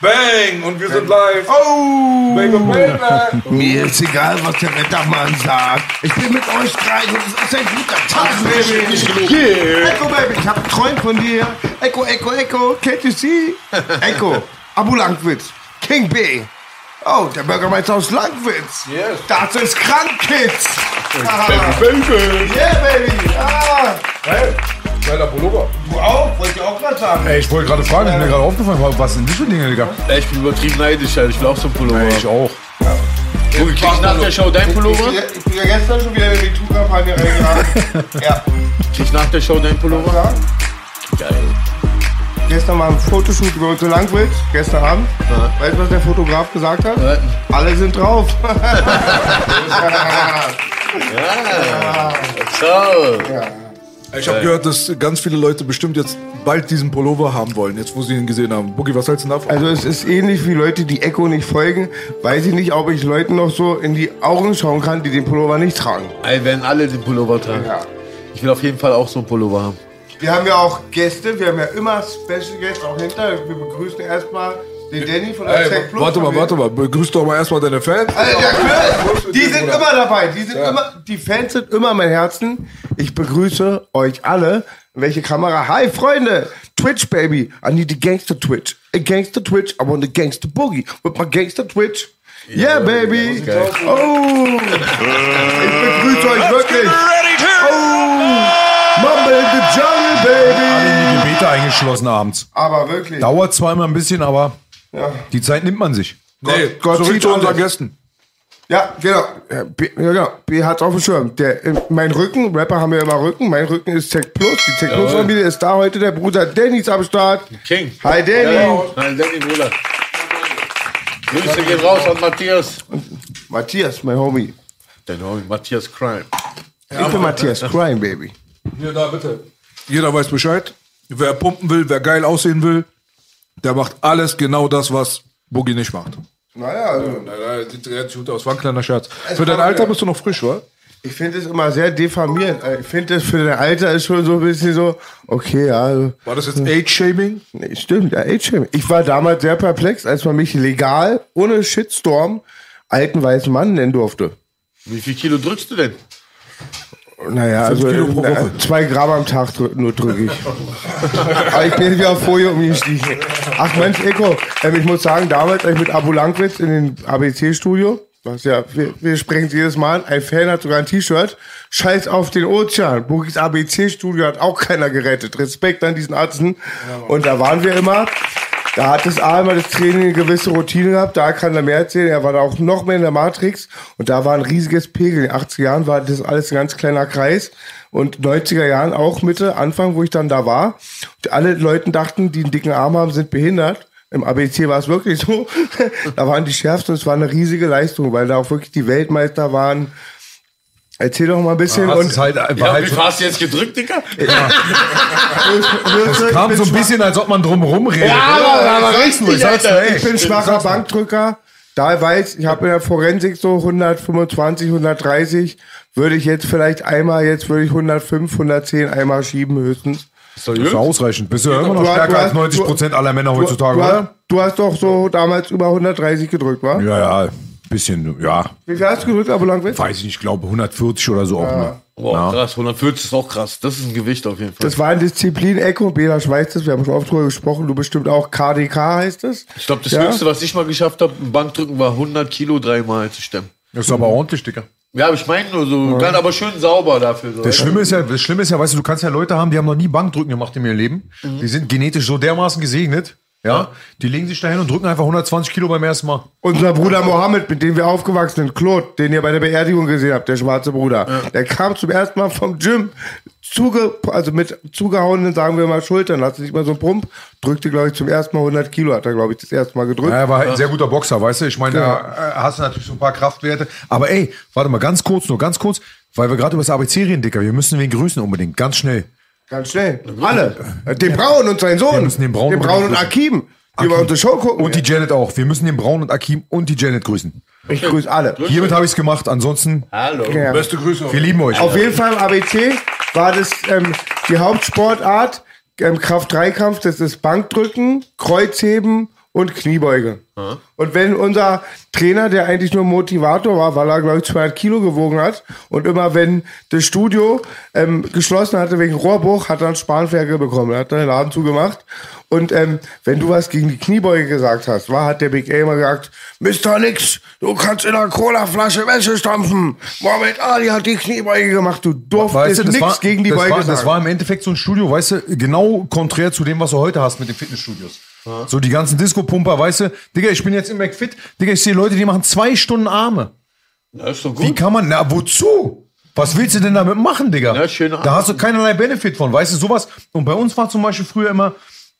Bang! Und wir sind live. Oh! Bang und Bang! Mir ist egal, was der Wettermann sagt. Ich bin mit euch drei und es ist ein guter Tag, Baby. Yeah. Echo, Baby, ich hab geträumt von dir. Echo, Echo, Echo, can't you see? Echo, Abu Langwitz, King B. Oh, der Bürgermeister aus Langwitz. Yes. Das ist krank, Kids. Baby, Baby! Yeah, Baby. Ah. Hey, geiler Pullover. Du auch? Wollte ich auch gerade sagen. Ey, ich wollte gerade fragen, ist mir gerade aufgefallen, was sind die für Dinge, Digga? Ey, ich bin übertrieben neidisch, Alter. Ich will auch so einen Pullover. Ey, ich auch. Junge, krieg ich nach der Show Ich Pullover? ja- ich bin ja gestern schon wieder in die Tour-Kampagne reingegangen. ja. Krieg ich nach der Show deinen Pullover? ja. Geil. Gestern war ein Fotoshoot über unsere Langwitz, gestern Abend. Weißt du, was der Fotograf gesagt hat? Ja. Alle sind drauf. So. Ich habe gehört, dass ganz viele Leute bestimmt jetzt bald diesen Pullover haben wollen, jetzt wo sie ihn gesehen haben. Boogie, was hältst du davon? Also es ist ähnlich wie Leute, die Echo nicht folgen. Weiß ich nicht, ob ich Leuten noch so in die Augen schauen kann, die den Pullover nicht tragen. Ey, werden alle den Pullover tragen. Ja. Ich will auf jeden Fall auch so einen Pullover haben. Wir haben ja auch Gäste, wir haben ja immer Special Guests auch hinter. Wir begrüßen erstmal den Danny von der Tech Plus. warte mal, warte mal. Begrüß doch mal erstmal deine Fans. Alter, ja, klar. Die sind immer dabei. Die, sind immer, die Fans sind immer mein Herzen. Ich begrüße euch alle. Welche Kamera? Hi, Freunde. Twitch, baby. I need the gangster Twitch. A gangster Twitch. I want the gangster boogie with my gangster Twitch. Yeah, baby. Oh. Ich begrüße euch wirklich. Oh. Mumble in the jungle, baby. Die Gebete eingeschlossen abends. Aber wirklich. Dauert zwar immer ein bisschen, aber Ja. die Zeit nimmt man sich. Nee, Gott zurück sieht zu unseren. Gästen. Ja, genau. Ja, B, ja, genau. B hat's auf dem Schirm. Der, äh, mein Rücken, Rapper haben ja immer Rücken. Mein Rücken ist Tech Plus. Die Tech Plus Familie ist da heute. Der Bruder Danny ist am Start. King. Hi Danny. Nein, Danny, Bruder. Grüße gehen raus an Matthias. Matthias, mein Homie. Dein Homie, Matthias Crime. ich bin Matthias Crime, Baby. Hier, da bitte. Jeder weiß Bescheid. Wer pumpen will, wer geil aussehen will, der macht alles genau das, was Boogie nicht macht. Naja, also, sieht jetzt gut aus. War ein kleiner Scherz. Für dein Alter bist du noch frisch, wa? ich finde es immer sehr diffamierend. Äh, Ich finde es für dein Alter ist schon so ein bisschen so, okay, ja, also, War das jetzt Age-Shaming? nee, stimmt, ja, Age-Shaming. Ich war damals sehr perplex, als man mich legal, ohne Shitstorm, alten weißen Mann nennen durfte. Wie viel Kilo drückst du denn? Naja, also Woche. zwei Gramm am Tag drü nur drücke ich. Aber ich bin wieder auf Folie umgestiegen. Ach Mensch, Eko, ähm, ich muss sagen, damals, als ich mit Abu Langwitz in den ABC-Studio, was ja, wir, wir sprechen es jedes Mal ein Fan hat sogar ein T-Shirt, scheiß auf den Ozean. Boogies ABC-Studio hat auch keiner gerettet. Respekt an diesen Arzten. Und da waren wir immer. Da hat das immer das Training eine gewisse Routine gehabt, da kann er mehr erzählen. Er war da auch noch mehr in der Matrix und da war ein riesiges Pegel. In den 80er Jahren war das alles ein ganz kleiner Kreis und 90er Jahren auch Mitte, Anfang, wo ich dann da war. Und alle Leute dachten, die einen dicken Arm haben, sind behindert. Im ABC war es wirklich so. da waren die Schärfsten es war eine riesige Leistung, weil da auch wirklich die Weltmeister waren. Erzähl doch mal ein bisschen. Das und halt, war Ja, halt wie so, hast du jetzt gedrückt, Digga? es kam so ein bisschen, als ob man drum rumredet. Ja, aber- aber Ich ich richtig, sag's Alter. nur, ey. Ich bin schwacher Bankdrücker. Da weiß, ich habe in der Forensik so 125, 130. Würde ich jetzt vielleicht einmal, jetzt würde ich 105, 110 einmal schieben höchstens. Ist doch Das ist ausreichend. Bist du ja immer noch Du hast- stärker du als hast- 90 Prozent aller Männer heutzutage, du, oder? hast, du hast doch so damals über 130 gedrückt, wa? Ja, ja, bisschen, ja. Wie viel hast du gedrückt, Abu Langwitz? Weiß ich nicht, ich glaube 140 oder so auch nur. Boah, krass, 140 ist auch krass. Das ist ein Gewicht auf jeden Fall. Das war eine Disziplin, Echo, Bela Schweiz, das, wir haben schon oft drüber gesprochen, du bestimmt auch, KDK heißt es. ich glaube, das Ja? Höchste, was ich mal geschafft habe, im Bankdrücken, war 100 Kilo dreimal zu stemmen. Das ist aber ordentlich, Dicker. Ja, aber ich meine nur so, ganz aber schön sauber dafür. So. Das Schlimme ist ja, das Schlimme ist ja, weißt du, du kannst ja Leute haben, die haben noch nie Bankdrücken gemacht in ihrem Leben. Die sind genetisch so dermaßen gesegnet. Ja, die legen sich dahin und drücken einfach 120 Kilo beim ersten Mal. Unser Bruder Mohammed, mit dem wir aufgewachsen sind, Claude, den ihr bei der Beerdigung gesehen habt, der schwarze Bruder, der kam zum ersten Mal vom Gym, zuge, also mit zugehauenen, sagen wir mal, Schultern, hatte nicht mal so einen Pump, drückte, glaube ich, zum ersten Mal 100 Kilo, hat er, glaube ich, das erste Mal gedrückt. Ja, er war halt ein sehr guter Boxer, weißt du? Ich meine, da äh, hast du natürlich so ein paar Kraftwerte. Aber ey, warte mal, ganz kurz, nur ganz kurz, weil wir gerade über das ABC reden, Dicker. Wir müssen wen grüßen unbedingt, ganz schnell. Ganz schnell. Alle. Den Braun und sein Sohn. Wir müssen den Braun den Braun und Akim, die bei unsere Show gucken. Und die Janet auch. Wir müssen den Braun und Akim und die Janet grüßen. ich grüße alle. Hiermit habe ich es gemacht. Ansonsten, Hallo. Ja. Beste Grüße. wir lieben euch. Auf jeden Fall im ABC war das ähm, die Hauptsportart, ähm, Kraft-3-Kampf, das ist Bankdrücken, Kreuzheben und Kniebeuge. Und wenn unser Trainer, der eigentlich nur Motivator war, weil er, glaube ich, 200 Kilo gewogen hat, und immer wenn das Studio ähm, geschlossen hatte wegen Rohrbruch, hat er einen Spanferkel bekommen. Er hat dann den Laden zugemacht. Und ähm, wenn du was gegen die Kniebeuge gesagt hast, war, hat der Big A immer gesagt, Mr. Nix, du kannst in einer Colaflasche Wäsche stampfen. Mohammed Ali hat die Kniebeuge gemacht. Du durftest Weißt du, nichts war, gegen die Beuge war, sagen. das war im Endeffekt so ein Studio, weißt du, genau konträr zu dem, was du heute hast mit den Fitnessstudios. So die ganzen Disco-Pumper, weißt du, Digga, ich bin jetzt im McFit, Digga, ich sehe Leute, die machen zwei Stunden Arme. Ja, ist doch Wie gut. kann man, na, wozu? Was willst du denn damit machen, Digga? Ja, schöne da hast du keinerlei Benefit von, weißt du, sowas. Und bei uns war zum Beispiel früher immer,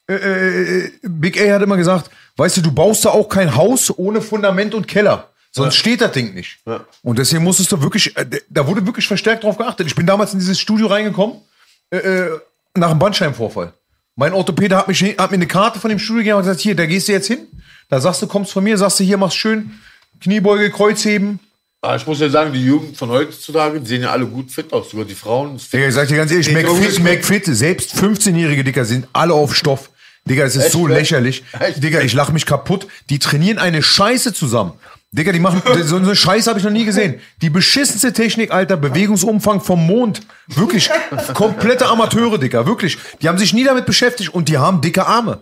äh, äh, Big A hat immer gesagt, weißt du, du baust da auch kein Haus ohne Fundament und Keller. Sonst steht das Ding nicht. Und deswegen musstest du wirklich, äh, da wurde wirklich verstärkt drauf geachtet. Ich bin damals in dieses Studio reingekommen, äh, äh, nach einem Bandscheibenvorfall. Mein Orthopäde hat, mich, hat mir eine Karte von dem Studio gegeben und gesagt, hier, da gehst du jetzt hin. Da sagst du, kommst von mir, sagst du, hier, machst schön Kniebeuge, Kreuzheben. Aber ich muss ja sagen, die Jugend von heutzutage die sehen ja alle gut fit aus. Sogar die Frauen. Digga, ich sag dir ganz ehrlich, McFit, McFit, selbst 15-jährige Dicker sind alle auf Stoff. Digga, es ist Echt, so ne? lächerlich. Echt? Digga, ich lach mich kaputt. Die trainieren eine Scheiße zusammen. Digga, die machen, so eine Scheiße habe ich noch nie gesehen. Die beschissenste Technik, Alter, Bewegungsumfang vom Mond. Wirklich, komplette Amateure, Digga, wirklich. Die haben sich nie damit beschäftigt und die haben dicke Arme.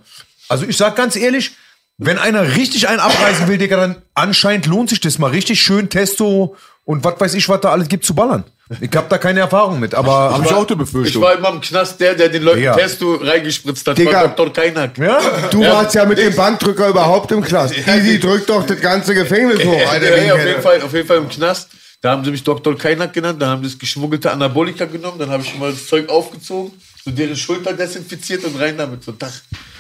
Also ich sag ganz ehrlich, wenn einer richtig einen abreißen will, Digga, dann anscheinend lohnt sich das mal richtig schön Testo und was weiß ich, was da alles gibt zu ballern. Ich habe da keine Erfahrung mit, aber Habe ich auch die Ich Befürchtung. war immer im Knast der, der den Leuten Digga. Testo reingespritzt hat. Digga. War Dr. Keinak. ja, Du Ja, warst ja mit dem Bankdrücker überhaupt im Knast. Easy drückt doch das ganze Gefängnis hoch, Alter. Ja, ja, auf, ich jeden. Fall, auf jeden Fall im Knast. Da haben sie mich Dr. Keinak genannt, dann haben sie das geschmuggelte Anabolika genommen, dann habe ich mal das Zeug aufgezogen, so deren Schulter desinfiziert und rein damit. So, Tag.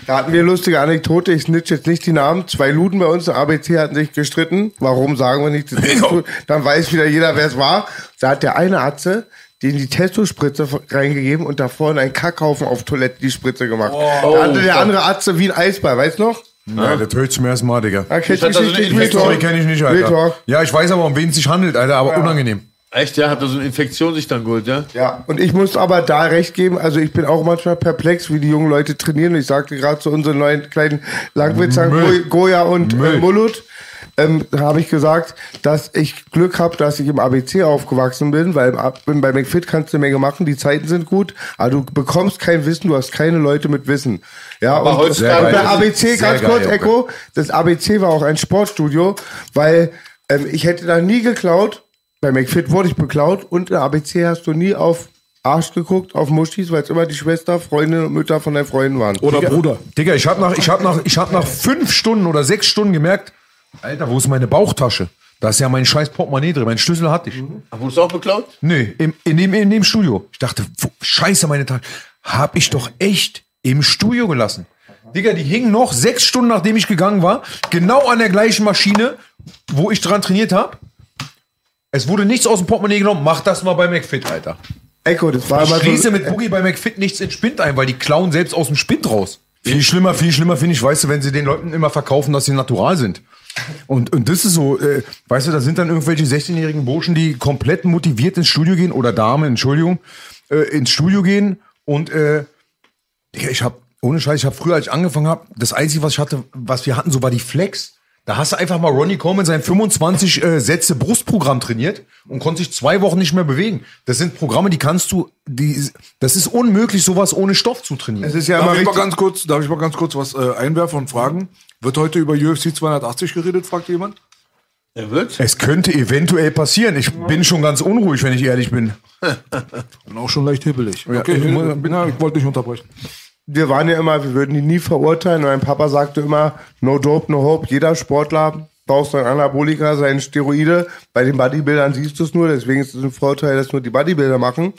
Da hatten wir eine lustige Anekdote. Ich snitch jetzt nicht die Namen. Zwei Luden bei uns im ABC hatten sich gestritten. Warum sagen wir nicht? Dann weiß wieder jeder, wer es war. Da hat der eine Atze den die Testospritze reingegeben und da vorne einen Kackhaufen auf Toilette die Spritze gemacht. da hatte der andere Atze wie ein Eisball, weißt du noch? Ja, das höre ich zum ersten Mal, Digga. Ah, Geschichte? eine Real Story Talk. kenne ich nicht, Alter. Ja, ich weiß aber, um wen es sich handelt, Alter, aber unangenehm. Echt, ja? Hat er so eine Infektion sich dann geholt, ja? Ja, und ich muss aber da recht geben, also ich bin auch manchmal perplex, wie die jungen Leute trainieren. Ich sagte gerade zu unseren neuen kleinen Langwitzern, Goya und Müll. äh, Mullut, ähm, habe ich gesagt, dass ich Glück habe, dass ich im ABC aufgewachsen bin, weil im bei McFit kannst du eine Menge machen, die Zeiten sind gut, aber du bekommst kein Wissen, du hast keine Leute mit Wissen. Ja, Aber und, heutzutage- und bei ABC, ganz geil, kurz, okay. Echo, das ABC war auch ein Sportstudio, weil ähm, ich hätte da nie geklaut, bei McFit wurde ich beklaut und in ABC hast du nie auf Arsch geguckt, auf Muschis, weil es immer die Schwester, Freundinnen und Mütter von deinen Freunden waren. Oder Bruder. Digga, ich hab nach, ich hab nach, ich hab nach fünf Stunden oder sechs Stunden gemerkt, Alter, wo ist meine Bauchtasche? Da ist ja mein scheiß Portemonnaie drin, mein Schlüssel hatte ich. Aber wurdest du auch beklaut? Nee, im, in, dem, in dem Studio. Ich dachte, wo, scheiße, meine Tasche. Hab ich doch echt im Studio gelassen. Digga, die hingen noch sechs Stunden, nachdem ich gegangen war, genau an der gleichen Maschine, wo ich dran trainiert habe. Es wurde nichts aus dem Portemonnaie genommen. Mach das mal bei McFit, Alter. Echo, das war Ich schließe so, mit Boogie bei McFit nichts in Spind ein, weil die klauen selbst aus dem Spind raus. Viel schlimmer, viel schlimmer finde ich, weißt du, wenn sie den Leuten immer verkaufen, dass sie natural sind. Und, und das ist so, äh, weißt du, da sind dann irgendwelche 16-jährigen Burschen, die komplett motiviert ins Studio gehen, oder Damen, Entschuldigung, äh, ins Studio gehen und äh, ich hab, ohne Scheiß, ich hab früher, als ich angefangen habe, das Einzige, was ich hatte, was wir hatten, so war die Flex. Da hast du einfach mal Ronnie Coleman sein 25 äh, Sätze Brustprogramm trainiert und konnte sich zwei Wochen nicht mehr bewegen. Das sind Programme, die kannst du, die, das ist unmöglich, sowas ohne Stoff zu trainieren. Es ist ja Darf immer ich, mal ganz kurz, darf ich mal ganz kurz was äh, einwerfen und fragen? Wird heute über UFC 280 geredet, fragt jemand? Er wird? Es könnte eventuell passieren. Ich bin schon ganz unruhig, wenn ich ehrlich bin. Bin auch schon leicht hibbelig. Okay, ich ich, ich wollte nicht unterbrechen. Wir waren ja immer, wir würden die nie verurteilen. Mein Papa sagte immer, no dope, no hope. Jeder Sportler braucht seinen Anabolika, seine Steroide. Bei den Bodybuildern siehst du es nur, deswegen ist es ein Vorteil, dass nur die Bodybuilder machen.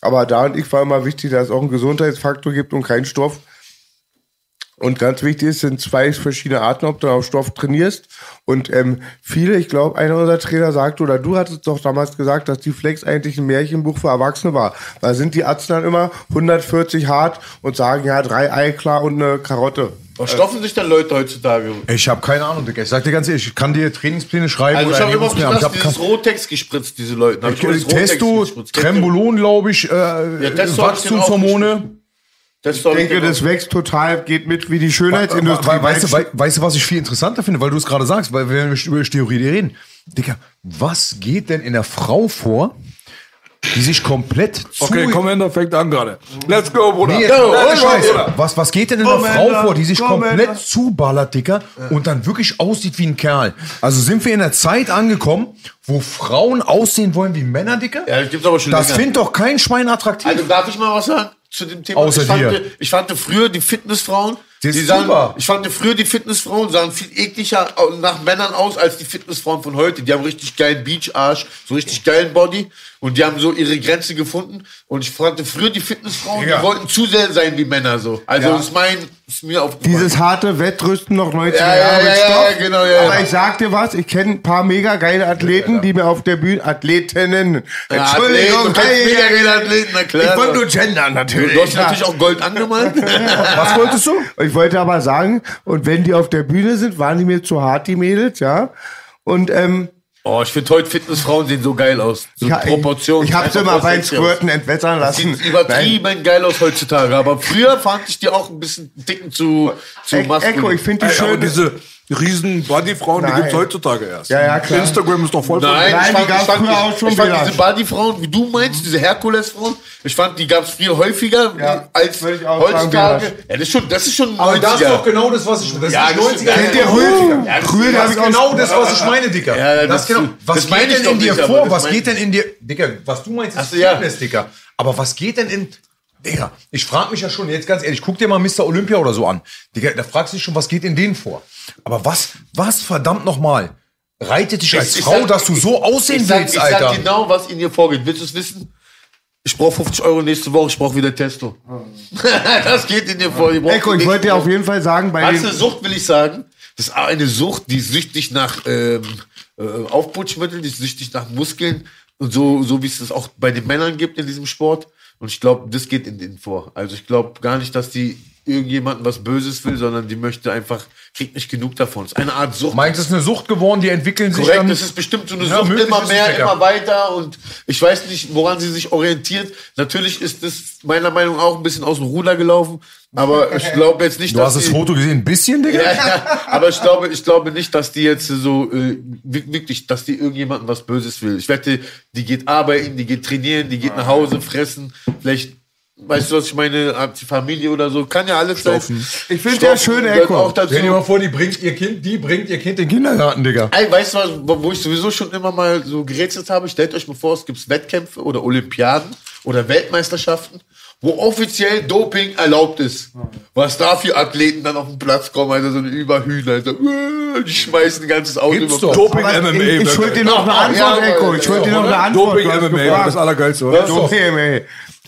Aber da und ich war immer wichtig, dass es auch einen Gesundheitsfaktor gibt und keinen Stoff. Und ganz wichtig ist, sind zwei verschiedene Arten, ob du auf Stoff trainierst. Und ähm, viele, ich glaube, einer unserer Trainer sagte, oder du hattest doch damals gesagt, dass die Flex eigentlich ein Märchenbuch für Erwachsene war. Da sind die Ärzte dann immer 140 hart und sagen, ja, drei Ei klar und eine Karotte. Was stoffen sich denn Leute heutzutage? Ich habe keine Ahnung, Digga. Ich sag dir ganz ehrlich, ich kann dir Trainingspläne schreiben Also ich habe immer Ernährungspläne, aber ich hab dieses Rotex gespritzt, diese Leute. Ich Rotex Testo? Trembolon, glaube ich, äh, Ja, ich Wachstumshormone. Hab Ich denke, den das wächst total, geht mit wie die Schönheitsindustrie. We- Weißt du, wei- weißt du, was ich viel interessanter finde, weil du es gerade sagst, weil wir über Steroide reden. Digga, was geht denn in der Frau vor, die sich komplett zu... Okay, Commander fängt an gerade. Let's go, Bruder. Nee, Let's go, Scheiß. Bruder. Was, was geht denn in der Frau vor, die sich Commander. komplett zuballert, Dicker, und dann wirklich aussieht wie ein Kerl? Also sind wir in einer Zeit angekommen, wo Frauen aussehen wollen wie Männer, Dicker? Ja, das gibt's aber schon Das findet doch kein Schwein attraktiv. Also darf ich mal was sagen zu dem Thema? Außer ich, fand, dir. ich fand früher die Fitnessfrauen, Die ist die sahen, super. ich fand früher die Fitnessfrauen sahen viel ekliger nach Männern aus als die Fitnessfrauen von heute. Die haben richtig geilen Beacharsch, so richtig geilen Body und die haben so ihre Grenze gefunden. Und ich fand früher die Fitnessfrauen, Ja. die wollten zu sehr sein wie Männer so. Also Ja. ist mein, ist mir aufgefallen. Dieses harte Wettrüsten noch 90er Ja, ja, Jahre ja, ja, ja, genau, ja, Aber ich sag dir was, ich kenne ein paar mega geile Athleten, die mir auf der Bühne, Athletinnen, Entschuldigung, Athleten, kennst mega geile Athleten, na klar. ich wollte nur gendern natürlich. du hast natürlich auch Gold angemalt. was wolltest du? Ich wollte aber sagen, und wenn die auf der Bühne sind, waren die mir zu hart, die Mädels, ja. Und ähm, oh, ich finde heute Fitnessfrauen sehen so geil aus. So ich, Proportionen. ich, ich habe sie immer beim. Squirten entwässern lassen. Sieht übertrieben geil aus heutzutage. Aber früher fand ich die auch ein bisschen dicken zu, zu Nein. maskulin. Echo, ich finde die schön. diese riesen Bodyfrauen, die Nein. gibt's heutzutage erst. Ja, ja, klar. Instagram ist doch voll Nein, Nein, ich die fand, gab's ich fand, früher auch schon ich fand wieder. diese Bodyfrauen, wie du meinst, diese Herkulesfrauen, ich fand, die gab es früher häufiger Ja, als sagen, heutzutage. Ja, das ist schon, das ist schon Aber das ist 90er. doch genau das, was ich... Das Ja, ist das ist- 90er. Kennt ihr früher? ja, das ist- genau das, was ich meine, Dicker. Ja, das genau. Was das meine geht denn in dir vor? Was meine geht denn in dir... Dicker, was du meinst, ist. Fitness, Dicker. Aber was geht denn in... Digga, ich frage mich ja schon, jetzt ganz ehrlich, guck dir mal Mr. Olympia oder so an. Digga, da fragst du dich schon, was geht in denen vor? Aber was, was verdammt nochmal, reitet dich als Ich Frau, sag- dass du so aussehen ich sag, willst, ich Alter? sag genau, was in dir vorgeht. Willst du es wissen? Ich brauche 50 Euro nächste Woche, ich brauche wieder Testo. das geht in dir vor. Ich Echo, ich wollte dir auf jeden Fall sagen, bei den, eine Sucht will ich sagen, das ist eine Sucht, die ist süchtig nach ähm, äh, Aufputschmitteln, die ist süchtig nach Muskeln und so, so wie es das auch bei den Männern gibt in diesem Sport. Und ich glaube, das geht in denen vor. Also ich glaube gar nicht, dass die irgendjemandem was Böses will, sondern die möchte einfach, kriegt nicht genug davon. Es ist eine Art Sucht. Meinst du, es ist eine Sucht geworden, die entwickeln sich Korrekt, dann... das ist bestimmt so eine Ja, Sucht, immer es, mehr, immer weiter und ich weiß nicht, woran sie sich orientiert. Natürlich ist das meiner Meinung nach auch ein bisschen aus dem Ruder gelaufen, aber ich glaube jetzt nicht, Du hast das Foto gesehen, ein bisschen, Digga? ja, ja, aber ich glaube, ich glaube nicht, dass die jetzt so äh, wi- wirklich, dass die irgendjemandem was Böses will. Ich wette, die geht arbeiten, die geht trainieren, die geht nach Hause, fressen, vielleicht. Weißt du, was ich meine? Hat die Familie oder so? Kann ja alles sein. Ich find's ja schön, Echo. Auch dazu. Stell dir mal vor, die bringt ihr Kind, die bringt ihr Kind in den Kindergarten, Digga. Ey, weißt du was, wo wo ich sowieso schon immer mal so gerätselt habe? Stellt euch mal vor, es gibt Wettkämpfe oder Olympiaden oder Weltmeisterschaften, wo offiziell Doping erlaubt ist. Was da für Athleten dann auf den Platz kommen, also so eine Überhühner, also, äh, die schmeißen ein ganzes Auto Gibt's über- doch. Doping MMA. ich, ich wär schulde dir noch eine Antwort, ja, Echo. Ich schulde dir noch eine Antwort. Doping MMA, gefragt. das Allergeilste, oder? Doping MMA.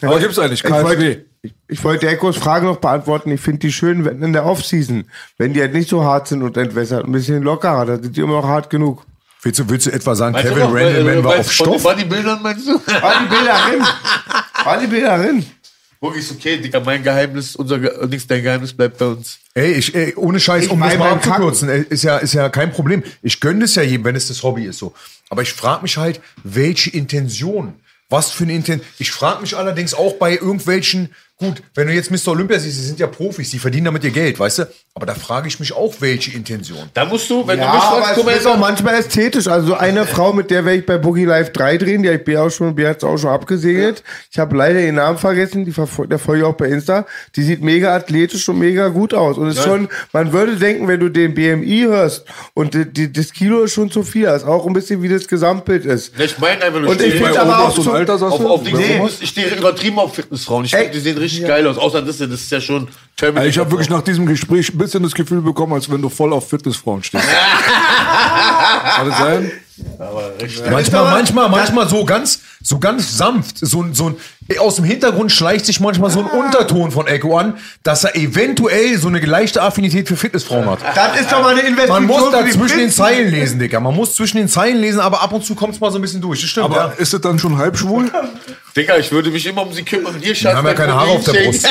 Aber gibt's eigentlich, Ich wollte, KSW. ich, ich wollte Echos Frage noch beantworten. Ich finde die schön wenn in der Offseason. Wenn die halt nicht so hart sind und entwässert, ein bisschen lockerer, dann sind die immer noch hart genug. Willst du, willst du etwa sagen, Weißt Kevin Randleman äh, war auf du, von den Stoff? Bodybuildern meinst du? War die Bilderin? War die Bilderin? Wirklich ist okay, Digga, mein Geheimnis, unser Ge nichts dein Geheimnis bleibt bei uns. Ey, ich, ey, ohne Scheiß, Ich um das mein, mal abzukürzen, ey, ist ja, ist ja kein Problem. Ich gönne es ja jedem, wenn es das Hobby ist so. Aber ich frage mich halt, welche Intention? Was für eine Intention? Ich frage mich allerdings auch bei irgendwelchen gut, wenn du jetzt Mr. Olympia siehst, die sind ja Profis, die verdienen damit ihr Geld, weißt du? Aber da frage ich mich auch, welche Intention. Da musst du, wenn Ja, du mich aber fragst, es guck mal, ist auch manchmal ästhetisch. Also eine Frau, mit der werde ich bei Boogie Live 3 drehen, die ich bin auch schon, die hat's auch schon abgesegelt. Ich habe leider ihren Namen vergessen, die verfol- der folge ich auch bei Insta. Die sieht mega athletisch und mega gut aus. Und ist schon, man würde denken, wenn du den BMI hörst und die, die, das Kilo ist schon zu viel, das ist auch ein bisschen wie das Gesamtbild ist. Ich meine einfach nur, Und ich stehe finde aber auch so, auf, auf die Nee. Ich stehe übertrieben auf Fitnessfrauen. Ich finde, die sehen richtig geil aus. Außer das, das ist ja schon Terminator. Also ich habe wirklich nach diesem Gespräch ein bisschen das Gefühl bekommen, als wenn du voll auf Fitnessfrauen stehst. Kann das sein? Manchmal, manchmal, manchmal so ganz, so ganz sanft, so, ein- so ein, aus dem Hintergrund schleicht sich manchmal so ein Unterton von Echo an, dass er eventuell so eine leichte Affinität für Fitnessfrauen hat. Das ist doch mal eine Investition. Man muss da zwischen den. Zeilen lesen, Digga. Man muss zwischen den Zeilen lesen, aber ab und zu kommt es mal so ein bisschen durch. Das stimmt, Aber ja. ist es dann schon halb schwul? Digga, ich würde mich immer um sie kümmern. Hier, Schatz. haben ja keine Haare auf der. Brust.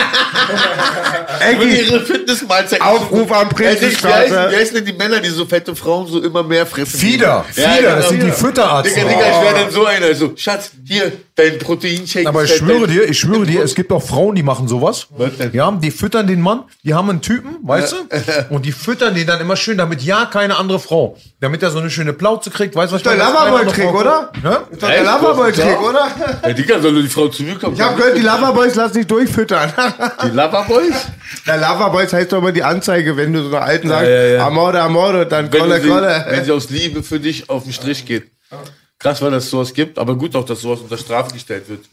Ecki, ihre Fitnessmahlzeit. Aufruf am Prinzenstraße. wie heißen denn die Männer, die so fette Frauen so immer mehr fressen? Fieder, Ja, Fieder, das sind die Fütterarzt. Digga, Digga, ich wäre dann so einer. So, Schatz, hier, dein Proteinshake. Aber ich ist schwöre dir, ich schwöre dir, es gibt auch Frauen, die machen sowas. Ja, die füttern den Mann, die haben einen Typen, weißt du? Und die füttern den dann immer schön, damit ja keine andere Frau, damit er so eine schöne Plauze kriegt, weißt du was? Der ich meine? Andere Loverboy-Trick, oder? Ja? Ist doch der? Loverboy-Trick, oder? Ja, Digga, soll die Frau zu mir kommen? Ich habe gehört, die Loverboys lassen sich durchfüttern. Die Loverboys? Der Loverboys heißt doch immer die Anzeige, wenn du so einer alten sagst, ja, ja. Amore, Amore, dann Kolle, sie, wenn Kolle. sie aus Liebe für dich auf den Strich geht. Krass, weil das sowas gibt, aber gut auch, dass sowas unter Strafe gestellt wird.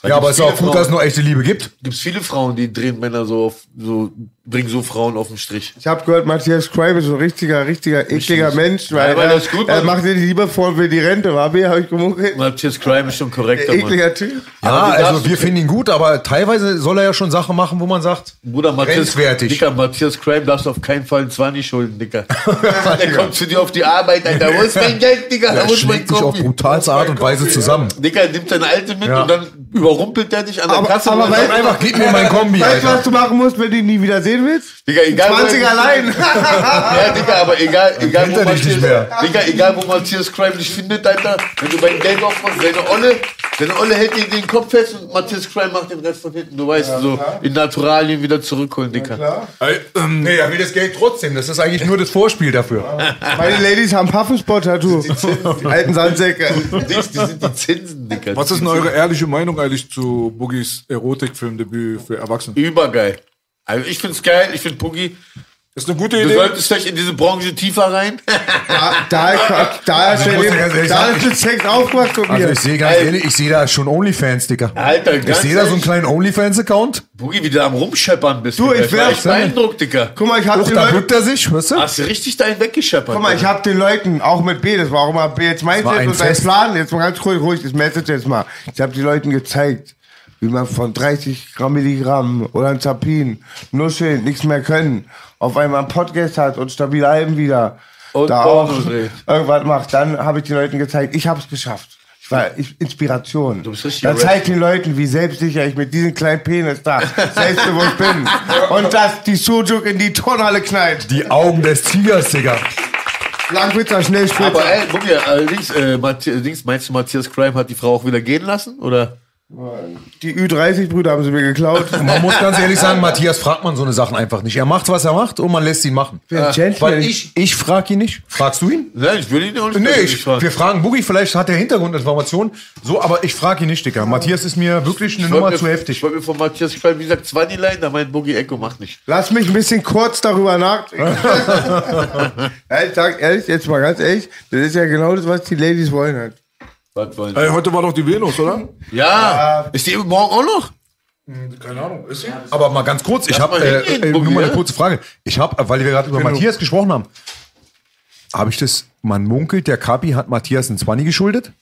Weil Ja, aber es ist auch gut, dass es Frauen- noch echte Liebe gibt. gibt's viele Frauen, die drehen Männer so auf, so, bringen so Frauen auf den Strich. Ich habe gehört, Matthias Crime ist so ein richtiger, richtiger, ekliger Mensch, weil aber er, das ist gut, er macht dir die Liebe vor für die Rente, war B, habe ich gemunkelt. Matthias Crime ist schon korrekter, Mann. Ekliger Typ. Ja, also wir finden ihn gut, aber teilweise soll er ja schon Sachen machen, wo man sagt, Bruder, Matthias. Dicker, Matthias Crime darfst du auf keinen Fall einen 20 schulden, Dicker. Der kommt zu dir auf die Arbeit, Alter. Wo ist mein Geld, Digga? er Wo ist mein schlägt sich auf brutalste Art und Weise zusammen. Dicker nimmt seine Alte mit Ja. und dann überrumpelt er dich an der Aber- Kasse. aber und Einfach, gib mir mein Kombi, Weißt du, was du machen musst, wenn du ihn nie wieder sehen willst? Digga, egal. wo er 20 dich- allein. Ja, Digga, aber egal, egal wo dich nicht Matthias, mehr. Digga, egal wo Matthias Crime dich findet, Alter, wenn du beim Geld aufmachst, seine Olle, seine Olle hält dir den Kopf fest und Matthias Crime macht den Rest von hinten. Du weißt, so in Naturalien wieder zurückholen, Digga. Ey, ähm, Nee, er will das Geld trotzdem. Das ist eigentlich nur das Vorspiel dafür. Meine Ladies haben Pufferspot-Tattoo. Die alten Sandsäcke. Dings, die sind die Zinsen, Digga. was ist denn eure ehrliche Meinung eigentlich zu Boogies Erotikfilmdebüt für Erwachsene? Übergeil. Also ich find's geil, ich find Boogie. Ist eine gute Du Idee. solltest vielleicht in diese Branche tiefer rein. Da, da, da, ist der, ehrlich da ist der Sex aufgemacht von Also mir. ich sehe ganz ehrlich, ich sehe da schon Onlyfans, Digga. Alter, Ich sehe da so einen kleinen Onlyfans-Account. Boogie, wie du am Rumscheppern bist. Du, Digga. ich wär- beeindruckt, Digga. Guck mal, ich hab Doch, den da Leuten, bückt er sich, hörst du? Hast du richtig dahin weggescheppert. guck mal, ich hab den Leuten, auch mit B, das war auch immer B, jetzt meint war jetzt ein und dein. Plan, jetzt mal ganz ruhig, ruhig, das Message jetzt mal. Ich hab den Leuten gezeigt, wie man von 30 Gramm Milligramm oder ein Zapin nuscheln, nichts mehr können, auf einmal einen Podcast hat und stabil Alben wieder. Und da auch irgendwas macht. Dann habe ich den Leuten gezeigt, ich hab's geschafft. Ich war ich, Inspiration. Du bist richtig Dann rap. zeig den Leuten, wie selbstsicher ich mit diesem kleinen Penis da selbstbewusst bin. Und dass die Sujuk in die Turnhalle knallt. Die Augen des Tigers, Digga. Langwitzer, Schnellspritzer. Aber ey, Boogie, allerdings, äh, Mathi- allerdings, meinst du, Matthias Crime hat die Frau auch wieder gehen lassen? Oder? Die Ü30-Brüder haben sie mir geklaut. Man muss ganz ehrlich sagen, Matthias fragt man so eine Sachen einfach nicht. Er macht, was er macht und man lässt ihn machen. Wer Gentleman. Weil ich, ich frag ihn nicht. Fragst du ihn? Nein, ich will ihn auch nicht. Nee, ich, fragen. wir fragen Boogie, vielleicht hat er Hintergrundinformationen. So, aber ich frage ihn nicht, Digga. Matthias ist mir wirklich eine Ich Nummer mir- zu Ich heftig. wollte mir von Matthias Crime, wie gesagt, 20 Line, da meint Boogie Echo, macht nicht. Lass mich ein bisschen kurz darüber nachdenken. ich sag ehrlich, jetzt mal ganz ehrlich, das ist ja genau das, was die Ladies wollen halt. Was wollen Ey, heute war doch die Venus, oder? Ja, ist die morgen auch noch? Keine Ahnung, ist sie? Aber mal ganz kurz, ich habe äh, äh, nur mal eine kurze Frage. Ich habe, weil wir gerade über Matthias gesprochen haben, habe ich das, man munkelt, der Kapi hat Matthias ein 20 geschuldet?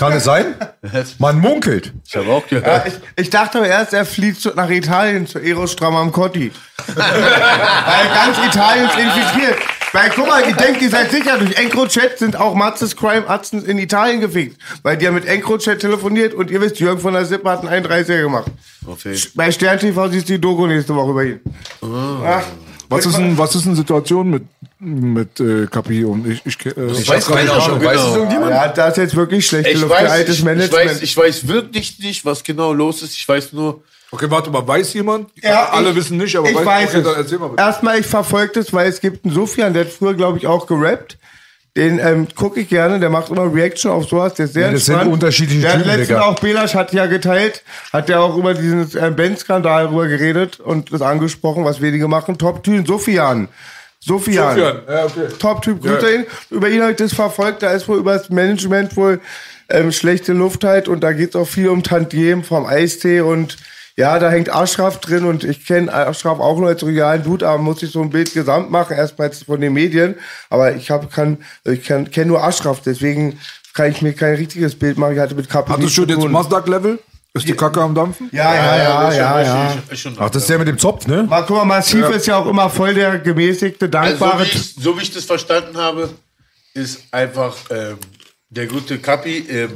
Kann es sein? Man munkelt. Ich habe auch Ja, gehört. ich, ich dachte aber erst, er flieht zu, nach Italien zu Eros Stramamcotti. Weil ganz Italien ist infiziert. Weil, guck mal, ich denke, ihr seid sicher, durch EncroChat sind auch Matzes Crime Atzen in Italien gefickt. Weil die haben mit EncroChat telefoniert und ihr wisst, Jürgen von der Sippe hat einen 31er gemacht. Okay. Bei Stern TV siehst du die Doku nächste Woche über ihn. Ach, Was ist denn, was ist eine Situation mit, mit äh, Kapi und ich? Ich, äh, ich weiß Keine keiner Ahnung, schon weiß es genau. irgendjemand? Ja, da ist jetzt wirklich schlechte Ich Luft. weiß, altes ich, ich, Management. weiß, ich weiß wirklich nicht, was genau los ist. Ich weiß nur, Okay, warte mal, weiß jemand? Ja, Alle ich- wissen nicht, aber ich weiß okay, es. dann erzähl mal bitte. Erstmal, ich verfolge das, weil es gibt einen Sofian, der hat früher, glaube ich, auch gerappt. Den ähm, gucke ich gerne, der macht immer Reaction auf sowas, der ist sehr Ja, das sind entspannt. unterschiedliche Der hat Typen, letztens auch, Belasch hat ja geteilt, hat ja auch über diesen äh, Ben-Skandal rüber geredet und das angesprochen, was wenige machen. Top-Typ, Sofian. Sofian. Sofian, ja, okay. Top-Typ, grüßt Ja. ihn. Über ihn habe ich das verfolgt, da ist wohl über das Management wohl ähm, schlechte Luft halt und da geht es auch viel um Tantiem vom Eistee und ja, da hängt Aschraf drin und ich kenne Aschraf auch nur als realen Dude, aber muss ich so ein Bild gesamt machen, erstmal jetzt von den Medien. Aber ich hab, kann, ich kann, kenne nur Aschraf, deswegen kann ich mir kein richtiges Bild machen. Ich hatte mit Kapi Hattest du jetzt. Masdak-Level? Ist die Kacke am Dampfen? Ja, ja, ja, ja, ja. Ist schon, Ach, das ist der mit dem Zopf, ne? Mal guck mal, Massiv ist ja auch immer voll der gemäßigte, Also, so, dankbare. wie ich, so wie ich das verstanden habe, ist einfach ähm, der gute Kapi ähm,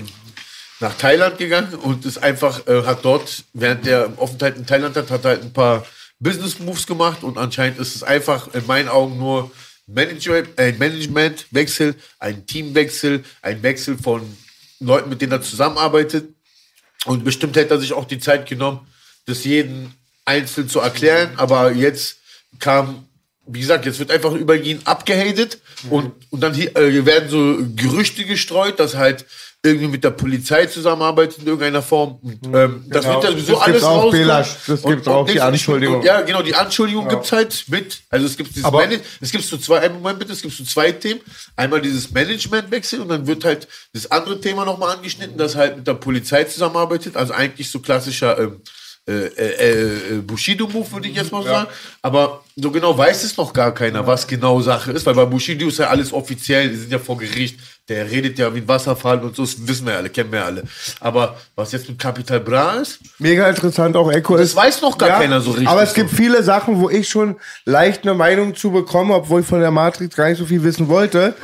nach Thailand gegangen und ist einfach, äh, hat dort, während der Aufenthalt in Thailand hat, hat er halt ein paar Business Moves gemacht und anscheinend ist es einfach in meinen Augen nur Management, ein Managementwechsel, ein Teamwechsel, ein Wechsel von Leuten, mit denen er zusammenarbeitet. Und bestimmt hätte er sich auch die Zeit genommen, das jeden einzeln zu erklären. Aber jetzt kam, wie gesagt, jetzt wird einfach über ihn abgehatet und, und dann hier, äh, werden so Gerüchte gestreut, dass halt irgendwie mit der Polizei zusammenarbeitet in irgendeiner Form. Und, ähm, Das Genau. wird ja sowieso Das alles auch, rauskommen. Belasch. Das und auch, die Anschuldigung. und- Ja, genau, die Anschuldigung gibt's halt mit. Also es gibt dieses Aber- Manage- es gibt so zwei, Moment bitte, es gibt so zwei Themen. Einmal dieses Managementwechsel und dann wird halt das andere Thema nochmal angeschnitten, das halt mit der Polizei zusammenarbeitet. Also eigentlich so klassischer ähm, äh, äh, äh, Bushido-Move, würde ich jetzt mal sagen. Aber so genau weiß es noch gar keiner, was genau Sache ist, weil bei Bushido ist ja alles offiziell, die sind ja vor Gericht, der redet ja wie ein Wasserfall und so, das wissen wir ja alle, kennen wir ja alle. Aber was jetzt mit Capital Bra ist, Mega interessant, auch Echo Das ist. weiß noch gar keiner so richtig Aber es so. gibt viele Sachen, wo ich schon leicht eine Meinung zu bekomme, obwohl ich von der Matrix gar nicht so viel wissen wollte.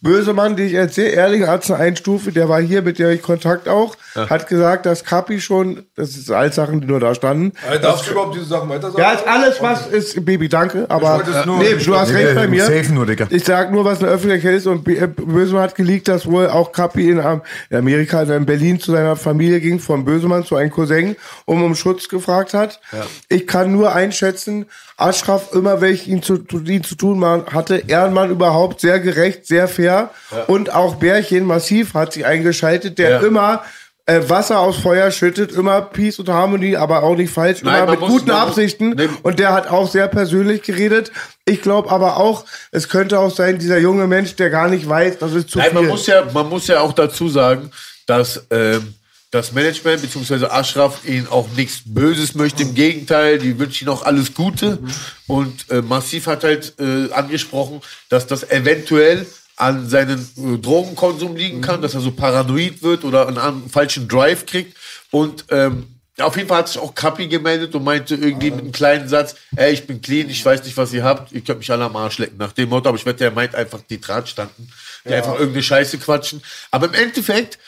Böse Mann, die ich erzähle, ehrlich, Arzt eine Einstufe, der war hier, mit dem ich Kontakt auch, hat gesagt, dass Kapi schon, das ist alles Sachen, die nur da standen. Äh, Darfst du überhaupt diese Sachen weiter sagen? Ja, ist alles, was ist, Baby, danke, aber nee, du hast recht nee, bei mir. safe nur, Digga. Ich sag nur, was eine Öffentlichkeit ist und äh, Bösemann hat geleakt, dass wohl auch Kapi in, Am- in Amerika, also in Berlin zu seiner Familie ging, von Bösemann zu einem Cousin, um um Schutz gefragt hat. Ich kann nur einschätzen, Aschraf, immer wenn ich ihn zu, ihn zu tun hatte, Ehrenmann überhaupt sehr gerecht, sehr fair und auch Bärchen massiv hat sich eingeschaltet, der Ja. immer äh, Wasser aus Feuer schüttet, immer Peace und Harmony, aber auch nicht falsch, Nein, immer mit muss- guten muss- Absichten. Nee. Und der hat auch sehr persönlich geredet. Ich glaube aber auch, es könnte auch sein, dieser junge Mensch, der gar nicht weiß, das ist zu Nein, viel. man muss ja, man muss ja auch dazu sagen, dass ähm, das Management bzw. Ashraf ihnen auch nichts Böses möchte. Im Gegenteil, die wünschen ihnen auch alles Gute. Und äh, Massiv hat halt äh, angesprochen, dass das eventuell an seinen äh, Drogenkonsum liegen kann, dass er so paranoid wird oder einen, an- falschen Drive kriegt. Und ähm, auf jeden Fall hat sich auch Kapi gemeldet und meinte irgendwie mit einem kleinen Satz, ey, ich bin clean, ich weiß nicht, was ihr habt, ihr könnt mich alle am Arsch lecken. Nach dem Motto, aber ich wette, er meint einfach die Drahtstanden, die einfach irgendeine Scheiße quatschen. Aber im Endeffekt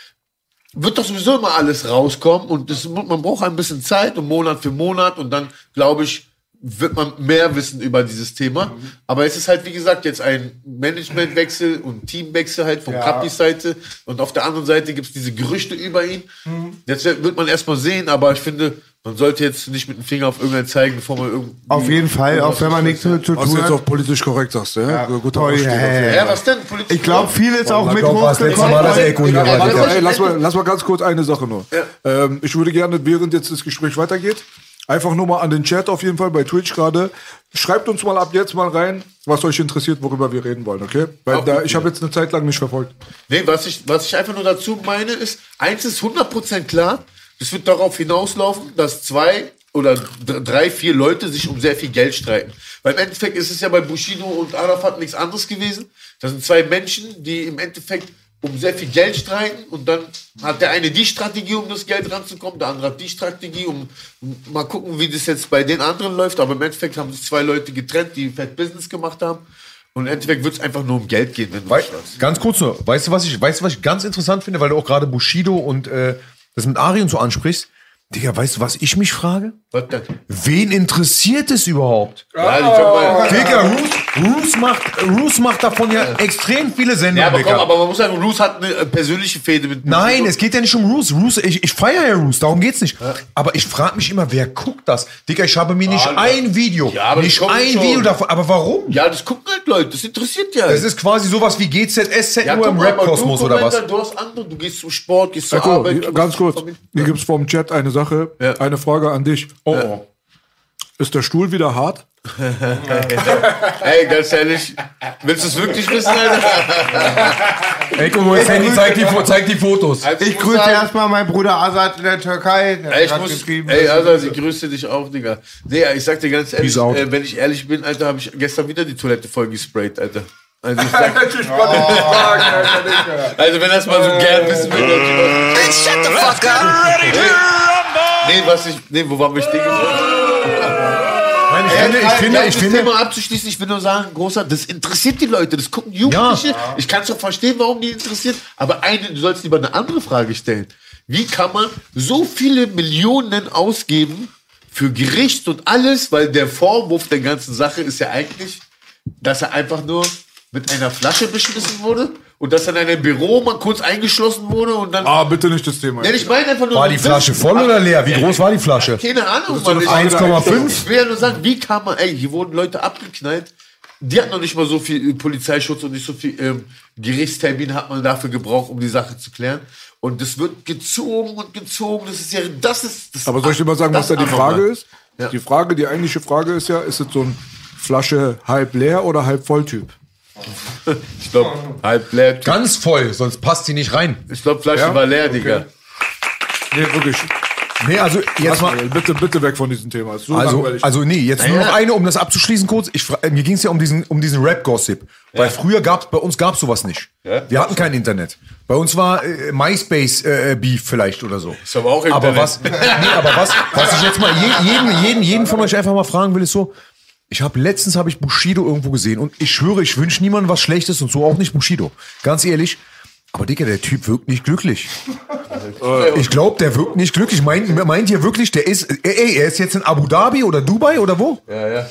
wird doch sowieso immer alles rauskommen und das, man braucht ein bisschen Zeit und Monat für Monat und dann, glaube ich, wird man mehr wissen über dieses Thema. Aber es ist halt, wie gesagt, jetzt ein Managementwechsel und Teamwechsel halt von Kapis Seite und auf der anderen Seite gibt es diese Gerüchte über ihn. Jetzt wird man erstmal sehen, aber ich finde, man sollte jetzt nicht mit dem Finger auf irgendeinen zeigen, bevor man irgendwie... Auf jeden Fall, auch wenn man nichts zu Was du tun jetzt hat. auch politisch korrekt sagst, ja? ja. Guter Oh, Ausstieg ja, ja, ja. Ja, was denn? Politik Ich glaube, viel ist auch mit hochgekommen. Ja, lass, mal, lass mal ganz kurz eine Sache nur. Ähm, ich würde gerne, während jetzt das Gespräch weitergeht, einfach nur mal an den Chat auf jeden Fall bei Twitch gerade. Schreibt uns mal ab jetzt mal rein, was euch interessiert, worüber wir reden wollen, okay? Weil da, ich habe jetzt eine Zeit lang nicht verfolgt. Nee, was ich, was ich einfach nur dazu meine, ist, eins ist 100% klar, es wird darauf hinauslaufen, dass zwei oder drei, vier Leute sich um sehr viel Geld streiten. Weil im Endeffekt ist es ja bei Bushido und Arafat nichts anderes gewesen. Das sind zwei Menschen, die im Endeffekt um sehr viel Geld streiten und dann hat der eine die Strategie, um das Geld ranzukommen, der andere hat die Strategie, um, mal gucken, wie das jetzt bei den anderen läuft. Aber im Endeffekt haben sich zwei Leute getrennt, die Fett Business gemacht haben. Und im Endeffekt wird es einfach nur um Geld gehen, wenn du Wei ganz kurz nur, weißt du, was ich, weißt du, was ich ganz interessant finde, weil du auch gerade Bushido und äh, das mit Ari und so ansprichst? Digga, weißt du, was ich mich frage? Was denn? Wen interessiert es überhaupt? Ja, die mal, Digga, Roos, Roos, macht, Roos macht davon ja extrem viele ja, Sendungen, aber komm, aber man muss sagen, Roos hat eine äh, persönliche Fehde mit Nein, es geht ja nicht um Roos. Roos ich, ich feiere ja Roos, darum geht's nicht. Aber ich frage mich immer, wer guckt das? Digga, ich habe mir nicht ein Video, Ja, aber nicht ein schon. Video davon. Aber warum? Ja, das gucken halt Leute, das interessiert ja. Das ist quasi sowas wie GZSZ ja, nur im Rap-Kosmos oder was? Du hast andere, du gehst zum Sport, gehst zur Arbeit. ganz kurz. Hier gibt's vom Chat eine Sache, Ja. eine Frage an dich. Oh, oh. Ist der Stuhl wieder hart? Ey, ganz ehrlich, willst du es wirklich wissen, Alter? Ey, guck mal, das Handy zeigt die, zeigt die Fotos. Also, Ich grüße sagen- erstmal meinen Bruder Azad in der Türkei. Der Ey, ich muss, ey, also, ich grüße dich auch, Digga. Nee, ich sag dir ganz ehrlich, äh, wenn ich ehrlich bin, Alter, habe ich gestern wieder die Toilette voll gesprayt, Alter. Also, ich sag, Digga. also wenn das mal so gern wissen will, dann Shut the fuck up. Nee, was ich, nee, wo waren wir stehen geblieben? Nein, ich finde, ich finde, Ja, ich das finde, Thema abzuschließen, ich will nur sagen, großer, das interessiert die Leute, das gucken Jugendliche. Ich kann schon verstehen, warum die interessiert, aber eine, du sollst lieber eine andere Frage stellen. Wie kann man so viele Millionen ausgeben für Gericht und alles, weil der Vorwurf der ganzen Sache ist ja eigentlich, dass er einfach nur mit einer Flasche beschmissen wurde und dass er in einem Büro mal kurz eingeschlossen wurde und dann. Ah, bitte nicht das Thema. Ich meine einfach nur. war die Flasche voll oder leer? Wie groß war die Flasche? Keine Ahnung, Mann. Frage der 1,5? Ich will ja nur sagen, wie kann man, ey, hier wurden Leute abgeknallt. Die hatten noch nicht mal so viel äh, Polizeischutz und nicht so viel ähm, Gerichtstermin hat man dafür gebraucht, um die Sache zu klären. Und das wird gezogen und gezogen. Das ist ja, das ist. Das Aber soll ich dir mal sagen, was das da die. Frage ist? Ja. Die Frage, die eigentliche Frage ist ja, ist es so ein Flasche halb leer oder halb voll Typ? Ich glaube, halb leer. Ganz voll, sonst passt die nicht rein. Ich glaube, Flasche Ja? war leer, Okay. Digga. Nee, wirklich. Nee, also jetzt mal. Bitte, bitte weg von diesem Thema. So Also, also nee, jetzt nur Naja. noch eine, um das abzuschließen kurz. Ich, mir ging es ja um diesen, um diesen Rap-Gossip. Weil früher gab's, bei uns gab's sowas nicht. Ja. Wir hatten kein Internet. Bei uns war äh, MySpace-Beef vielleicht oder so. Ist aber auch Aber Internet. was, nee, aber was, was ich jetzt mal je, jeden, jeden, jeden von euch einfach mal fragen will, ist so, ich habe letztens habe ich Bushido irgendwo gesehen und ich schwöre, ich wünsche niemandem was Schlechtes und so auch nicht Bushido. Ganz ehrlich. Aber Digga, der Typ wirkt nicht glücklich. Ich glaube, der wirkt nicht glücklich. Meint, meint ihr wirklich, der ist, ey, er ist jetzt in Abu Dhabi oder Dubai oder wo? Ja, ja.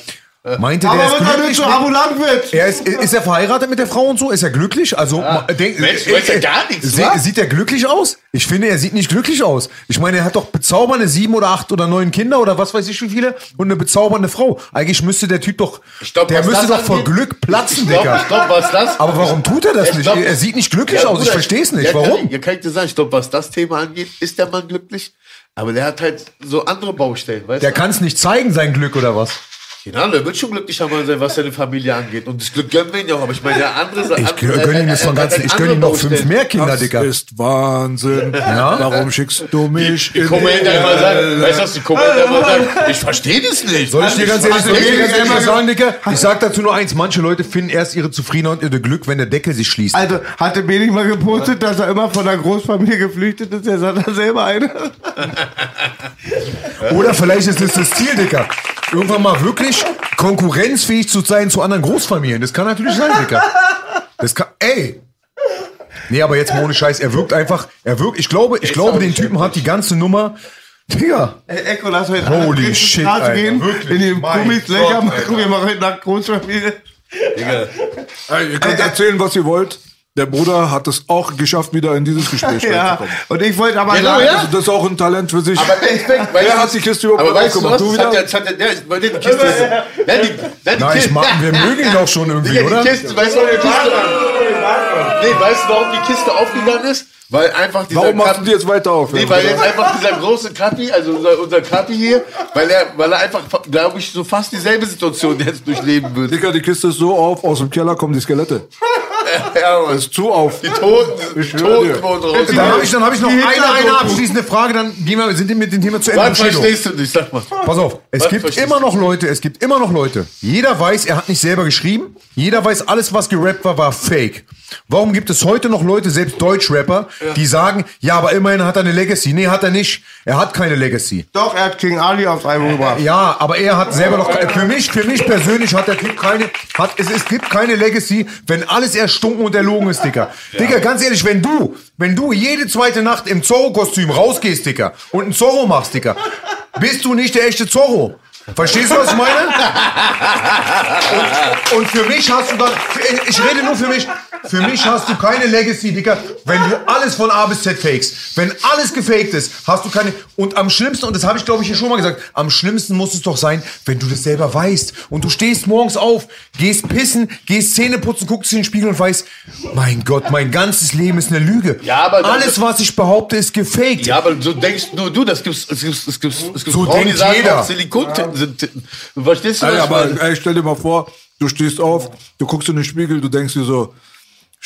Meinte Aber der ist glücklich? zu Abu Langwitz? Er ist, ist er verheiratet mit der Frau und so? Ist er glücklich? Also, ma- denk, Mensch, du weißt ja gar nichts, wa? Sieht er glücklich aus? Ich finde, er sieht nicht glücklich aus. Ich meine, er hat doch bezaubernde sieben oder acht oder neun Kinder oder was weiß ich wie viele und eine bezaubernde Frau. Eigentlich müsste der Typ doch, Ich glaub, der müsste doch vor Glück platzen, Ich glaube, Digga. ich glaub, was das. Aber warum tut er das Ich nicht? glaub- er sieht nicht glücklich Ja, aus. Ich verstehe es nicht. Ja, Warum? Kann, ich- ja, kann ich dir sagen, ich glaube, was das Thema angeht, ist der Mann glücklich. Aber der hat halt so andere Baustellen, weißt Der kann es nicht zeigen, sein Glück oder was? Genau, der wird schon glücklicher Mann sein, was seine Familie angeht. Und das Glück gönnen wir ihn ja auch. Aber ich meine, der andere Sa- Ich andere- gönne ihm das äh, von äh, ganzen. äh, Ich gönne ihm andere noch fünf mehr Kinder, Das Digga. ist Wahnsinn. Warum schickst du mich Die in Kommentare immer sagen, weißt du, was die Kommentare immer sagen? Ich verstehe das nicht. Soll ich dir ganz ehrlich, soll ich dir ganz ehrlich Einmal- was sagen, Digga? Ich sag dazu nur eins. Manche Leute finden erst ihre Zufriedenheit und ihr Glück, wenn der Deckel sich schließt. Also, hatte Beni mal gepostet, dass er immer von der Großfamilie geflüchtet ist. Jetzt hat er selber eine. Oder vielleicht ist es das Ziel, Dicker. Irgendwann mal wirklich konkurrenzfähig zu sein zu anderen Großfamilien. Das kann natürlich sein, Dicker. Das kann, ey. Nee, aber jetzt mal ohne Scheiß. Er wirkt einfach, er wirkt, ich glaube, ich glaube, den Typen hat die ganze Nummer, Digga. Ey, Echo, lass heute Holy shit, Alter, gehen, wirklich. in Löcher Gott, machen. Wir machen heute Nacht Großfamilie. Ey, ihr könnt erzählen, was ihr wollt. Der Bruder hat es auch geschafft, wieder in dieses Gespräch Ja, reinzukommen. und ich wollte aber Genau, sagen, ja. Also das ist auch ein Talent für sich. Aber weißt Wer du, hat die Kiste überhaupt aber weißt du aufgemacht? was? Du Das hat wieder? der, hat der, der, die Kiste ist. Nein, die, nein, die Na, ich Kiste. mag, wir mögen ihn doch schon irgendwie, Digga, oder? die Kiste, weißt du, warum die Kiste, nee, weißt du, warum die Kiste aufgegangen ist? Weil einfach dieser Warum machst du die jetzt weiter auf? Nee, weil jetzt einfach dieser große Kapi, also unser, unser Kapi hier, weil er, weil er einfach, glaube ich, so fast dieselbe Situation jetzt durchleben wird. Dicker, die Kiste ist so auf, aus dem Keller kommen die Skelette. Ja, Mann. Ist zu auf. Die Toten, Ich die Toten dir. wurden raus. Dann habe ich, dann hab ich noch eine, eine abschließende Frage, dann gehen wir, sind wir mit dem Thema zu Ende. Was verstehst du nicht? Sag mal. Pass auf, es Was gibt immer noch Leute, es gibt immer noch Leute. Jeder weiß, er hat nicht selber geschrieben. Jeder weiß, alles, was gerappt war, war fake. Warum gibt es heute noch Leute, selbst Deutschrapper, die sagen, ja, aber immerhin hat er eine Legacy. Nee, hat er nicht. Er hat keine Legacy. Doch, er hat King Ali aufs Album gebracht. Ja, aber er hat selber noch für mich, für mich persönlich hat der Typ keine, hat, es, es gibt keine Legacy, wenn alles erstunken und erlogen ist, Dicker. Dicker, ganz ehrlich, wenn du, wenn du jede zweite Nacht im Zorro-Kostüm rausgehst, Dicker, und einen Zorro machst, Dicker, bist du nicht der echte Zorro. Verstehst du, was ich meine? Und, und für mich hast du dann, ich rede nur für mich, für mich hast du keine Legacy, Dicker, wenn du alles von A bis Z fakest. Wenn alles gefaked ist, hast du keine, und am schlimmsten, und das habe ich glaube ich hier schon mal gesagt, am schlimmsten muss es doch sein, wenn du das selber weißt und du stehst morgens auf, gehst pissen, gehst Zähne putzen, guckst in den Spiegel und weißt, mein Gott, mein ganzes Leben ist eine Lüge. Ja, aber alles, was ich behaupte, ist gefaked. Ja, aber so denkst nur du, das gibt's, es gibt, es gibt, es gibt So Frauen, die denkt sagen, jeder. auch Sind Titten. Du verstehst du Ey, was ich aber meine? ey, stell dir mal vor, du stehst auf, du guckst in den Spiegel, du denkst dir so,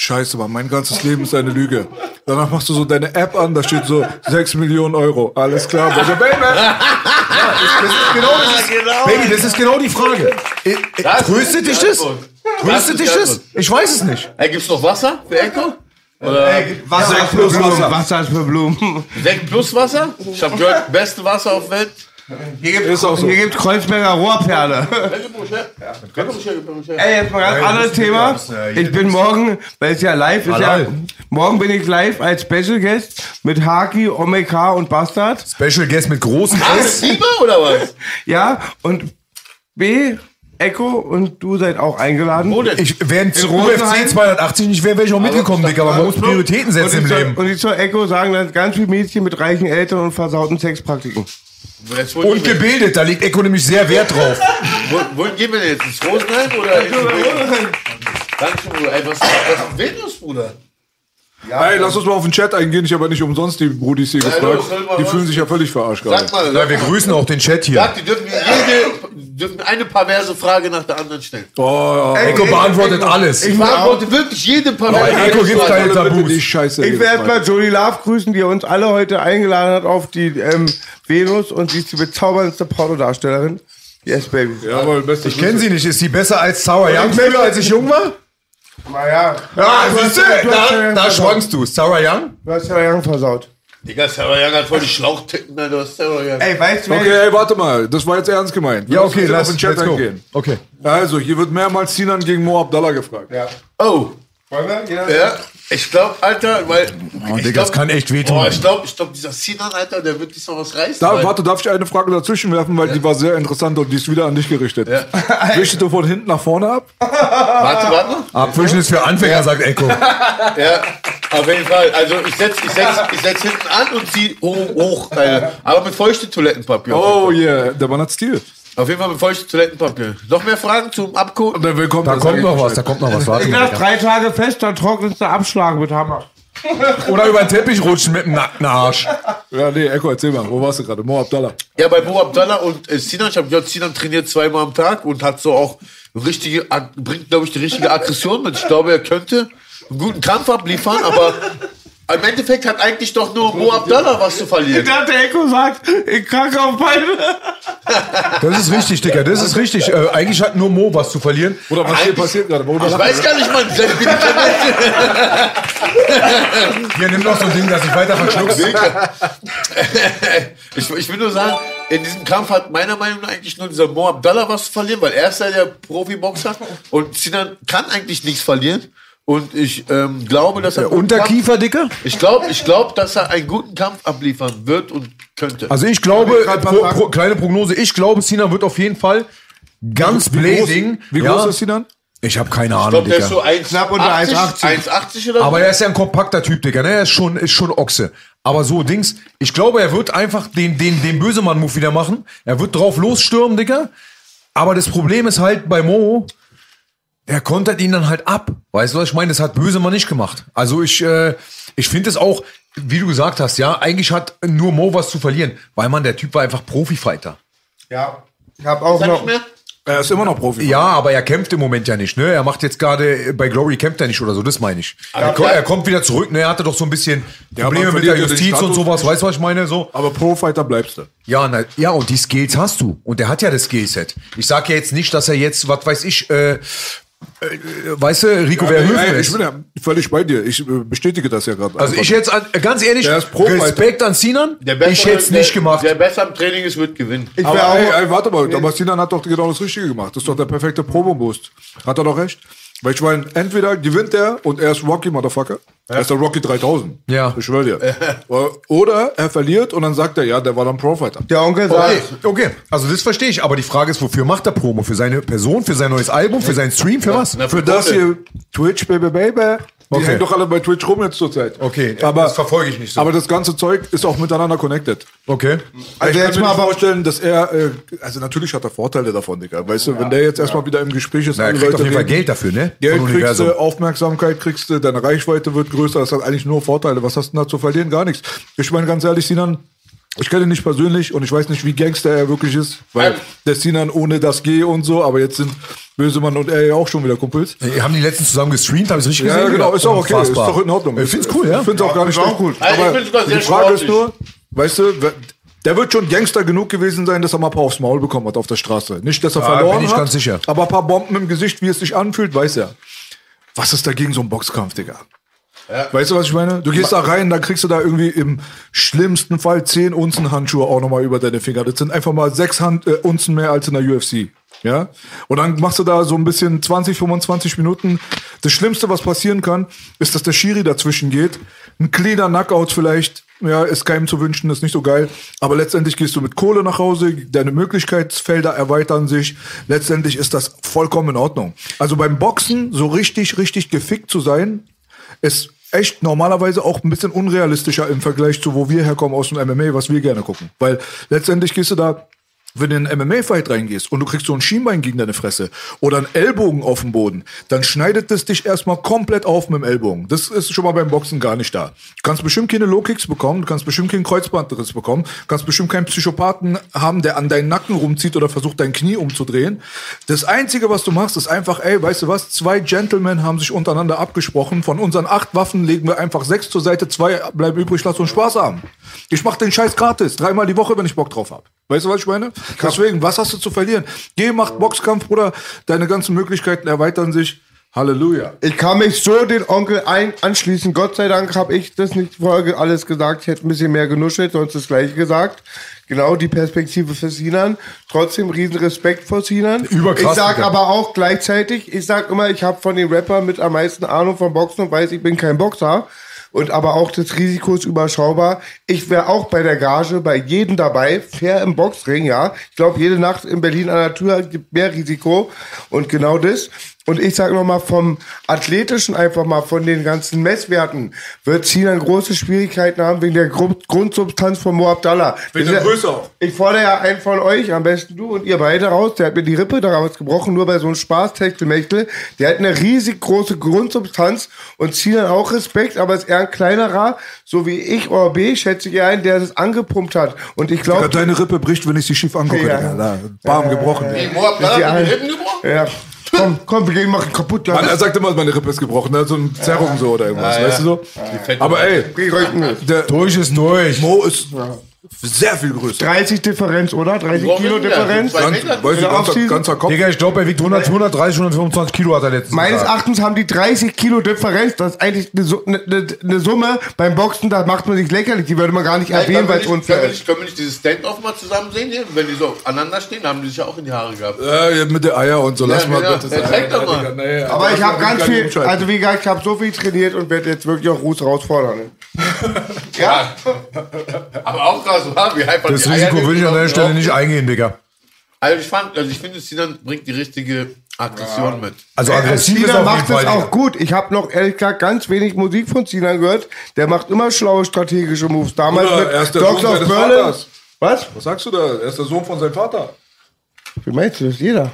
Scheiße, Mann, mein ganzes Leben ist eine Lüge. Danach machst du so deine App an, da steht so 6 Millionen Euro. Alles klar, Brother Baby. Das ist genau, das ist, Baby, das ist genau die Frage. Äh, äh, Das Tröstet dich das? Das Tröstet dich das? Ich weiß es nicht. Ey, gibt's noch Wasser für Echo? Wasser ist für Blumen. Wasser ist für Blumen. Sekt plus Wasser? Ich habe gehört, beste Wasser auf Welt. Hier gibt auch so. Kreuzberger Rohrperle. Ey, jetzt mal ganz anderes Thema. Ich bin morgen, weil es ja live ist, ja, morgen bin ich live als Special Guest mit Haki, Omeka und Bastard. Special Guest mit großem Ah, S. Oder was? Ja, und B, Echo und du seid auch eingeladen. Wo denn? Ich wären zu Rosenheim? UFC 280 nicht wäre, wäre ich auch mitgekommen, Digga. Aber man muss Prioritäten setzen im soll, Leben. und ich soll Echo sagen, dass ganz viele Mädchen mit reichen Eltern und versauten Sexpraktiken. Und gebildet, da liegt Eco nämlich sehr Wert drauf. Wo, wohin gehen wir denn jetzt? Ins Rosenheim oder in Dankeschön, Bruder. Ey, was, was ist Venus, Bruder? Ey, lass uns mal auf den Chat eingehen. Ich habe ja nicht umsonst die Brudis hier Ja, gefragt. los, mal Die fühlen sich ja völlig verarscht Sag gerade. mal, Ja, wir grüßen auch den Chat hier. sag, die dürfen jede, dürfen eine perverse Frage nach der anderen stellen. Oh, ja. Eco beantwortet alles. Ich beantworte wirklich jede perverse Frage. keine Alle bitte Tabus. Ich will jedes erstmal Jodie Love grüßen, die uns alle heute eingeladen hat auf die ähm, Venus und sie ist die bezauberndste Pornodarstellerin. Yes, Baby. Jawohl, beste Ich kenne sie nicht. Ist sie besser als Young früher, als ich jung war? Naja. Ja, du hast siehst du, du hast da, schwankst du. Sarah Young? Du hast ja Young versaut. Digga, Sarah Young hat voll die Schlauchtitten, Alter. Was ist Sarah Young? Ey, weißt du, Okay, ey, warte mal. Das war jetzt ernst gemeint. Ja, okay, uns lass, auf den Chat let's go. eingehen. Okay. Also, hier wird mehrmals Sinan gegen Mo Abdallah gefragt. Ja. Oh, Wollen wir? Ja. ja. Ich glaube, Alter, weil. Oh, ich Digga, das kann echt wehtun. Oh, ich glaube, ich glaub, dieser Sinan, Alter, der wird diesmal was reißen. Da, weil- warte, darf ich eine Frage dazwischen werfen, weil die war sehr interessant und die ist wieder an dich gerichtet. Ja. Richtest du von hinten nach vorne ab? Warte, warte. Abwischen ist für Anfänger, sagt Echo. Ja, auf jeden Fall. Also ich setz, ich setz, ich setz hinten an und zieh hoch, hoch Alter. Aber mit feuchtem Toilettenpapier. Oh yeah, der Mann hat Stil. Auf jeden Fall mit feuchtem Toilettenpapier. Noch mehr Fragen zum Abcode? Der willkommen. Da kommt noch was, da kommt noch was. Warte Ich mal, lass Digga. drei Tage fest, dann trocknest du Abschlag mit Hammer. Oder über den Teppich rutschen mit dem nackten Arsch. Ja, nee, Echo, erzähl mal, wo warst du gerade? Mo Abdallah. Ja, bei Mo Abdallah und äh, Sinan, ich habe gehört, Sinan trainiert zweimal am Tag und hat so auch richtige, bringt, glaube ich, die richtige Aggression mit. Ich glaube, er könnte einen guten Kampf abliefern, aber im Endeffekt hat eigentlich doch nur Mo Abdallah was zu Ich verlieren. dachte, Echo sagt, ich kacke auf Beine. Das ist richtig, Digga, das ist richtig. Äh, eigentlich hat nur Mo was zu verlieren. Oder was hier passiert gerade? Warum Ich lacht weiß gar nicht, bin Hier, nimm noch so ein Ding, dass ich weiter verschluckst. ich, ich will nur sagen, in diesem Kampf hat meiner Meinung nach eigentlich nur dieser Mo Abdallah was zu verlieren, weil er ist ja der Profiboxer und Sinan kann eigentlich nichts verlieren. Und ich ähm, glaube, dass er. einen guten Unterkiefer, Dicker? Kampf- Ich glaube, ich glaub, dass er einen guten Kampf abliefern wird und könnte. Also ich glaube, ich äh, pro, pro, kleine Prognose, ich glaube, Sina wird auf jeden Fall ganz blazing. Wie ja, groß ist Sinan? Ich habe keine ich Ahnung, glaube, der Digga. ist so 1, Knapp unter 1,80. 1,80 oder so. Aber er ist ja ein kompakter Typ, Digga. Ne? Er ist schon, ist schon Ochse. Aber so, Dings, ich glaube, er wird einfach den, den, den Bösemann-Move wieder machen. Er wird drauf losstürmen, Digga. Aber das Problem ist halt bei Mo, er kontert ihn dann halt ab. Weißt du, was ich meine? Das hat Bösemann nicht gemacht. Also ich, äh, ich finde es auch, wie du gesagt hast, ja, eigentlich hat nur Mo was zu verlieren, weil man, der Typ war einfach Profifighter. Ja. Ich hab auch Sag noch. Er ist immer noch Profi. Ja, aber er kämpft im Moment ja nicht, ne? Er macht jetzt gerade, bei Glory kämpft er nicht oder so, das meine ich. Er, ko- er kommt wieder zurück, ne? Er hatte doch so ein bisschen Probleme man mit der ja Justiz und sowas, weißt du, was ich meine? So. Aber Pro-Fighter bleibst du. Ja, na, ja, und die Skills hast du. Und er hat ja das Skillset. Ich sag ja jetzt nicht, dass er jetzt, was weiß ich, äh, Weißt du, Rico wäre Ey, Höfen ey, ist. ich bin ja völlig bei dir. Ich äh, bestätige das ja gerade. Also ich jetzt, an, ganz ehrlich. Respekt an Sinan. Der Ich Bessere- hätte es nicht gemacht. Der besser im Training ist, wird gewinnen. Ich Aber auch, ey, ey, warte mal, aber Sinan hat doch genau das Richtige gemacht. Das ist doch der perfekte Promo-Boost. Hat er doch recht? Weil ich meine, entweder gewinnt er und er ist Rocky Motherfucker. Er ist der Rocky 3000. Ja. Ich schwöre dir. Oder er verliert und dann sagt er, ja, der war dann Pro-Fighter. der Onkel Okay, sagt, okay, also das verstehe ich. Aber die Frage ist, wofür macht er Promo? Für seine Person, für sein neues Album, für seinen Stream, für was? Na, Für das Kohle. hier, Twitch, Baby, Baby. Die Okay. hängen doch alle bei Twitch rum jetzt zur Zeit. Okay, aber, das verfolge ich nicht so. Aber das ganze Zeug ist auch miteinander connected. Okay. also ich kann jetzt mir mal vorstellen, dass er, äh, also natürlich hat er Vorteile davon, Digga. Weißt du, wenn der jetzt erstmal wieder im Gespräch ist, Na, er kriegt auf jeden Fall reden, Geld dafür, ne? Geld Von kriegst du, Aufmerksamkeit kriegst du, deine Reichweite wird größer. Das hat eigentlich nur Vorteile. Was hast du denn da zu verlieren? Gar nichts. Ich meine, ganz ehrlich, Sinan, ich kenne ihn nicht persönlich und ich weiß nicht, wie Gangster er wirklich ist, weil Ähm. der Sinan ohne das G und so, aber jetzt sind Bösemann und er ja auch schon wieder Kumpels. Ey, Haben die letztens zusammen gestreamt? Habe ich richtig Ja, gesehen? ja, genau, ist auch okay, Unfassbar. ist doch in Ordnung. Ich find's cool, ja. Ich find's auch gar nicht ist auch gut. Also ich Aber die sehr Frage ist sportlich. nur, weißt du, der wird schon Gangster genug gewesen sein, dass er mal ein paar aufs Maul bekommen hat auf der Straße. Nicht, dass er Ja, verloren bin ich hat, ganz sicher. aber ein paar Bomben im Gesicht, wie es sich anfühlt, weiß er. Was ist dagegen so ein Boxkampf, Digga? Weißt du, was ich meine? Du gehst da rein, dann kriegst du da irgendwie im schlimmsten Fall 10 Unzen Handschuhe auch nochmal über deine Finger. Das sind einfach mal 6 Hand, äh, Unzen mehr als in der UFC. Ja? Und dann machst du da so ein bisschen 20, 25 Minuten. Das Schlimmste, was passieren kann, ist, dass der Schiri dazwischen geht. Ein cleaner Knockout vielleicht, ja, ist keinem zu wünschen, ist nicht so geil. Aber letztendlich gehst du mit Kohle nach Hause, deine Möglichkeitsfelder erweitern sich. Letztendlich ist das vollkommen in Ordnung. Also beim Boxen so richtig, richtig gefickt zu sein, ist echt normalerweise auch ein bisschen unrealistischer im Vergleich zu wo wir herkommen aus dem MMA, was wir gerne gucken. Weil letztendlich gehst du da wenn du in einen MMA-Fight reingehst und du kriegst so ein Schienbein gegen deine Fresse oder einen Ellbogen auf dem Boden, dann schneidet es dich erstmal komplett auf mit dem Ellbogen. Das ist schon mal beim Boxen gar nicht da. Du kannst bestimmt keine Low-Kicks bekommen, du kannst bestimmt keinen Kreuzbandriss bekommen, du kannst bestimmt keinen Psychopathen haben, der an deinen Nacken rumzieht oder versucht, dein Knie umzudrehen. Das Einzige, was du machst, ist einfach, ey, weißt du was, zwei Gentlemen haben sich untereinander abgesprochen, von unseren acht Waffen legen wir einfach sechs zur Seite, zwei bleiben übrig, lass uns Spaß haben. Ich mach den Scheiß gratis, dreimal die Woche, wenn ich Bock drauf hab. Weißt du, was ich meine? Deswegen, was hast du zu verlieren? Geh, mach Boxkampf, Bruder. Deine ganzen Möglichkeiten erweitern sich. Halleluja. ich kann mich so den Onkel ein anschließen. Gott sei Dank habe ich das nicht vorher alles gesagt. Ich hätte ein bisschen mehr genuschelt, sonst das gleiche gesagt. Genau, die Perspektive für Sinan. Trotzdem riesen Respekt vor Sinan. Überkrass, Ich sag Digga. aber auch gleichzeitig, ich sag immer, ich habe von den Rappern mit am meisten Ahnung vom Boxen und weiß, ich bin kein Boxer. Und aber auch das Risiko ist überschaubar. Ich wäre auch bei der Gage bei jedem dabei, fair im Boxring, ja. Ich glaube, jede Nacht in Berlin an der Tür gibt mehr Risiko. Und genau das. Und ich sage nochmal vom Athletischen einfach mal, von den ganzen Messwerten, wird Sinan große Schwierigkeiten haben wegen der Grund Grundsubstanz von Mo Abdallah. Wegen der Größe auch. Ich fordere ja einen von euch, am besten du und ihr beide raus, der hat mir die Rippe damals gebrochen, nur bei so einem Spaßtechtelmechtel. Der hat eine riesig große Grundsubstanz und dann auch Respekt, aber ist eher ein kleinerer, so wie ich oder B, schätze ich ein, der das angepumpt hat. Und ich glaube, deine Rippe bricht, wenn ich sie schief angucke. Ja. Da, Bam, gebrochen. Hey, Mo Abdallah hat die Rippen gebrochen? ja, komm, komm, wir gehen machen kaputt. Man, Ja. er sagt immer, meine Rippe ist gebrochen. Ne? So eine Zerrung so oder irgendwas. Ja, ja. Weißt du so? Aber ey, Durch ist durch. Mo ist sehr viel größer. 30 Differenz, oder? 30 Warum Kilo? Differenz. Ganz, Meter? weißt du, In der ganzer, ganzer Kopf. Digga, ich glaube, er wiegt 100, 130, 125 Kilo hat er letztens Meines. Erachtens haben die 30 Kilo Differenz. Das ist eigentlich eine, eine, eine, eine Summe beim Boxen, da macht man sich lächerlich. Die würde man gar nicht erwähnen, weil es unfair wir ist. nicht, können wir nicht dieses Stand-off mal zusammen sehen hier? Wenn die so aneinander stehen, haben die sich ja auch in die Haare gehabt. Äh, mit der Eier und so. Lass Ja, mal genau. bitte Ja, sein. zeig doch mal. Nee, Aber ich das habe ganz ich viel, also wie gesagt, ich habe so viel trainiert und werde jetzt wirklich auch Ruß herausfordern. ja? Aber auch krass, wa? wie hyper Das die Eier Risiko will ich an der. Stelle nicht eingehen, Digga. Also ich fand, also ich finde, Sinan bringt die richtige Aggression mit. Also aggressiv ist Sinan auf jeden macht Fall. es auch gut. Ich habe noch ehrlich gesagt ganz wenig Musik von Sinan gehört. Der macht immer schlaue strategische Moves. Damals Bruder, mit er ist der Dogs Sohn of seines Berlin. Vaters. Was? Was sagst du da? Er ist der Sohn von seinem Vater. Wie meinst du das? Jeder.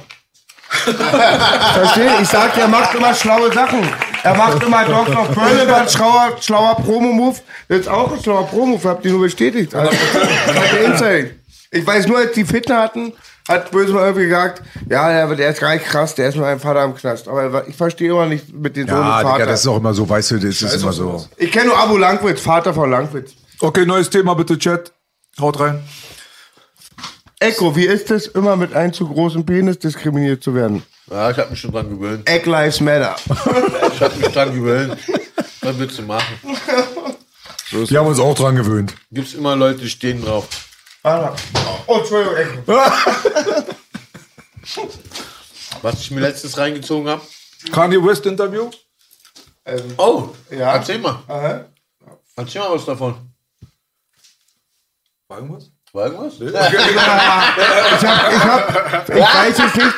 Verstehe? Ich sag, er macht immer schlaue Sachen. Er macht immer of Berlin, war ein schlauer, schlauer Promo-Move. Das ist auch ein schlauer Promo-Move, habt ihr nur bestätigt. Also. Ich weiß nur, als die Fitten hatten, hat Böse mal irgendwie gesagt, ja, der, der ist gar nicht krass, der ist mit meinem Vater im Knast. Aber ich verstehe immer nicht mit den Sohn Ja, und Vater. Digga, das ist auch immer so, weißt du, das ist immer so. ich kenne nur Abu Langwitz, Vater von Langwitz. Okay, neues Thema bitte, Chat. Haut rein. Echo, wie ist es, immer mit einem zu großen Penis diskriminiert zu werden? Ja, ich habe mich schon dran gewöhnt. Egg Lives Matter. Ich habe mich dran gewöhnt. Was willst du machen? Die haben uns auch dran gewöhnt. Gibt's immer Leute, die stehen drauf. Oh, Entschuldigung, Echo. Was ich mir letztes reingezogen habe. Kanye West Interview? Oh, Ja. erzähl mal. Aha. Erzähl mal was davon. War irgendwas? War irgendwas? Ich hab, ich hab, ich weiß es nicht.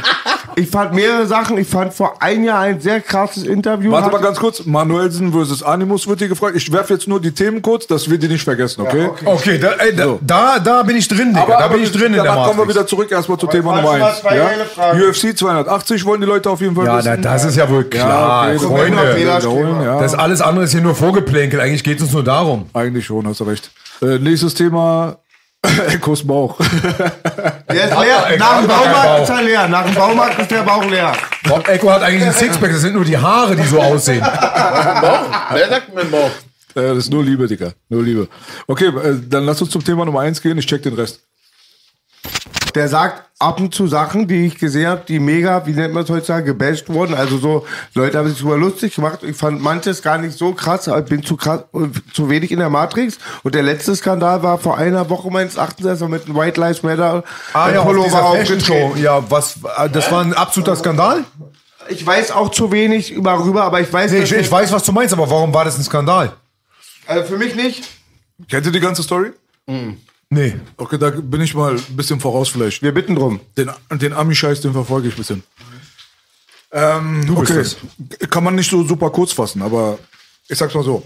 Ich fand mehrere Sachen. Ich fand vor ein Jahr ein sehr krasses Interview. Warte mal ganz kurz. Manuelsen versus Animus wird hier gefragt. Ich werfe jetzt nur die Themen kurz, dass wir die nicht vergessen, okay? Okay, da, ey, da, da, da bin ich drin, Digga. da bin ich drin in der danach kommen wir Matrix. wieder zurück erstmal zu Thema Nummer schon mal 1. zwei Ja? UFC 280 wollen die Leute auf jeden Fall Ja, wissen. na, das ist ja wohl klar, okay, Freunde. Ja. Das alles andere ist hier nur Vorgeplänkel. Eigentlich geht es uns nur darum. Eigentlich schon, hast du recht. Äh, nächstes Thema. Echos Bauch. Der ist leer. Nach dem Baumarkt ist er leer. Nach dem Baumarkt ist der Bauch leer. Bob Echo hat eigentlich ein Sixpack. Das sind nur die Haare, die so aussehen. Bauch? Wer sagt mein Bauch? Äh, das ist nur Liebe, Digga. Nur Liebe. Okay, äh, dann lass uns zum Thema Nummer 1 gehen. Ich check den Rest. Der sagt ab und zu Sachen, die ich gesehen habe, die mega, wie nennt man es heutzutage, gebasht wurden. Also so, Leute haben sich drüber lustig gemacht. Ich fand manches gar nicht so krass, ich bin zu krass, zu wenig in der Matrix. Und der letzte Skandal war vor einer Woche meines Erachtens, als er mit einem White Lives Matter Ah äh, ja, auf Pullover Fashion Show. Ja, was, äh, das war ein absoluter Skandal? Ich weiß auch zu wenig über rüber, aber ich weiß, Nee, ich, ich weiß, was du meinst, aber warum war das ein Skandal? also für mich nicht. Kennt ihr die ganze Story? Nee. Okay, da bin ich mal ein bisschen voraus vielleicht. Wir bitten drum. Den, den Ami-Scheiß, den verfolge ich ein bisschen. Ähm, Du bist okay. Kann man nicht so super kurz fassen, aber ich sag's mal so.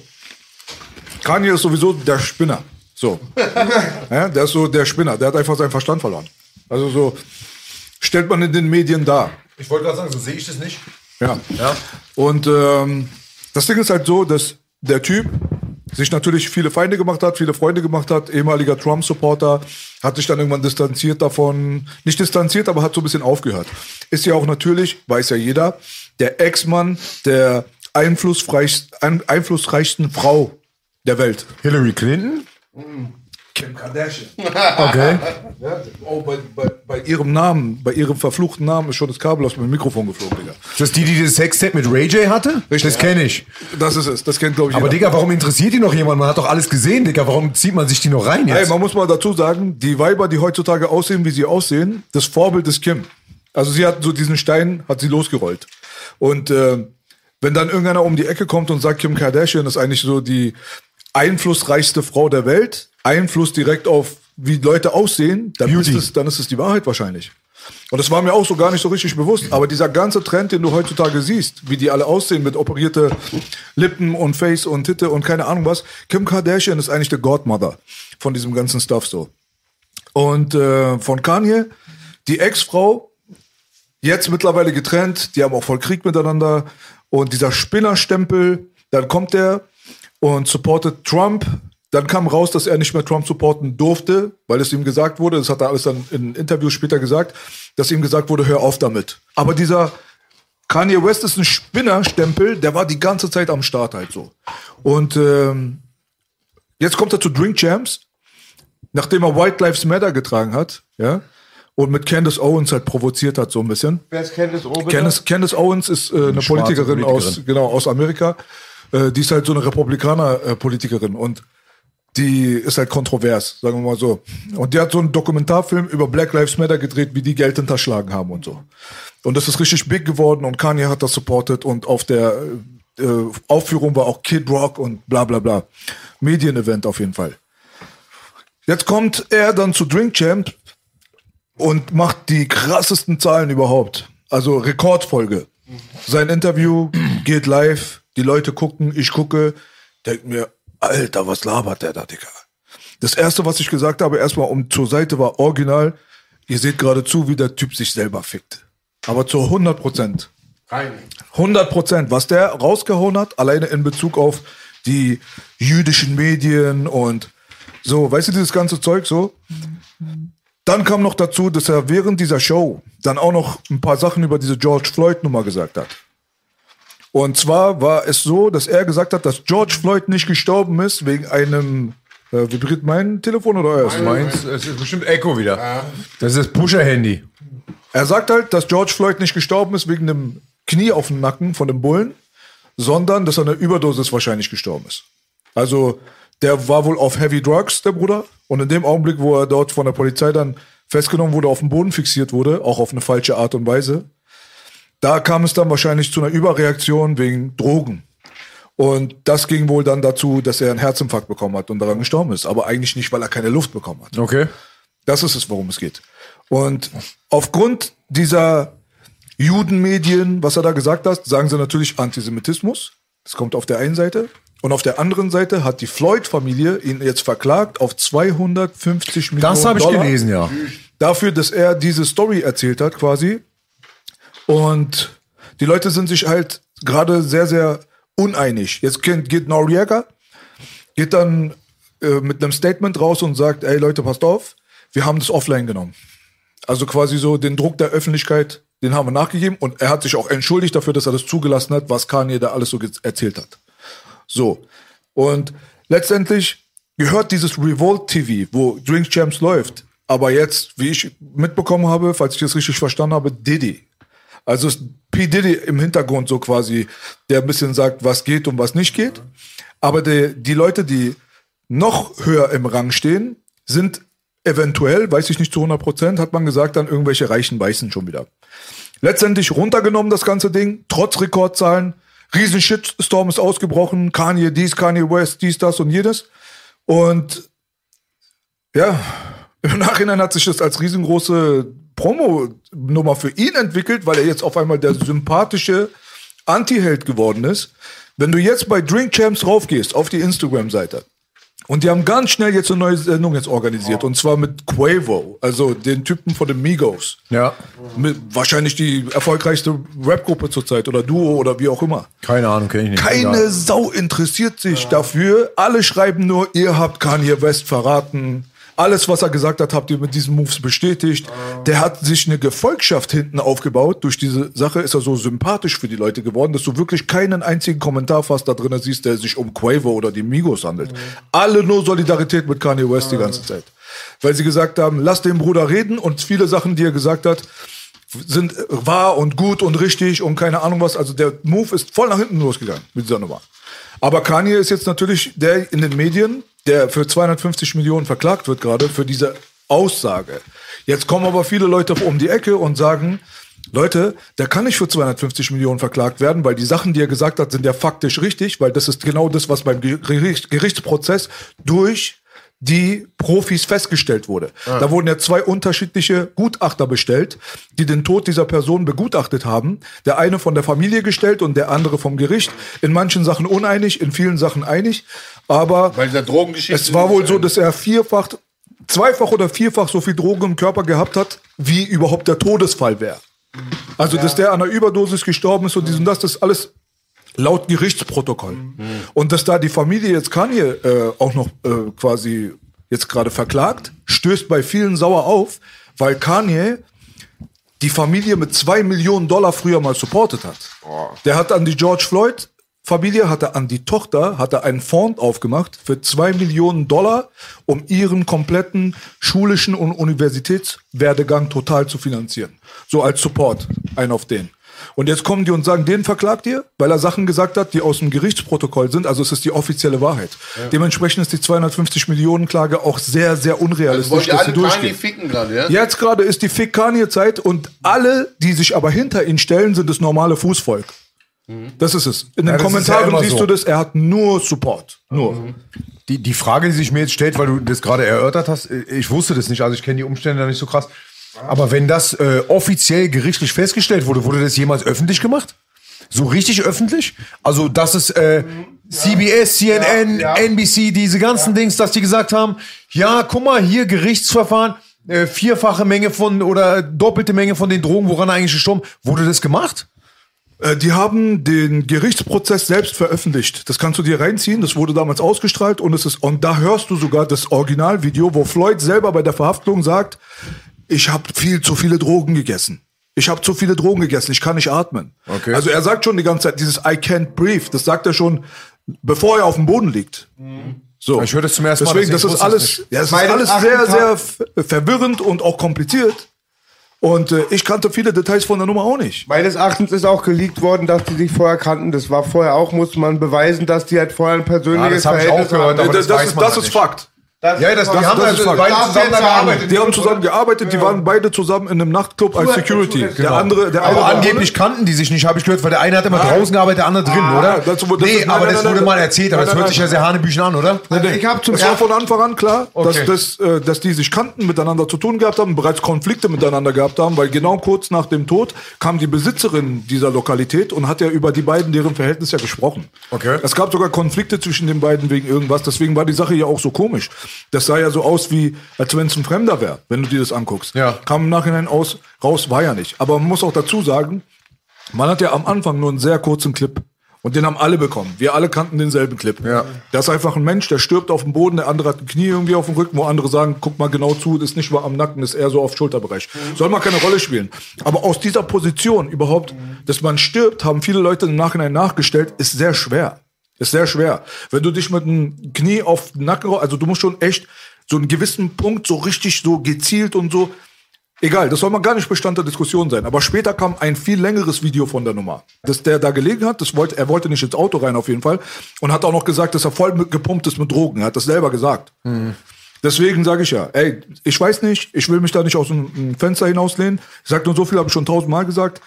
Kanye ist sowieso der Spinner. So. ja, der ist so der Spinner. Der hat einfach seinen Verstand verloren. Also so stellt man in den Medien dar. Ich wollte gerade sagen, so sehe ich das nicht. Ja. Ja. Und ähm, das Ding ist halt so, dass der Typ sich natürlich viele Feinde gemacht hat, viele Freunde gemacht hat, ehemaliger Trump-Supporter, hat sich dann irgendwann distanziert davon, nicht distanziert, aber hat so ein bisschen aufgehört. Ist ja auch natürlich, weiß ja jeder, der Ex-Mann der einflussreichsten, ein, einflussreichsten Frau der Welt. Hillary Clinton? Kim Kardashian. Okay. Ja, oh, bei, bei, bei ihrem Namen, bei ihrem verfluchten Namen ist schon das Kabel aus meinem Mikrofon geflogen, Digga. Ist das die, die das Sextape mit Ray J hatte? Richtig. Das kenne ich. Das ist es, das kennt glaube ich Aber jeder. Digga, warum interessiert die noch jemand? Man hat doch alles gesehen, Digga. Warum zieht man sich die noch rein Ey, jetzt? man muss mal dazu sagen, die Weiber, die heutzutage aussehen, wie sie aussehen, das Vorbild ist Kim. Also sie hat so diesen Stein, hat sie losgerollt. Und äh, wenn dann irgendeiner um die Ecke kommt und sagt, Kim Kardashian ist eigentlich so die einflussreichste Frau der Welt, Einfluss direkt auf wie Leute aussehen, dann ist, es, dann ist es die Wahrheit wahrscheinlich. Und das war mir auch so gar nicht so richtig bewusst. Aber dieser ganze Trend, den du heutzutage siehst, wie die alle aussehen mit operierte Lippen und Face und Titte und keine Ahnung was, Kim Kardashian ist eigentlich der Godmother von diesem ganzen Stuff so. Und äh, von Kanye, die Ex-Frau, jetzt mittlerweile getrennt, die haben auch voll Krieg miteinander. Und dieser Spinnerstempel, dann kommt er und supportet Trump. Dann kam raus, dass er nicht mehr Trump supporten durfte, weil es ihm gesagt wurde, das hat er alles dann in Interviews später gesagt, dass ihm gesagt wurde, hör auf damit. Aber dieser Kanye West ist ein Spinnerstempel, der war die ganze Zeit am Start halt so. Und ähm, jetzt kommt er zu Drink Champs, nachdem er White Lives Matter getragen hat, ja, und mit Candace Owens halt provoziert hat so ein bisschen. Wer ist Candice Oben? Candace, Candace Owens ist äh, eine schwarze Politikerin, aus Politikerin. genau aus Amerika. Äh, die ist halt so eine Republikaner-Politikerin und die ist halt kontrovers, sagen wir mal so. Und die hat so einen Dokumentarfilm über Black Lives Matter gedreht, wie die Geld hinterschlagen haben und so. Und das ist richtig big geworden und Kanye hat das supportet und auf der äh, Aufführung war auch Kid Rock und bla bla bla. Medienevent auf jeden Fall. Jetzt kommt er dann zu Drink Champ und macht die krassesten Zahlen überhaupt. Also Rekordfolge. Sein Interview geht live, die Leute gucken, ich gucke, denk mir, Alter, was labert der da, Digga? Das erste, was ich gesagt habe, erstmal um zur Seite war original, ihr seht gerade zu, wie der Typ sich selber fickt. Aber zu 100 Prozent. 100 Prozent. Was der rausgehauen hat, alleine in Bezug auf die jüdischen Medien und so, weißt du, dieses ganze Zeug so. Dann kam noch dazu, dass er während dieser Show dann auch noch ein paar Sachen über diese George Floyd Nummer gesagt hat. Und zwar war es so, dass er gesagt hat, dass George Floyd nicht gestorben ist wegen einem Äh, vibriert mein Telefon oder euer? Meins, es ist bestimmt Echo wieder. Das ist das Pusher-Handy. Er sagt halt, dass George Floyd nicht gestorben ist wegen dem Knie auf dem Nacken von dem Bullen, sondern dass er eine Überdosis wahrscheinlich gestorben ist. Also der war wohl auf Heavy Drugs, der Bruder. Und in dem Augenblick, wo er dort von der Polizei dann festgenommen wurde, auf dem Boden fixiert wurde, auch auf eine falsche Art und Weise, da kam es dann wahrscheinlich zu einer Überreaktion wegen Drogen. Und das ging wohl dann dazu, dass er einen Herzinfarkt bekommen hat und daran gestorben ist. Aber eigentlich nicht, weil er keine Luft bekommen hat. Okay. Das ist es, worum es geht. Und aufgrund dieser Judenmedien, was er da gesagt hat, sagen sie natürlich Antisemitismus. Das kommt auf der einen Seite. Und auf der anderen Seite hat die Floyd-Familie ihn jetzt verklagt auf 250 Millionen Das habe ich Dollar gelesen, ja. dafür, dass er diese Story erzählt hat, quasi. Und die Leute sind sich halt gerade sehr, sehr uneinig. Jetzt geht Noriega, geht dann äh, mit einem Statement raus und sagt, ey Leute, passt auf, wir haben das offline genommen. Also quasi so den Druck der Öffentlichkeit, den haben wir nachgegeben und er hat sich auch entschuldigt dafür, dass er das zugelassen hat, was Kanye da alles so erzählt hat. So. Und letztendlich gehört dieses Revolt TV, wo Drink Champs läuft, aber jetzt, wie ich mitbekommen habe, falls ich das richtig verstanden habe, Diddy. Also ist P. Diddy im Hintergrund so quasi, der ein bisschen sagt, was geht und was nicht geht. Aber die, die Leute, die noch höher im Rang stehen, sind eventuell, weiß ich nicht zu 100 Prozent, hat man gesagt, dann irgendwelche reichen Weißen schon wieder. Letztendlich runtergenommen das ganze Ding, trotz Rekordzahlen. Riesen Shitstorm ist ausgebrochen. Kanye dies, Kanye West, dies, das und jedes. Und ja, im Nachhinein hat sich das als riesengroße Promo-Nummer für ihn entwickelt, weil er jetzt auf einmal der sympathische Anti-Held geworden ist. Wenn du jetzt bei Drink Champs raufgehst, auf die Instagram-Seite, und die haben ganz schnell jetzt eine neue Sendung jetzt organisiert, und zwar mit Quavo, also den Typen von den Migos. Ja. Mit wahrscheinlich die erfolgreichste Rap-Gruppe zurzeit oder Duo oder wie auch immer. Keine Ahnung, kenne ich nicht. Keine Egal. Sau interessiert sich dafür. Alle schreiben nur, ihr habt Kanye West verraten. Alles, was er gesagt hat, habt ihr mit diesen Moves bestätigt. Der hat sich eine Gefolgschaft hinten aufgebaut. Durch diese Sache ist er so sympathisch für die Leute geworden, dass du wirklich keinen einzigen Kommentar fast da drin siehst, der sich um Quavo oder die Migos handelt. Alle nur Solidarität mit Kanye West die ganze Zeit. Weil sie gesagt haben, lass den Bruder reden und viele Sachen, die er gesagt hat, sind wahr und gut und richtig und keine Ahnung was. Also der Move ist voll nach hinten losgegangen mit dieser Nummer. Aber Kanye ist jetzt natürlich der in den Medien, der für 250 Millionen verklagt wird gerade für diese Aussage. Jetzt kommen aber viele Leute um die Ecke und sagen, Leute, der kann nicht für 250 Millionen verklagt werden, weil die Sachen, die er gesagt hat, sind ja faktisch richtig, weil das ist genau das, was beim Gericht, Gerichtsprozess durch die Profis festgestellt wurde. Da wurden ja zwei unterschiedliche Gutachter bestellt, die den Tod dieser Person begutachtet haben. Der eine von der Familie gestellt und der andere vom Gericht. In manchen Sachen uneinig, in vielen Sachen einig. Aber es war wohl so, dass er vierfach, zweifach oder vierfach so viel Drogen im Körper gehabt hat, wie überhaupt der Todesfall wäre. Also, dass der an einer Überdosis gestorben ist und dies und das, das ist alles laut Gerichtsprotokoll. Und dass da die Familie jetzt Kanye äh, auch noch äh, quasi jetzt gerade verklagt, stößt bei vielen sauer auf, weil Kanye die Familie mit zwei Millionen Dollar früher mal supportet hat. Der hat an die George Floyd Familie, hat er an die Tochter, hat er einen Fonds aufgemacht für zwei Millionen Dollar, um ihren kompletten schulischen und Universitätswerdegang total zu finanzieren. So als Support, ein auf den. Und jetzt kommen die und sagen, den verklagt ihr, weil er Sachen gesagt hat, die aus dem Gerichtsprotokoll sind. Also es ist die offizielle Wahrheit. Dementsprechend ist die 250 Millionen Klage auch sehr, sehr unrealistisch, ihr dass sie durchgeht. ficken gerade, ja? Jetzt gerade ist die Fick Kanye Zeit und alle, die sich aber hinter ihn stellen, sind das normale Fußvolk. Das ist es. In den ja Kommentaren immer siehst so. du das, er hat nur Support. Nur. Die, die Frage, die sich mir jetzt stellt, weil du das gerade erörtert hast, äh, ich wusste das nicht, also ich kenne die Umstände da nicht so krass. Aber wenn das äh, offiziell gerichtlich festgestellt wurde, wurde das jemals öffentlich gemacht? So richtig öffentlich? Also, dass es äh, CBS, CNN, Ja, ja. NBC, diese ganzen Dings, dass die gesagt haben, ja, guck mal, hier Gerichtsverfahren, äh, vierfache Menge von oder doppelte Menge von den Drogen, woran er eigentlich gestorben, wurde das gemacht? Äh, Die haben den Gerichtsprozess selbst veröffentlicht. Das kannst du dir reinziehen. Das wurde damals ausgestrahlt und es ist und da hörst du sogar das Originalvideo, wo Floyd selber bei der Verhaftung sagt: Ich habe viel zu viele Drogen gegessen. Ich habe zu viele Drogen gegessen. Ich kann nicht atmen. Okay. Also er sagt schon die ganze Zeit dieses I can't breathe. Das sagt er schon, bevor er auf dem Boden liegt. So. Ich höre das zum ersten Mal, Deswegen, deswegen das ist alles, ja, es ist alles sehr, sehr verwirrend und auch kompliziert. Und äh, ich kannte viele Details von der Nummer auch nicht. Meines Erachtens ist auch geleakt worden, dass die sich vorher kannten. Das war vorher auch, musste man beweisen, dass die halt vorher ein persönliches Ja, das hab ich auch Verhältnis gehört, haben. aber das, das man das halt ist. Fakt. Das Ja, das, die Das- haben das ist beide Darf zusammen jetzt da sagen. gearbeitet. Die haben zusammen gearbeitet, die waren beide zusammen in einem Nachtclub als Genau. Security. Der Genau. andere, der aber angeblich kannten die sich nicht, habe ich gehört, weil der eine hat immer draußen gearbeitet, der andere drin, Ah, oder? das- das nee, ist- nein, aber nein, das nein, wurde mal erzählt, aber das hört sich ja sehr hanebüchen an, oder? Also ich habe zum Es war von Anfang an klar, Okay. dass, das, äh, dass die sich kannten, miteinander zu tun gehabt haben, bereits Konflikte miteinander gehabt haben, weil genau kurz nach dem Tod kam die Besitzerin dieser Lokalität und hat ja über die beiden deren Verhältnis ja gesprochen. Okay. Es gab sogar Konflikte zwischen den beiden wegen irgendwas, deswegen war die Sache ja auch so komisch. Das sah ja so aus wie, als wenn es ein Fremder wäre, wenn du dir das anguckst. Ja. Kam im Nachhinein aus, raus, war ja nicht. Aber man muss auch dazu sagen, man hat ja am Anfang nur einen sehr kurzen Clip. Und den haben alle bekommen. Wir alle kannten denselben Clip. Ja. Das ist einfach ein Mensch, der stirbt auf dem Boden, der andere hat ein Knie irgendwie auf dem Rücken, wo andere sagen, guck mal genau zu, das ist nicht mal am Nacken, das ist eher so auf Schulterbereich. Soll mal keine Rolle spielen. Aber aus dieser Position überhaupt, dass man stirbt, haben viele Leute im Nachhinein nachgestellt, ist sehr schwer. Ist sehr schwer. Wenn du dich mit einem Knie auf den Nacken, also du musst schon echt so einen gewissen Punkt so richtig so gezielt und so, Egal, das soll mal gar nicht Bestand der Diskussion sein. Aber später kam ein viel längeres Video von der Nummer. Dass der da gelegen hat, das wollte, er wollte nicht ins Auto rein auf jeden Fall. Und hat auch noch gesagt, dass er voll mit, gepumpt ist mit Drogen. Er hat das selber gesagt. Deswegen sage ich ja, ey, ich weiß nicht, ich will mich da nicht aus dem dem Fenster hinauslehnen. Ich sag nur so viel, habe ich schon tausendmal gesagt.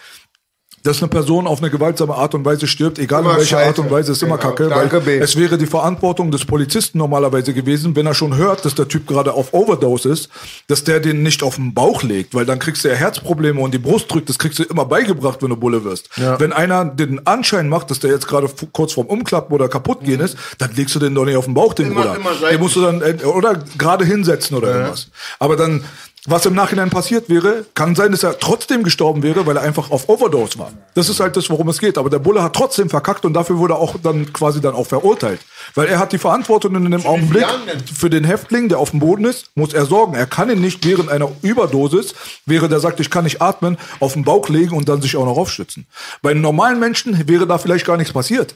Dass eine Person auf eine gewaltsame Art und Weise stirbt, egal Immer in welcher scheiße. Art und Weise, ist immer Genau. kacke. Danke, weil B. es wäre die Verantwortung des Polizisten normalerweise gewesen, wenn er schon hört, dass der Typ gerade auf Overdose ist, dass der den nicht auf den Bauch legt, weil dann kriegst du ja Herzprobleme und die Brust drückt, das kriegst du immer beigebracht, wenn du Bulle wirst. Wenn einer den Anschein macht, dass der jetzt gerade kurz vorm Umklappen oder kaputt gehen ist, dann legst du den doch nicht auf den Bauch, den Immer- Bruder. immer Den musst du dann, äh, oder gerade hinsetzen oder irgendwas. Aber dann, was im Nachhinein passiert wäre, kann sein, dass er trotzdem gestorben wäre, weil er einfach auf Overdose war. Das ist halt das, worum es geht. Aber der Bulle hat trotzdem verkackt und dafür wurde er auch dann quasi dann auch verurteilt. Weil er hat die Verantwortung in dem Augenblick für den Häftling, der auf dem Boden ist, muss er sorgen. Er kann ihn nicht während einer Überdosis, während er sagt, ich kann nicht atmen, auf den Bauch legen und dann sich auch noch aufstützen. Bei normalen Menschen wäre da vielleicht gar nichts passiert.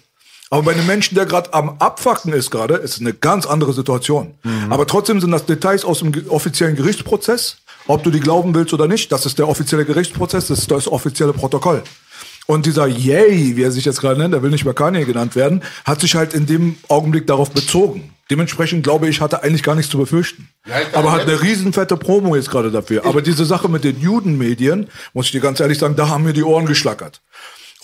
Aber bei einem Menschen, der gerade am Abfacken ist gerade, ist es eine ganz andere Situation. Aber trotzdem sind das Details aus dem offiziellen Gerichtsprozess. Ob du die glauben willst oder nicht, das ist der offizielle Gerichtsprozess, das ist das offizielle Protokoll. Und dieser Yay, wie er sich jetzt gerade nennt, der will nicht mehr Kanye genannt werden, hat sich halt in dem Augenblick darauf bezogen. Dementsprechend glaube ich, hatte eigentlich gar nichts zu befürchten. Ja, Aber hat eine riesenfette Promo jetzt gerade dafür. Aber diese Sache mit den Judenmedien, muss ich dir ganz ehrlich sagen, da haben mir die Ohren geschlackert.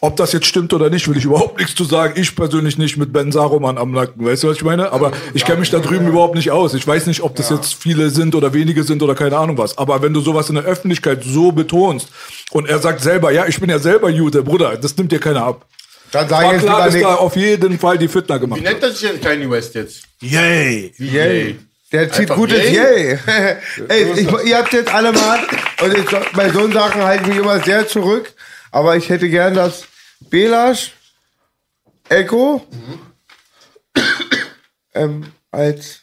Ob das jetzt stimmt oder nicht, will ich überhaupt nichts zu sagen. Ich persönlich nicht mit Ben Saruman am Nacken. Weißt du, was ich meine? Aber ich kenne mich da drüben überhaupt nicht aus. Ich weiß nicht, ob das jetzt viele sind oder wenige sind oder keine Ahnung was. Aber wenn du sowas in der Öffentlichkeit so betonst und er sagt selber, ja, ich bin ja selber Jude, Bruder, das nimmt dir keiner ab. Dann sag ich klar, dass da auf jeden Fall die Fitner gemacht Wie nennt er sich denn Kanye West jetzt? Yay! Yay. Der zieht Einfach gutes yay. Yay. Ey, ich, ihr habt jetzt alle mal, und ich, bei so Sachen halte ich mich immer sehr zurück, aber ich hätte gern, dass Belasch, Echo, ähm, als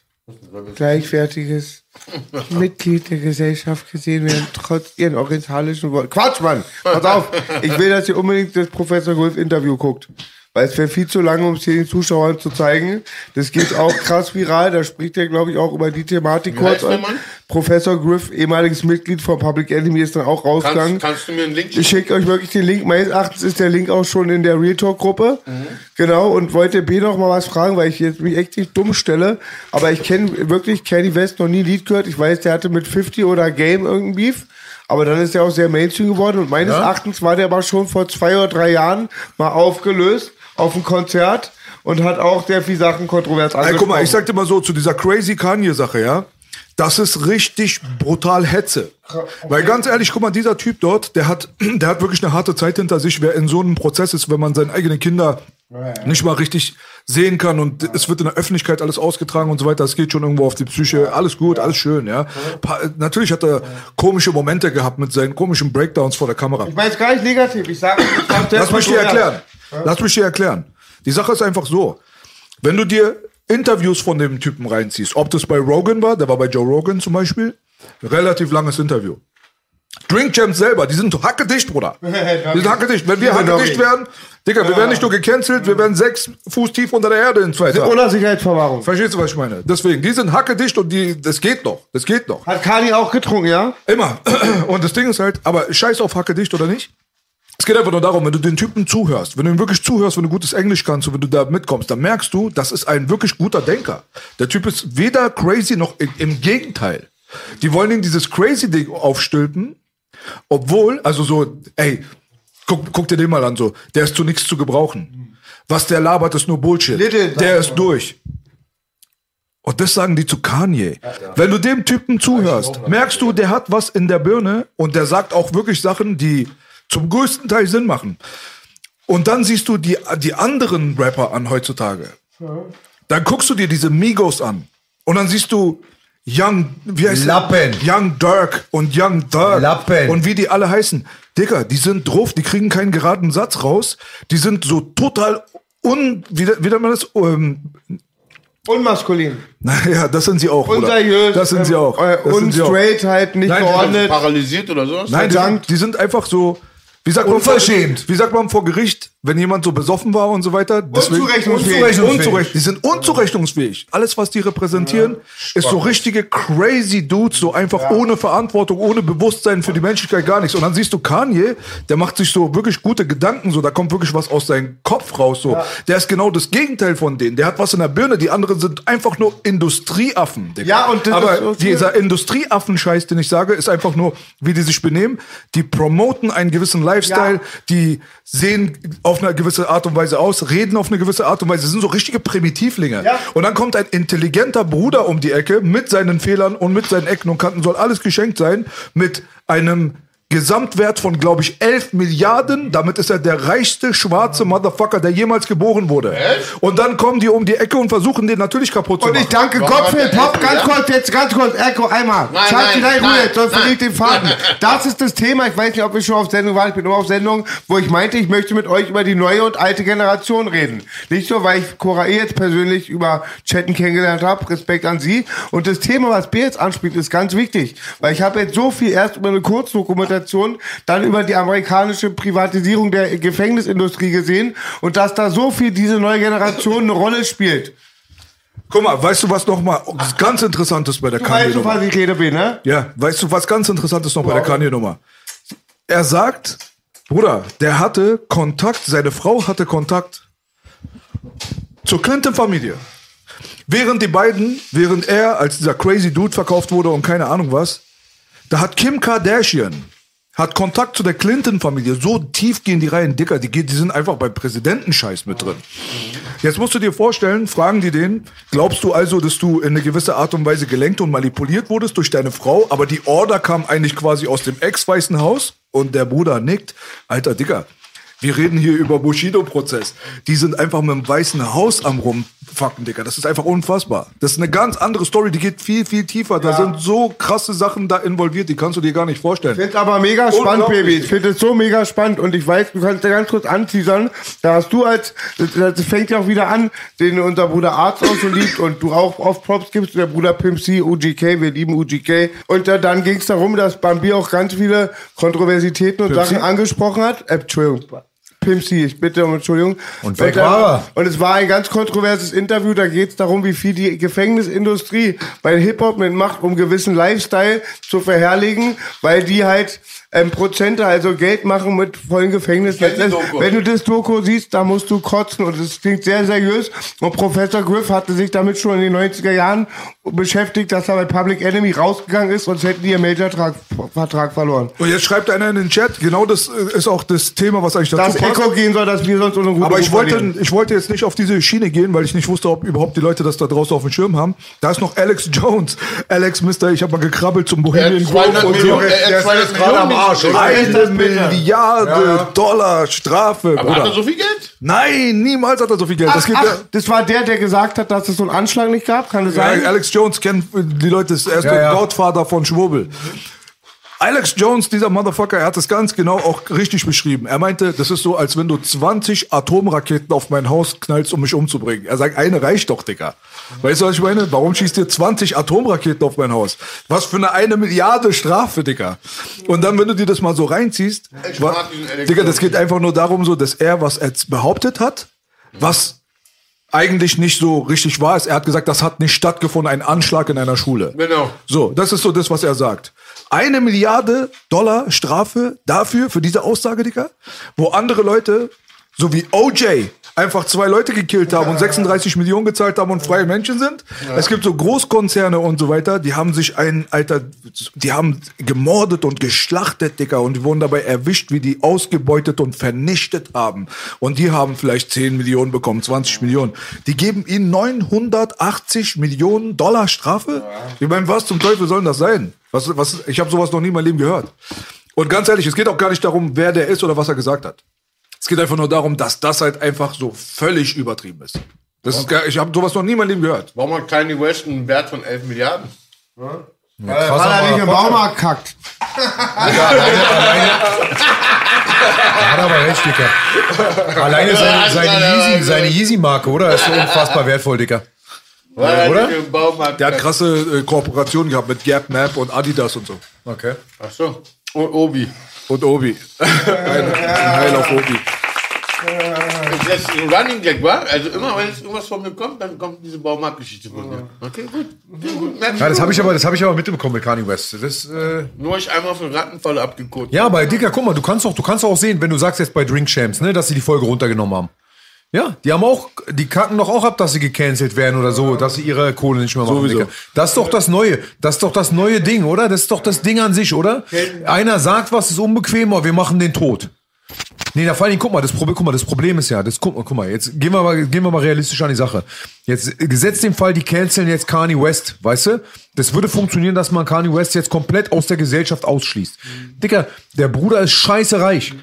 gleichwertiges Mitglied der Gesellschaft gesehen werden, trotz ihren orientalischen Worten. Quatsch, Mann! Pass auf! Ich will, dass ihr unbedingt das Professor Wolf Interview guckt. Weil es wäre viel zu lange, um es hier den Zuschauern zu zeigen. Das geht auch krass viral. Da spricht er, glaube ich, auch über die Thematik kurz? Professor Griff, ehemaliges Mitglied von Public Enemy, ist dann auch rausgegangen. Kannst, kannst du mir einen Link Ich schicke euch wirklich den Link. Meines Erachtens ist der Link auch schon in der Real Talk Gruppe. Genau. Und wollte B noch mal was fragen, weil ich jetzt mich echt nicht dumm stelle. Aber ich kenne wirklich Kanye West noch nie ein Lied gehört. Ich weiß, der hatte mit 50 oder Game irgendein Beef. Aber dann ist er auch sehr Mainstream geworden. Und meines Erachtens war der aber schon vor zwei oder drei Jahren mal aufgelöst auf einem Konzert und hat auch sehr viele Sachen kontrovers Ey, angesprochen. guck mal, ich sag dir mal so, zu dieser crazy Kanye-Sache, ja, das ist richtig brutal Hetze. Weil ganz ehrlich, guck mal, dieser Typ dort, der hat, der hat wirklich eine harte Zeit hinter sich, wer in so einem Prozess ist, wenn man seine eigenen Kinder nicht mal richtig sehen kann und es wird in der Öffentlichkeit alles ausgetragen und so weiter, es geht schon irgendwo auf die Psyche, alles gut, alles schön, ja. Pa natürlich hat er komische Momente gehabt mit seinen komischen Breakdowns vor der Kamera. ich es gar nicht negativ. Ich sage, ich sehr Lass mich dir erklären. Lass mich dir erklären. Die Sache ist einfach so. Wenn du dir Interviews von dem Typen reinziehst, ob das bei Rogan war, der war bei Joe Rogan zum Beispiel, relativ langes Interview. Drink Champs selber, die sind hackedicht, Bruder. Die sind hackedicht. Wenn wir hackedicht wären, Digga, wir werden nicht nur gecancelt, wir werden sechs Fuß tief unter der Erde in zwei Tagen. Ohne Sicherheitsverwahrung. Verstehst du, was ich meine? Deswegen, die sind hackedicht und die, das geht noch. Das geht noch. Hat Kani auch getrunken, ja? Immer. Und das Ding ist halt, aber scheiß auf hackedicht oder nicht. Es geht einfach nur darum, wenn du den Typen zuhörst, wenn du ihm wirklich zuhörst, wenn du gutes Englisch kannst und wenn du da mitkommst, dann merkst du, das ist ein wirklich guter Denker. Der Typ ist weder crazy noch im, Gegenteil. Die wollen ihm dieses crazy Ding aufstülpen, obwohl, also so, ey, guck, guck dir den mal an, so, der ist zu nichts zu gebrauchen. Was der labert, ist nur Bullshit. Little, der ist durch. Und das sagen die zu Kanye. Wenn du dem Typen zuhörst, merkst du, der hat was in der Birne und der sagt auch wirklich Sachen, die zum größten Teil Sinn machen. Und dann siehst du die, die anderen Rapper an heutzutage. Dann guckst du dir diese Migos an. Und dann siehst du Young, wie heißt der? Lappen. Young Dirk und Young Dirk. Lappen. Und wie die alle heißen. Digga, die sind drauf, die kriegen keinen geraden Satz raus. Die sind so total un, wie, wie nennt man das? Ähm, Unmaskulin. naja, das sind sie auch. Unseriös. Das sind sie ähm, auch. Äh, unstraight halt, nicht Nein, geordnet. Paralysiert oder sowas? Nein, die sind, die sind einfach so. Wie sagt, man wie sagt man vor Gericht, wenn jemand so besoffen war und so weiter? Deswegen- Unzurechnungsfähig. Unzurechnungsfähig. Unzurecht, die sind unzurechnungsfähig. Alles, was die repräsentieren, ist so richtige crazy Dudes, so einfach ohne Verantwortung, ohne Bewusstsein für die Menschlichkeit, gar nichts. Und dann siehst du Kanye, der macht sich so wirklich gute Gedanken, so da kommt wirklich was aus seinem Kopf raus, so. Der ist genau das Gegenteil von denen. Der hat was in der Birne, die anderen sind einfach nur Industrieaffen. Digga. Ja, und Aber ist so- dieser Industrieaffen-Scheiß, den ich sage, ist einfach nur, wie die sich benehmen. Die promoten einen gewissen Lifestyle, Ja. die sehen auf eine gewisse Art und Weise aus, reden auf eine gewisse Art und Weise, sind so richtige Primitivlinge. Ja. Und dann kommt ein intelligenter Bruder um die Ecke mit seinen Fehlern und mit seinen Ecken und Kanten, soll alles geschenkt sein, mit einem Gesamtwert von, glaube ich, 11 Milliarden. Damit ist er der reichste schwarze Motherfucker, der jemals geboren wurde. Und dann kommen die um die Ecke und versuchen den natürlich kaputt zu Und machen. ich danke Warum Gott für den Pop. Ganz ja? kurz, jetzt ganz kurz. Echo, einmal. Nein, Schalt nein, die Ruhe nein, jetzt, sonst verliert den Faden. Das ist das Thema. Ich weiß nicht, ob wir schon auf Sendung waren. Ich bin immer auf Sendung, wo ich meinte, ich möchte mit euch über die neue und alte Generation reden. Nicht nur, weil ich Cora E. jetzt persönlich über Chatten kennengelernt habe. Respekt an sie. Und das Thema, was B jetzt anspielt, ist ganz wichtig. Weil ich habe jetzt so viel erst über eine Kurzdokumentation, dann über die amerikanische Privatisierung der Gefängnisindustrie gesehen und dass da so viel diese neue Generation eine Rolle spielt. Guck mal, weißt du, was noch mal ganz interessant ist bei der Du weißt, Kanye-Nummer? was ich rede, B, ne? Ja, weißt du, was ganz interessant ist noch bei der Kanye-Nummer? Er sagt, Bruder, der hatte Kontakt, seine Frau hatte Kontakt zur Clinton-Familie. Während die beiden, während er als dieser crazy Dude verkauft wurde und keine Ahnung was, da hat Kim Kardashian hat Kontakt zu der Clinton-Familie. So tief gehen die Reihen dicker. Die, die sind einfach beim Präsidentenscheiß mit drin. Jetzt musst du dir vorstellen, fragen die den, glaubst du also, dass du in eine gewisse Art und Weise gelenkt und manipuliert wurdest durch deine Frau, aber die Order kam eigentlich quasi aus dem ex-weißen Haus? Und der Bruder nickt. Alter Dicker, wir reden hier über Bushido-Prozess. Die sind einfach mit dem weißen Haus am rumfucken, Dicker. Das ist einfach unfassbar. Das ist eine ganz andere Story, die geht viel, viel tiefer. Da sind so krasse Sachen da involviert, die kannst du dir gar nicht vorstellen. Ich finde aber mega spannend. Baby. Ich finde es so mega spannend und ich weiß, du kannst da ganz kurz anteasern. Da hast du als, das, fängt ja auch wieder an, den unser Bruder Arzt auch so liebt und du auch oft Props gibst, der Bruder Pimp C, UGK, wir lieben UGK. Und da, dann ging es darum, dass Bambi auch ganz viele Kontroversitäten und Pimp? Sachen angesprochen hat. Äh, Entschuldigung. Pimp C, ich bitte um Entschuldigung. Und weg war er. Und es war ein ganz kontroverses Interview, da geht es darum, wie viel die Gefängnisindustrie bei Hip-Hop mitmacht, um gewissen Lifestyle zu verherrlichen, weil die halt ähm, Prozente, also Geld machen mit vollen Gefängnissen. Das-. Wenn du das Doku siehst, da musst du kotzen und es klingt sehr seriös. Und Professor Griff hatte sich damit schon in den 90er Jahren beschäftigt, dass er bei Public Enemy rausgegangen ist, sonst hätten die ihren Major-Vertrag verloren. Und jetzt schreibt einer in den Chat, genau das äh, ist auch das Thema, was eigentlich dazu Dass passt. Echo gehen soll, dass wir sonst unsere gute Aber ich wollte, verlieren. ich wollte jetzt nicht auf diese Schiene gehen, weil ich nicht wusste, ob überhaupt die Leute das da draußen auf dem Schirm haben. Da ist noch Alex Jones. Alex Mister, ich habe mal gekrabbelt zum Bohemian Grove 200 und so. Millionen, er hat ist 200 jetzt gerade am Millionen Arsch, oder? Eine Milliarde Dollar Strafe, Aber hat er Bruder. so viel Geld? Nein, niemals hat er so viel Geld. Ach, das ach, ja, das war der, der gesagt hat, dass es so einen Anschlag nicht gab? Kann das ja, sein? Alex Jones kennt die Leute, ist erst Ja, der ja. Godfather von Schwurbel. Alex Jones, dieser Motherfucker, er hat es ganz genau auch richtig beschrieben. Er meinte, das ist so, als wenn du 20 Atomraketen auf mein Haus knallst, um mich umzubringen. Er sagt, eine reicht doch, Digga. Weißt du, was ich meine? Warum schießt ihr 20 Atomraketen auf mein Haus? Was für eine eine Milliarde Strafe, Digga. Und dann, wenn du dir das mal so reinziehst, Digga, das geht einfach nur darum, so, dass er was jetzt behauptet hat, was eigentlich nicht so richtig wahr ist. Er hat gesagt, das hat nicht stattgefunden, ein Anschlag in einer Schule. Genau. So, das ist so das, was er sagt. Eine Milliarde Dollar Strafe dafür, für diese Aussage, Digga, wo andere Leute, so wie OJ, einfach zwei Leute gekillt haben und 36 Millionen gezahlt haben und freie Menschen sind. Es gibt so Großkonzerne und so weiter, die haben sich ein, Alter, die haben gemordet und geschlachtet, Digga, und die wurden dabei erwischt, wie die ausgebeutet und vernichtet haben. Und die haben vielleicht 10 Millionen bekommen, 20 Millionen. Die geben ihnen 980 Millionen Dollar Strafe? Ich meine, was zum Teufel soll das sein? Was, was, ich habe sowas noch nie in meinem Leben gehört. Und ganz ehrlich, es geht auch gar nicht darum, wer der ist oder was er gesagt hat. Es geht einfach nur darum, dass das halt einfach so völlig übertrieben ist. Das ist ich habe sowas noch nie in meinem Leben gehört. Warum hat Kanye West einen Wert von 11 Milliarden? Weil er nicht im Baumarkt kackt. Hat aber recht, Dicker. Alleine seine, seine Yeezy, seine Yeezy-Marke, oder? Ist so unfassbar wertvoll, Dicker. Weil er oder? nicht im Baumarkt Der hat krasse äh, Kooperationen gehabt mit Gap Map und Adidas und so. Okay. Ach so. Und Obi. Und Obi. ein, ein Heil auf Obi. Das ist ein Running Gag, war? Also immer, wenn es irgendwas von mir kommt, dann kommt diese Baumarktgeschichte von mir. Okay, gut. Okay, gut. Merk Ja, das habe ich aber, das habe ich aber mitbekommen mit Kanye West. Das, äh, Nur ich einmal für Rattenfalle abgekurt. ja, aber Dicker, guck mal, du kannst doch, du kannst doch auch sehen, wenn du sagst jetzt bei Drink Champs, ne, dass sie die Folge runtergenommen haben. Ja, die haben auch, die kacken doch auch ab, dass sie gecancelt werden oder so, dass sie ihre Kohle nicht mehr machen. Sowieso. Das ist doch das Neue. Das ist doch das neue Ding, oder? Das ist doch das Ding an sich, oder? Einer sagt was, ist unbequem, aber wir machen den tot. Nee, da vor allem, guck mal, das Problem, guck mal, das Problem ist ja, das guck mal, guck mal, jetzt gehen wir mal, gehen wir mal realistisch an die Sache. Jetzt gesetzt den Fall, die canceln jetzt Kanye West, weißt du? Das würde funktionieren, dass man Kanye West jetzt komplett aus der Gesellschaft ausschließt. Dicker, der Bruder ist scheiße reich.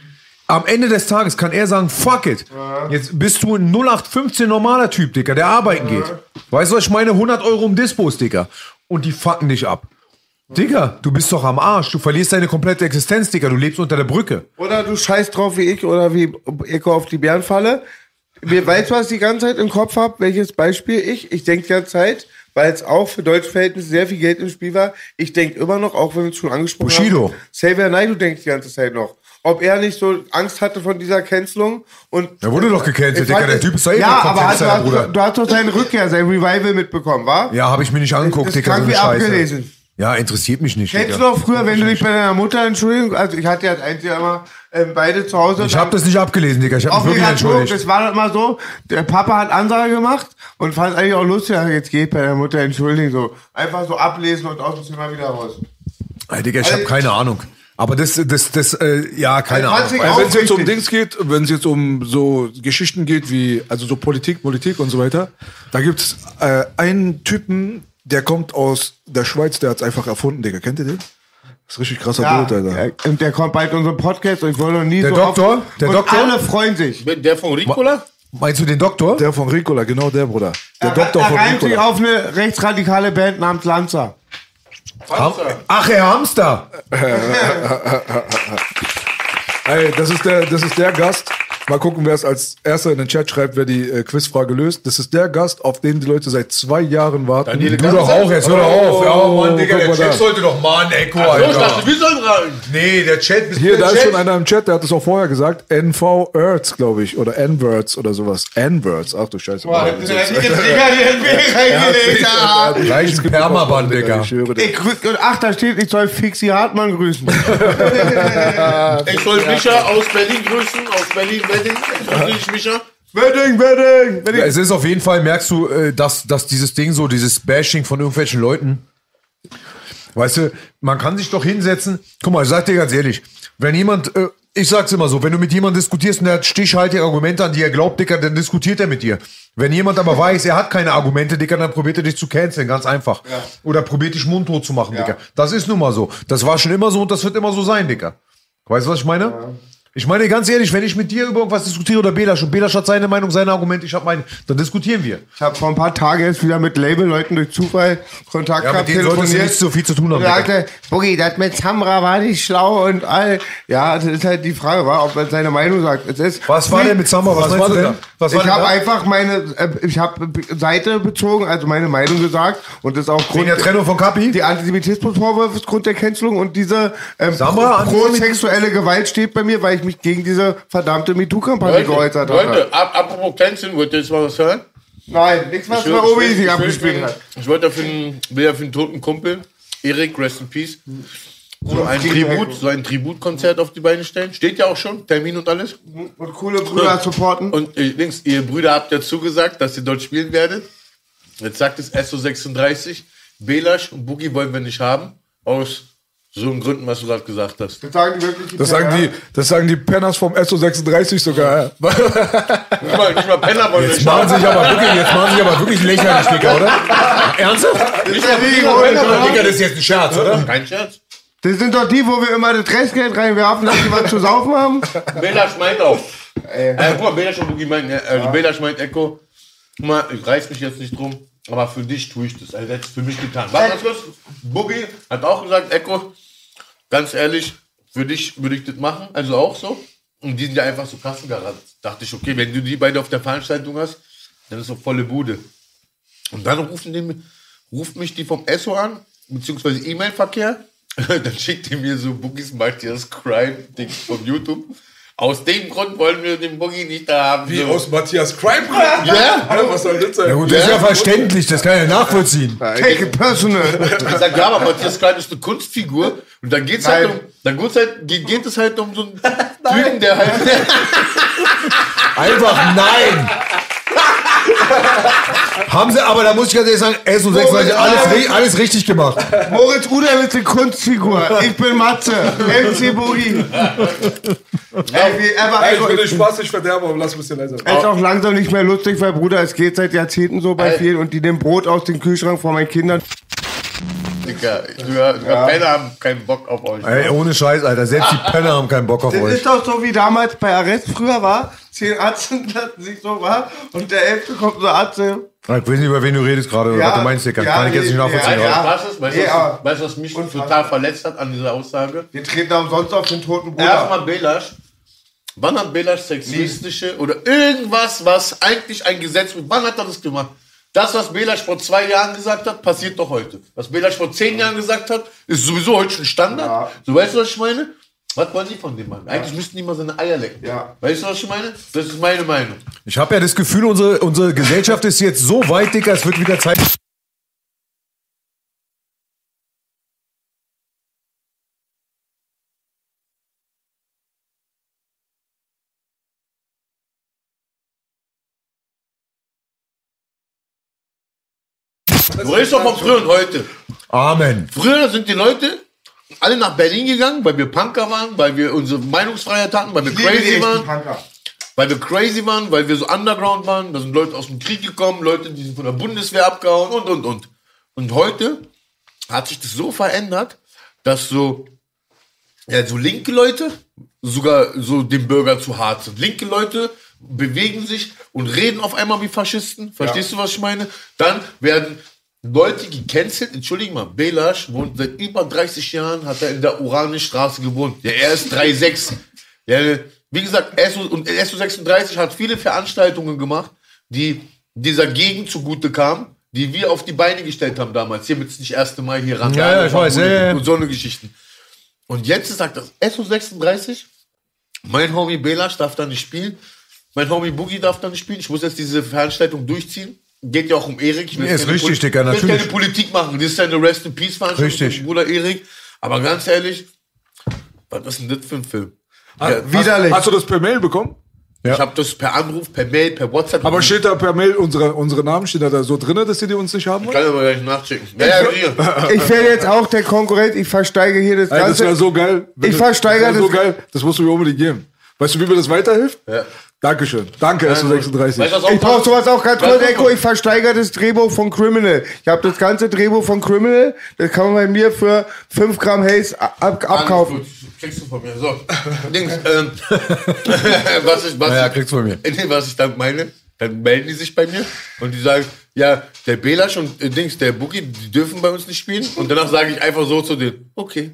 Am Ende des Tages kann er sagen, fuck it. Jetzt bist du ein 0815 normaler Typ, Dicker, der arbeiten geht. Weißt du, was ich meine? 100 Euro im Dispos, Dicker. Und die fucken dich ab. Digga, du bist doch am Arsch. Du verlierst deine komplette Existenz, Digga. Du lebst unter der Brücke. Oder du scheißt drauf wie ich oder wie Eko auf die Bärenfalle. Mir weißt du, was ich die ganze Zeit im Kopf habe? Welches Beispiel ich? Ich denke die ganze Zeit, weil es auch für deutsche Verhältnisse sehr viel Geld im Spiel war. Ich denke immer noch, auch wenn wir es schon angesprochen Bushido. haben. Xavier Naidoo denkt die ganze Zeit noch. Ob er nicht so Angst hatte von dieser Cancelung und. Er wurde doch gecancelt, Ich Digga. Der es- Typ ist eh Ja, aber hast, du, Bruder. du, hast doch seine Rückkehr, sein Revival mitbekommen, wa? Ja, habe ich mir nicht angeguckt, Das Digga. klang So wie Scheiße. abgelesen. Ja, interessiert mich nicht, Kennst du noch früher, wenn du dich bei deiner Mutter entschuldigen, also ich hatte ja als einziger immer ähm, beide zu Hause. Ich habe das nicht abgelesen, Digga. Ich habe mich wirklich entschuldigt. das war mal so, der Papa hat Ansage gemacht und fand es eigentlich auch lustig, ja, jetzt geht bei der Mutter entschuldigen, so. Einfach so ablesen und aus dem Zimmer wieder raus. Ey, Digga, ich habe keine Ahnung. Aber das, das, das, äh, ja, keine Also, Ahnung. Wenn es jetzt um. Dings geht, wenn es jetzt um so Geschichten geht wie, also so Politik, Politik und so weiter, da gibt's äh, einen Typen, der kommt aus der Schweiz, der hat's einfach erfunden, Digga. Kennt ihr den? Das ist richtig krasser Ja, Dude, Alter. und der kommt bald in unseren Podcast und ich wollte noch nie Der so Doktor? oft- Der und Doktor? alle freuen sich. Der von Ricola? Meinst du den Doktor? Der von Ricola, genau der, Bruder. Der er, Doktor er von reimt sich Ricola. auf eine rechtsradikale Band namens Lanza. Ham Ach, Herr Hamster. Ey, das ist der, das ist der Gast. Mal gucken, wer es als erster in den Chat schreibt, wer die äh, Quizfrage löst. Das ist der Gast, auf den die Leute seit zwei Jahren warten. Daniele Du doch auch, jetzt hör doch auf. Ja, Mann, Digga, der mal Chat sollte doch Mann, Echo, So, ich dachte, Alter. wir sollen raten. Nee, der Chat Hier, du da der ist Chat? schon einer im Chat, der hat es auch vorher gesagt. NV Earths, glaube ich. Oder N-Words oder sowas. N-Words. Ach du Scheiße. Gleich ein Permaband, Digga. Ich höre dir. Ich, grü- und ach, da steht, ich soll Fixi Hartmann grüßen. Ich soll Micha aus Berlin grüßen, aus Berlin, Wedding. Ich grüße dich, Micha. Wedding, Wedding, Wedding. Ja, es ist auf jeden Fall, merkst du, äh, dass, dass dieses Ding so, dieses Bashing von irgendwelchen Leuten, weißt du, man kann sich doch hinsetzen. Guck mal, ich sag dir ganz ehrlich, wenn jemand, äh, ich sag's immer so, wenn du mit jemandem diskutierst und der hat stichhaltige Argumente, an die er glaubt, Dicker, dann diskutiert er mit dir. Wenn jemand aber weiß, er hat keine Argumente, Dicker, dann probiert er dich zu canceln, ganz einfach. Oder probiert dich mundtot zu machen, Dicker. Das ist nun mal so. Das war schon immer so und das wird immer so sein, Dicker. Weißt du, was ich meine? Ich meine ganz ehrlich, wenn ich mit dir über irgendwas diskutiere oder Belasch und Belasch hat seine Meinung, seine Argumente, ich habe meine, dann diskutieren wir. Ich habe vor ein paar Tagen jetzt wieder mit Label-Leuten durch Zufall Kontakt Ja, mit gehabt, denen solltest du nicht so viel zu tun haben. Und sagte, Boogie, das mit Samra war nicht schlau und all. Ja, das ist halt die Frage, war, ob er seine Meinung sagt. Es ist, Was war denn mit Summer? Was, Was war denn? Was war ich habe einfach meine, äh, ich habe Seite bezogen, also meine Meinung gesagt und das ist auch Wegen der Trennung von Kapi? Die Antisemitismusvorwürfe ist Grund der Cancelung und diese ähm, Samra, pro- prosexuelle Gewalt steht bei mir, weil ich mich gegen diese verdammte MeToo-Kampagne geäußert habe. Leute ab, apropos Canceln, wollt ihr jetzt mal was hören? Nein, nichts, was Obi will- sich abgespielt hat. Ich wollte ja für einen, will ja für einen toten Kumpel, Erik, rest in peace, so ein Frieden, Tribut, so ein Tributkonzert auf die Beine stellen. Steht ja auch schon, Termin und alles. Und coole Brüder supporten. Und äh, links, ihr Brüder habt ja zugesagt, dass ihr dort spielen werdet. Jetzt sagt es SO36, Belasch und Boogie wollen wir nicht haben. Aus so einen Gründen, was du gerade gesagt hast. Das sagen die wirklich Das sagen die, das sagen die Penners vom SO36 sogar. Nicht mal, nicht mal Penner wollen Jetzt machen sich aber wirklich, jetzt machen sich aber wirklich lächerlich, Digga, oder? Ernsthaft? Nicht mal? Penner Digga, das ist jetzt ein Scherz, oder? Kein Scherz. Das sind doch die, wo wir immer das Restgeld reinwerfen, dass die was zu saufen haben. Belasch meint auch. Äh, guck mal, Belasch und Boogie meinen, äh, also Belasch meint Echo, guck mal, ich reiß mich jetzt nicht drum, aber für dich tue ich das. Also, hat es für mich getan. Was ist das? Boogie hat auch gesagt, Echo, ganz ehrlich, für dich würde ich das machen, also auch so. Und die sind ja einfach so Kassengarant. Dachte ich, okay, wenn du die beide auf der Veranstaltung hast, dann ist so volle Bude. Und dann rufen die, ruft mich die vom ESSO an, beziehungsweise E-Mail-Verkehr. dann schickt die mir so Boogies Matthias Crime-Ding von YouTube. Aus dem Grund wollen wir den Boogie nicht da haben. Wie so. aus Matthias Crime? Ja. Was soll das sein? Ja gut, das ist ja verständlich, das kann ich ja nachvollziehen. Take it personal. Ich sag, ja, aber Matthias Klein ist eine Kunstfigur. Und dann geht's halt Nein. um, dann geht's halt, geht, geht es halt um so einen Typen, der halt, Einfach nein! Haben sie, aber da muss ich ganz ehrlich sagen, S und 36, alles, alles richtig gemacht. Moritz Uder ist eine Kunstfigur. Ich bin Matze. MC Boogie. Ey, wie, aber, Ey, ich also, will den ich, Spaß nicht verderben, aber lass ein bisschen leiser. ist auch langsam nicht mehr lustig, weil Bruder, es geht seit Jahrzehnten so bei vielen und die nehmen Brot aus dem Kühlschrank von meinen Kindern. Digga, sogar, sogar Penner haben keinen Bock auf euch. Ey, ohne Scheiß, Alter. Selbst die Penner haben keinen Bock auf Das euch. ist doch so wie damals bei Arrest früher war. Zehn Arzten lassen sich so war und der Elfte kommt so Arzt. Ich weiß nicht, über wen du redest gerade oder Ja, was du meinst, Digga. ja, Kann ich jetzt nicht nee, nachvollziehen. ja, Weißt du, ja. was ist? Weißt du, Nee, was, aber- weißt du, was mich Unfassbar. total verletzt hat an dieser Aussage? Wir treten da umsonst auf den toten Bruder. Erstmal Belasch. Wann hat Belasch sexistische oder irgendwas, was eigentlich ein Gesetz wird, wann hat er das gemacht? Das, was Belasch vor zwei Jahren gesagt hat, passiert doch heute. Was Belasch vor zehn Jahren gesagt hat, ist sowieso heute schon Standard. Ja. So, weißt du, was ich meine? Was wollen die von dem Mann? Eigentlich müssten die mal seine Eier lecken. Ja. Weißt du, was ich meine? Das ist meine Meinung. Ich habe ja das Gefühl, unsere, unsere Gesellschaft ist jetzt so weit, Digga, es wird wieder Zeit. Doch von früher und heute. Amen. Früher sind die Leute alle nach Berlin gegangen, weil wir Punker waren, weil wir unsere Meinungsfreiheit hatten, weil wir Ich crazy waren. Punker. Weil wir crazy waren, weil wir so underground waren, da sind Leute aus dem Krieg gekommen, Leute, die sind von der Bundeswehr abgehauen und, und, und. Und heute hat sich das so verändert, dass so, ja, so linke Leute sogar so dem Bürger zu hart sind. Linke Leute bewegen sich und reden auf einmal wie Faschisten. Verstehst du, was ich meine? Dann werden Leute gecancelt. Entschuldigung mal, Belasch wohnt seit über 30 Jahren, hat er in der Oranenstraße gewohnt. Ja, er ist 3,6. Ja, wie gesagt, SO, und SO36 hat viele Veranstaltungen gemacht, die dieser Gegend zugute kamen, die wir auf die Beine gestellt haben damals. Hier mit nicht erste Mal hier ran. Ja, ja, ich weiß, ja, ja. Und so eine Geschichten. Und jetzt sagt das SO36, mein Homie Belasch darf da nicht spielen, mein Homie Boogie darf da nicht spielen. Ich muss jetzt diese Veranstaltung durchziehen. Geht ja auch um Erik. Ich will Nee, ist keine richtig, Poli- Digga, Ich will natürlich. keine Politik machen. Das ist ja eine Rest in Peace Veranstaltung Richtig. Bruder Erik. Aber ganz ehrlich, was ist denn das für ein Film? Ja, Widerlich. Hast du das per Mail bekommen? Ja. Ich habe das per Anruf, per Mail, per WhatsApp. Aber steht da per Mail unsere, unsere Namen, steht da, da so drin, dass die, die uns nicht haben wollen? Kann ich aber gleich nachchecken. Ja, ja. Ich werde jetzt auch der Konkurrent, ich versteige hier das Ey, das Ganze. wäre so geil. Ich du- versteigere das. wär so das- geil. Das musst du mir unbedingt geben. Weißt du, wie mir das weiterhilft? Ja. Dankeschön. Danke, SO36. Weißt du, was auch Ich brauche sowas auch ganz kurz, Echo. Ich versteigere das Drehbuch von Criminal. Ich habe das ganze Drehbuch von Criminal. Das kann man bei mir für 5 Gramm Haze ab, abkaufen. Kriegst du von mir. So. Dings, ähm, was ich, was Ja, ja, ich, kriegst du von mir. Was ich dann meine, dann melden die sich bei mir und die sagen, ja, der Belasch und äh, Dings, der Boogie, die dürfen bei uns nicht spielen. Und danach sage ich einfach so zu denen, okay.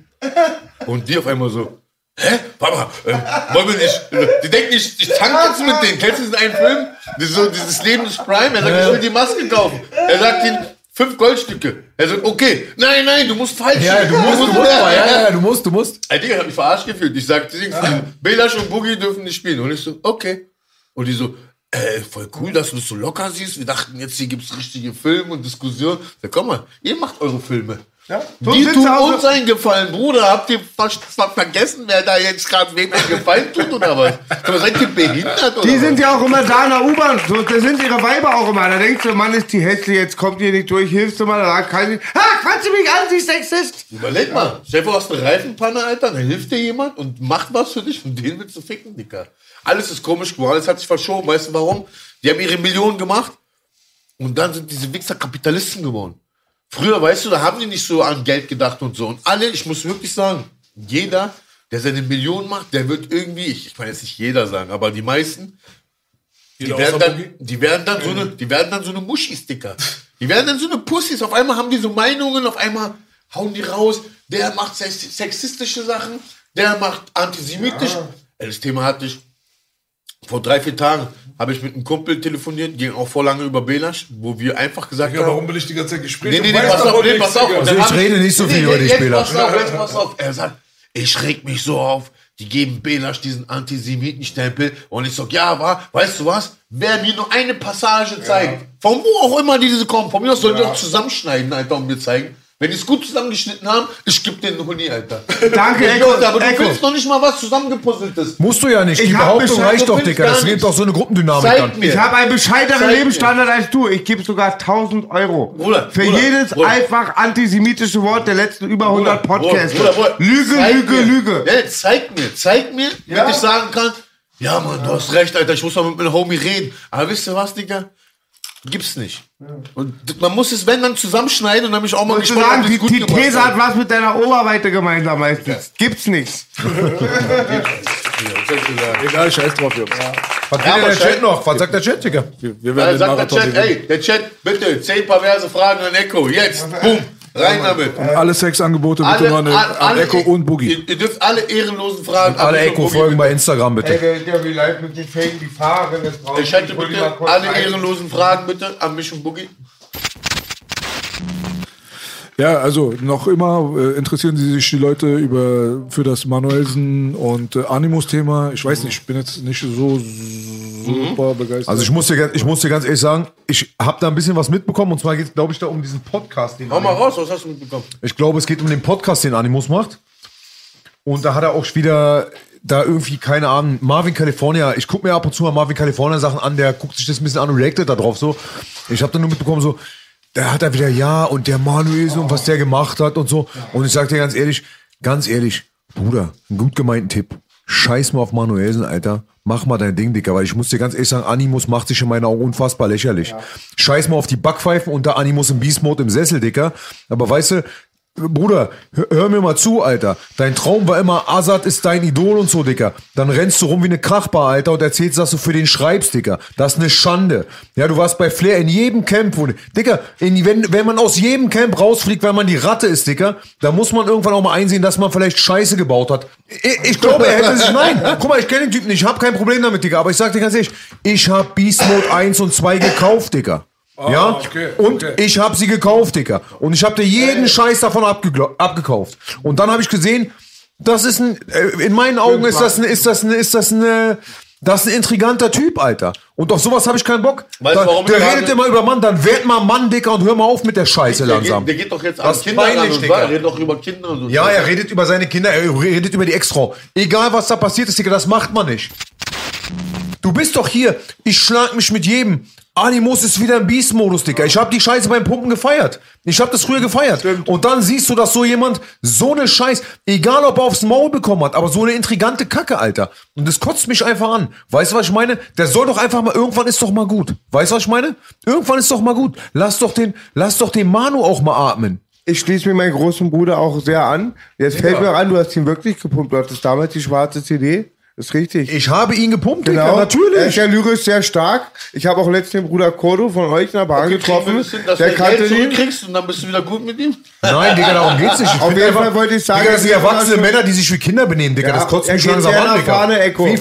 Und die auf einmal so, hä? Papa, ähm, wollen wir nicht, die denken, ich, ich tank jetzt mit denen. Kennst du diesen einen Film? So, dieses Leben ist Prime. Er sagt, ich will die Maske kaufen. Er sagt ihnen, fünf Goldstücke. Er sagt, okay. Nein, nein, du musst falsch. Ja, du musst, du musst, ja, ja, ja, du musst, du musst. Ey, Digga, hat mich verarscht gefühlt. Ich sag, Dings, Belasch und Boogie dürfen nicht spielen. Und ich so, okay. Und die so, äh, voll cool, dass du das so locker siehst. Wir dachten, jetzt hier gibt's richtige Filme und Diskussionen. Sag, komm mal, ihr macht eure Filme. Die sitzt tun er auch uns einen Gefallen, Bruder. Habt ihr ver ver vergessen, wer da jetzt gerade wem einen Gefallen tut oder was? Mal, seid ihr behindert oder Die was? sind ja auch immer da in der U-Bahn. So, da sind ihre Weiber auch immer. Da denkst du, Mann, ist die hässlich, jetzt kommt ihr nicht durch, hilfst du mal. Da kann sie, ha, quatsch mich an, sie ist Sexist. Überleg mal, stell dir vor, du hast eine Reifenpanne, Alter, dann hilft dir jemand und macht was für dich und den willst du ficken, Dicker. Alles ist komisch geworden, alles hat sich verschoben, weißt du warum? Die haben ihre Millionen gemacht und dann sind diese Wichser Kapitalisten geworden. Früher, weißt du, da haben die nicht so an Geld gedacht und so. Und alle, ich muss wirklich sagen, jeder, der seine Millionen macht, der wird irgendwie, ich, ich kann jetzt nicht jeder sagen, aber die meisten, die werden, dann, die werden dann so eine, die werden dann so eine Muschis-Dicker. Die werden dann so eine Pussys. Auf einmal haben die so Meinungen, auf einmal hauen die raus. Der macht sex- sexistische Sachen, der macht antisemitisch. Ey, Das Thema hatte ich vor drei, vier Tagen. Habe ich mit einem Kumpel telefoniert, ging auch vor lange über Belasch, wo wir einfach gesagt Ja, haben, warum will ich die ganze Zeit Gespräche? Nee, nee, nee, pass auf, nee, pass auf. Also ich rede nicht so viel über dich, Belasch. Pass auf, jetzt pass auf. Er sagt, ich reg mich so auf. Die geben Belasch diesen Antisemitenstempel. Und ich sag, ja, wa, weißt du was? Wer mir nur eine Passage zeigt, von wo auch immer die diese kommen, von mir aus sollen die auch zusammenschneiden, Alter, und mir zeigen. Wenn die es gut zusammengeschnitten haben, ich geb den einen Huni, Alter. Danke, weiß, aber du Echo. willst noch nicht mal was zusammengepuzzeltes. Musst du ja nicht. Die Ich hab Behauptung Bescheid, reicht du doch, willst Dicker. gar Das gibt nichts. doch so eine Gruppendynamik Zeig mir. Ich habe einen bescheideren Zeig mir. Lebensstandard als du. Ich gebe sogar 1000 Euro. Bruder, Für Bruder, jedes Bruder. einfach antisemitische Wort der letzten über 100 Bruder, Podcasts. Bruder, Bruder, Lüge, zeig Lüge, mir. Lüge. Ja, zeig mir, zeig mir, Ja. damit ich sagen kann, ja Mann, du hast recht, Alter, ich muss mal mit meinem Homie reden. Aber wisst ihr was, Digga? Gibt's nicht. Und man muss es, wenn, dann zusammenschneiden und dann bin ich auch mal gespannt, sagen, ob die, gut die gemacht These hat. hat was mit deiner Oberweite gemeinsam meistens. Gibt's nichts. Egal, scheiß drauf, Jungs. Was will Ja, denn der Chat noch? Was sagt der Chat, Digga? Wir, wir Ja, werden den sagt der Chat, ey, der Chat, bitte, zehn perverse Fragen an Echo, jetzt, boom, rein damit. Alle Sexangebote bitte noch eine, an Echo und Boogie. Ihr, ihr dürft alle ehrenlosen Fragen Alle an mich und Echo Boogie folgen bei Instagram, bitte. der, der wie live mit den Fäden, die Fahrerin ist draußen. Der Chat, bitte, alle ehrenlosen Fragen bitte an mich und Boogie. Ja, also noch immer äh, interessieren Sie sich die Leute über für das Manuelsen und äh, Animus-Thema. Ich weiß nicht, ich bin jetzt nicht so super begeistert. Also ich muss dir, ganz- ich muss dir ganz ehrlich sagen, ich habe da ein bisschen was mitbekommen und zwar geht es, glaube ich, da um diesen Podcast, den Hau mal raus, was hast du mitbekommen? Ich glaube, es geht um den Podcast, den Animus macht. Und da hat er auch wieder da irgendwie, keine Ahnung, Marvin California, ich gucke mir ab und zu mal Marvin California Sachen an, der guckt sich das ein bisschen an und reactet da drauf so. Ich habe dann nur mitbekommen so, da hat er wieder ja und der Manuel und was der gemacht hat und so. Und ich sag dir ganz ehrlich, ganz ehrlich, Bruder, einen gut gemeinten Tipp. Scheiß mal auf Manuelsen, Alter. Mach mal dein Ding, Dicker, weil ich muss dir ganz ehrlich sagen, Animus macht sich in meinen Augen unfassbar lächerlich. Scheiß mal auf die Backpfeifen und der Animus im Beast Mode im Sessel, Dicker. Aber weißt du, Bruder, hör, mir mal zu, Alter. Dein Traum war immer, Azad ist dein Idol und so, Dicker. Dann rennst du rum wie eine Krachbar, Alter, und erzählst, dass du für den schreibst, Dicker. Das ist eine Schande. Ja, du warst bei Flair in jedem Camp, wo, Dicker, in, wenn, wenn man aus jedem Camp rausfliegt, weil man die Ratte ist, Dicker, da muss man irgendwann auch mal einsehen, dass man vielleicht Scheiße gebaut hat. Ich, ich glaube, er hätte sich, nein, guck mal, ich kenne den Typen nicht, ich habe kein Problem damit, Dicker, aber ich sag dir ganz ehrlich, ich habe Beast Mode 1 und 2 gekauft, Dicker. Ja, okay, und okay. ich habe sie gekauft, Dicker. Und ich habe dir jeden Scheiß davon abgekauft. Und dann habe ich gesehen, das ist ein, äh, in meinen Augen ist das ein, ist das ein, ist das eine, das ist ein intriganter Typ, Alter. Und auf sowas habe ich keinen Bock. Weißt du, Da- warum der redet immer über Mann, dann werd mal Mann, Dicker, und hör mal auf mit der Scheiße Der langsam. geht, der geht doch jetzt Das an ist Kinder ran und Digga. er redet doch über Kinder und so. Ja, er redet über seine Kinder, er redet über die Ex-Frau. Egal, was da passiert ist, Digga, das macht man nicht. Du bist doch hier, ich schlag mich mit jedem. Animus ist wieder im Beast-Modus, Dicker. Ich hab die Scheiße beim Pumpen gefeiert. Ich hab das früher gefeiert. Und dann siehst du, dass so jemand so eine Scheiß, egal ob er aufs Maul bekommen hat, aber so eine intrigante Kacke, Alter. Und das kotzt mich einfach an. Weißt du, was ich meine? Der soll doch einfach mal, irgendwann ist doch mal gut. Weißt du, was ich meine? Irgendwann ist doch mal gut. Lass doch den, lass doch den Manu auch mal atmen. Ich schließe mir meinen großen Bruder auch sehr an. Jetzt fällt mir an, du hast ihn wirklich gepumpt. Du hattest damals die schwarze CD. Das ist richtig. Ich habe ihn gepumpt, Genau, Er natürlich. ist ja lyrisch sehr stark. Ich habe auch letztens den Bruder Kodo von euch in der Bahn getroffen. dass Der du kannte Geld ihn. zurückkriegst und dann bist du wieder gut mit ihm? Nein, Digga, darum geht's nicht. Ich Auf jeden Fall wollte ich sagen, Digga, das sind erwachsene schon- Männer, die sich wie Kinder benehmen, Digga. das kotzt er mich geht langsam an, nach Digga. vorne, Echo. Wie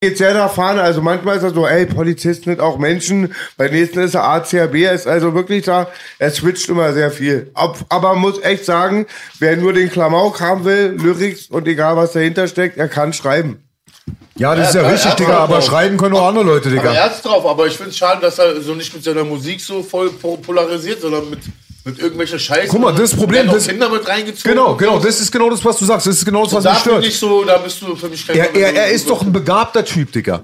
geht sehr nach vorne. Also manchmal ist er so, ey, Polizisten sind auch Menschen. Bei nächsten ist er ACAB. Er ist also wirklich da. Er switcht immer sehr viel. Ob, aber man muss echt sagen, wer nur den Klamauk haben will, Lyrics und egal was dahinter steckt, er kann schreiben. Ja, das ist ja Ja, richtig, ja, Digga, ja, aber ja. schreiben können auch andere Leute, Aber Digga. er hat's drauf, aber ich finde es schade, dass er so nicht mit seiner Musik so voll po- polarisiert, sondern mit, mit irgendwelcher Scheiße. Guck mal, das Problem, Er das- Kinder mit reingezogen. Genau, genau, das ist genau das, was du sagst. Das ist genau das, was da mich stört. ich so, da bist du für mich kein Er, er, er ist doch ein begabter Typ, Digga.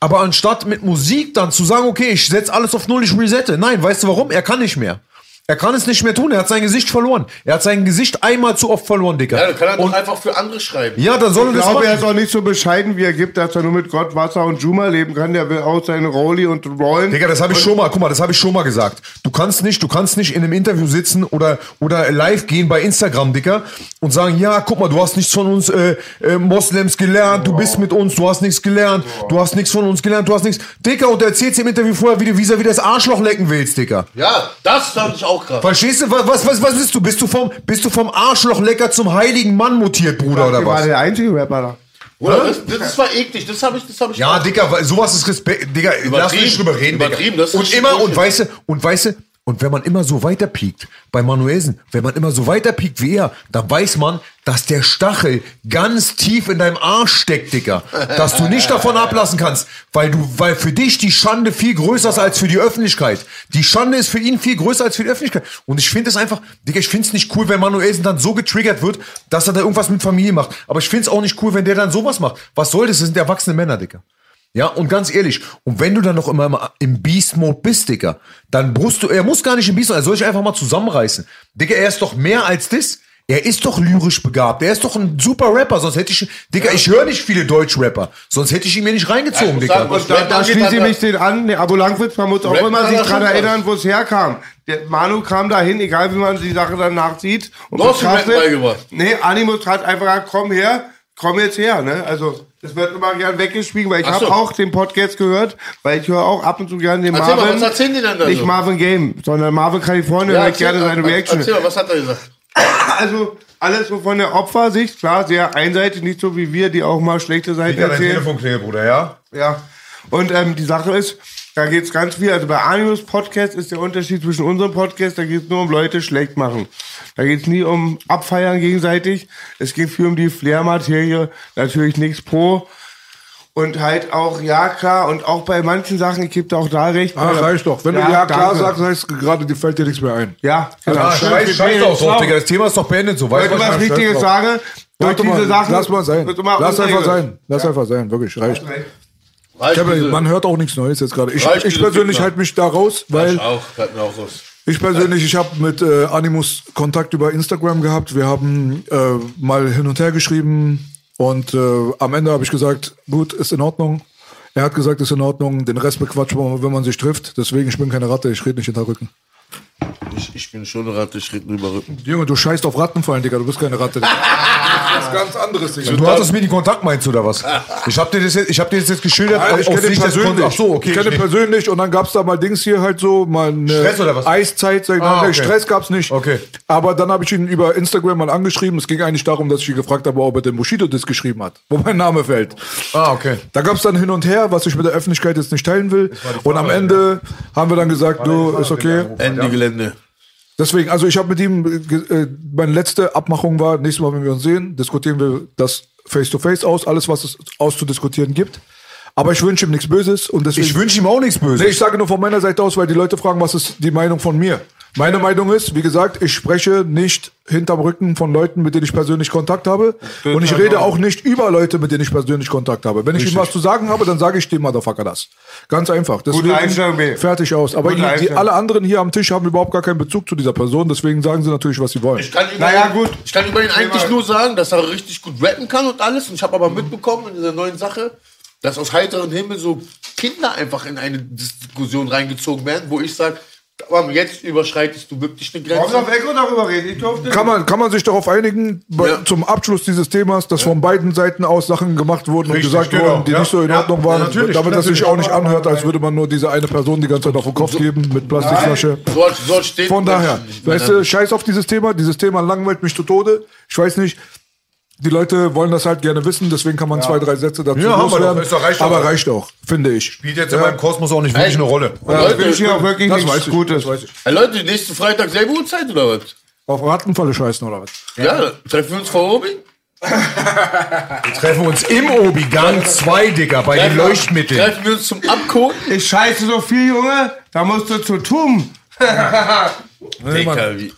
Aber anstatt mit Musik dann zu sagen, okay, ich setz alles auf Null, ich resette. Nein, weißt du warum? Er kann nicht mehr. Er kann es nicht mehr tun. Er hat sein Gesicht verloren. Er hat sein Gesicht einmal zu oft verloren, Digga. Ja, dann kann er doch Und, einfach für andere schreiben. ja, dann soll er Ich das glaube, er ist auch nicht so bescheiden, wie er gibt, dass er nur mit Gott, Wasser und Juma leben kann. Der will auch seine Rolli und Rollen. Digga, das habe ich schon mal, guck mal, das habe ich schon mal gesagt. Du kannst nicht, du kannst nicht in einem Interview sitzen oder, oder live gehen bei Instagram, Digga, und sagen, ja, guck mal, du hast nichts von uns äh, äh, Moslems gelernt, du bist mit uns, du hast nichts gelernt, du hast nichts von uns gelernt, du hast nichts. Digga, und du erzählst im Interview vorher, wie du vis-à-vis das Arschloch lecken willst, Digga. Ja, das fand ich auch krass. Verstehst du, was, was, was, was bist du? Bist du vom, bist du vom Arschlochlecker zum heiligen Mann mutiert, Bruder, oder Der war was? der einzige Rapper da. Oder? Das, das war eklig, das habe ich, das habe ich Ja, auch- Digga, sowas ist Respekt. Digga, lass nicht drüber reden, Übertrieben, Digga. das ist Und immer, und weißt du, und weißt du, und wenn man immer so weiterpiekt, bei Manuelsen, wenn man immer so weiterpiekt wie er, dann weiß man, dass der Stachel ganz tief in deinem Arsch steckt, Digga. Dass du nicht davon ablassen kannst, weil du, weil für dich die Schande viel größer ist als für die Öffentlichkeit. Die Schande ist für ihn viel größer als für die Öffentlichkeit. Und ich finde es einfach, Digga, ich finde es nicht cool, wenn Manuelsen dann so getriggert wird, dass er da irgendwas mit Familie macht. Aber ich finde es auch nicht cool, wenn der dann sowas macht. Was soll das? Das sind erwachsene Männer, Digga. Ja, und ganz ehrlich, und wenn du dann noch immer im- Beast-Mode bist, Digga, dann musst du, er muss gar nicht im Beast-Mode, er soll sich einfach mal zusammenreißen. Digga, er ist doch mehr als das. Er ist doch lyrisch begabt. Er ist doch ein super Rapper. Sonst hätte ich, Digga, ich höre nicht viele Deutsch-Rapper. Sonst hätte ich ihn mir nicht reingezogen, Ja, Digga. sagen, was Da, da schließe ich mich den an. Der Abo Langwitz, man muss auch Rap immer sich dran erinnern, wo es herkam. Der Manu kam dahin, egal wie man die Sache danach sieht. Und ihm betrachtet. Nee, Animus hat einfach gesagt, komm her, komm jetzt her. Ne? Also, das wird immer gern weggeschwiegen, weil ich habe so. auch den Podcast gehört, weil ich höre auch ab und zu gerne den Erzähl mal, Marvin. was erzählen die denn da Nicht so? Marvin Game, sondern Marvin California, Ja, ja, ich gerne seine Reaction. Erzähl mal, was hat er gesagt? Also, alles so von der Opfersicht, klar, sehr einseitig, nicht so wie wir, die auch mal schlechte Seiten erzählen. klingelt, Bruder, ja? Ja. Und ähm, die Sache ist, da geht's ganz viel. Also bei Animus Podcast ist der Unterschied zwischen unserem Podcast, da geht's nur um Leute schlecht machen. Da geht's nie um Abfeiern gegenseitig. Es geht viel um die Flair-Materie, natürlich nichts pro. Und halt auch, ja klar, und auch bei manchen Sachen, ich gebe da auch da recht. Ach, reicht doch. Wenn du ja klar danke. sagst, heißt gerade, dir fällt dir nichts mehr ein. Ja, genau. Ah, scheiß, scheiß doch drauf, Digga. Das Thema ist doch beendet, so. Weißt Wenn du, ich was was ich meine? Wichtiges sage, durch diese mal, Sachen. lass mal sein. Lass einfach sein. Lass einfach sein. Wirklich, reicht. Ich hab, ja- diese- man hört auch nichts Neues jetzt gerade. Ich, ich persönlich halte mich da raus, weil Ich auch, fällt mir auch raus. ich persönlich, ich habe mit äh, Animus Kontakt über Instagram gehabt. Wir haben äh, mal hin und her geschrieben und äh, am Ende habe ich gesagt, gut, ist in Ordnung. Er hat gesagt, ist in Ordnung. Den Rest bequatscht man, wenn man sich trifft. Deswegen, ich bin keine Ratte, ich rede nicht hinter Rücken. Ich, ich bin schon eine Ratte, ich rede über Rücken. Junge, du scheißt auf Rattenfallen, Digga. Du bist keine Ratte. das ist ganz anderes, Digga. Du hattest mir die Kontakt meinst oder was? Ich hab dir das jetzt, ich hab dir das jetzt geschildert Nein, ich kenne des persönlich. Ach so, okay. Ich kenne ihn persönlich und dann gab's da mal Dings hier halt so, mal eine Stress oder was? Eiszeit. Sag ich Ah, okay. Stress gab's nicht. Okay. Aber dann habe ich ihn über Instagram mal angeschrieben. Es ging eigentlich darum, dass ich ihn gefragt habe, ob er den Bushido-Disc geschrieben hat, wo mein Name fällt. ah, okay. Da gab's dann hin und her, was ich mit der Öffentlichkeit jetzt nicht teilen will. Und am Ende haben wir dann gesagt, du, ist okay. Ende Gelände. Deswegen, also ich habe mit ihm, äh, äh, meine letzte Abmachung war, nächstes Mal, wenn wir uns sehen, diskutieren wir das face-to-face aus, alles, was es auszudiskutieren gibt. Aber ich wünsche ihm nichts Böses und deswegen... Ich wünsche ihm auch nichts Böses. Nee, ich sage nur von meiner Seite aus, weil die Leute fragen, was ist die Meinung von mir? Meine Meinung ist, wie gesagt, ich spreche nicht hinterm Rücken von Leuten, mit denen ich persönlich Kontakt habe. Und ich rede auch nicht über Leute, mit denen ich persönlich Kontakt habe. Wenn ich ihm was zu sagen habe, dann sage ich dem Motherfucker das. Ganz einfach. Deswegen fertig aus. Aber die, die, alle anderen hier am Tisch haben überhaupt gar keinen Bezug zu dieser Person. Deswegen sagen sie natürlich, was sie wollen. Ich kann über Naja, ihn, gut. Ich kann über ihn eigentlich nur sagen, dass er richtig gut rappen kann und alles. Und ich habe aber mitbekommen in dieser neuen Sache, dass aus heiterem Himmel so Kinder einfach in eine Diskussion reingezogen werden, wo ich sage, aber jetzt überschreitest du wirklich eine Warum Grenze. darf Echo darüber reden? Ich durfte Kann man, kann man sich darauf einigen, bei, Ja. zum Abschluss dieses Themas, dass von beiden Seiten aus Sachen gemacht wurden Richtig, und gesagt genau. wurden, die Ja. nicht so in Ja. Ordnung waren, Ja, natürlich, damit das sich auch nicht anhört, als würde man nur diese eine Person die ganze Zeit auf den Kopf geben mit Plastikflasche. So, so steht Von daher, weißt du, scheiß auf dieses Thema. Dieses Thema langweilt mich zu Tode. Ich weiß nicht, die Leute wollen das halt gerne wissen, deswegen kann man zwei, drei Sätze dazu Ja, haben wir doch. loswerden. Doch- reicht doch. Aber reicht auch, finde ich. Spielt jetzt in meinem Kosmos auch nicht wirklich Ey. eine Rolle. Ja, ich wünsche dir auch wirklich Das nichts weiß ich, Gutes. das weiß ich. Hey, Leute, nächsten Freitag selbe Uhrzeit oder was? Auf Rattenfalle scheißen oder was? Ja, treffen wir uns vor Obi? Wir treffen uns im Obi, Gang 2, Digga, bei den Leuchtmitteln. Treffen wir uns zum Abkoten? Ich scheiße so viel, Junge, da musst du zu tun. Digga, wie.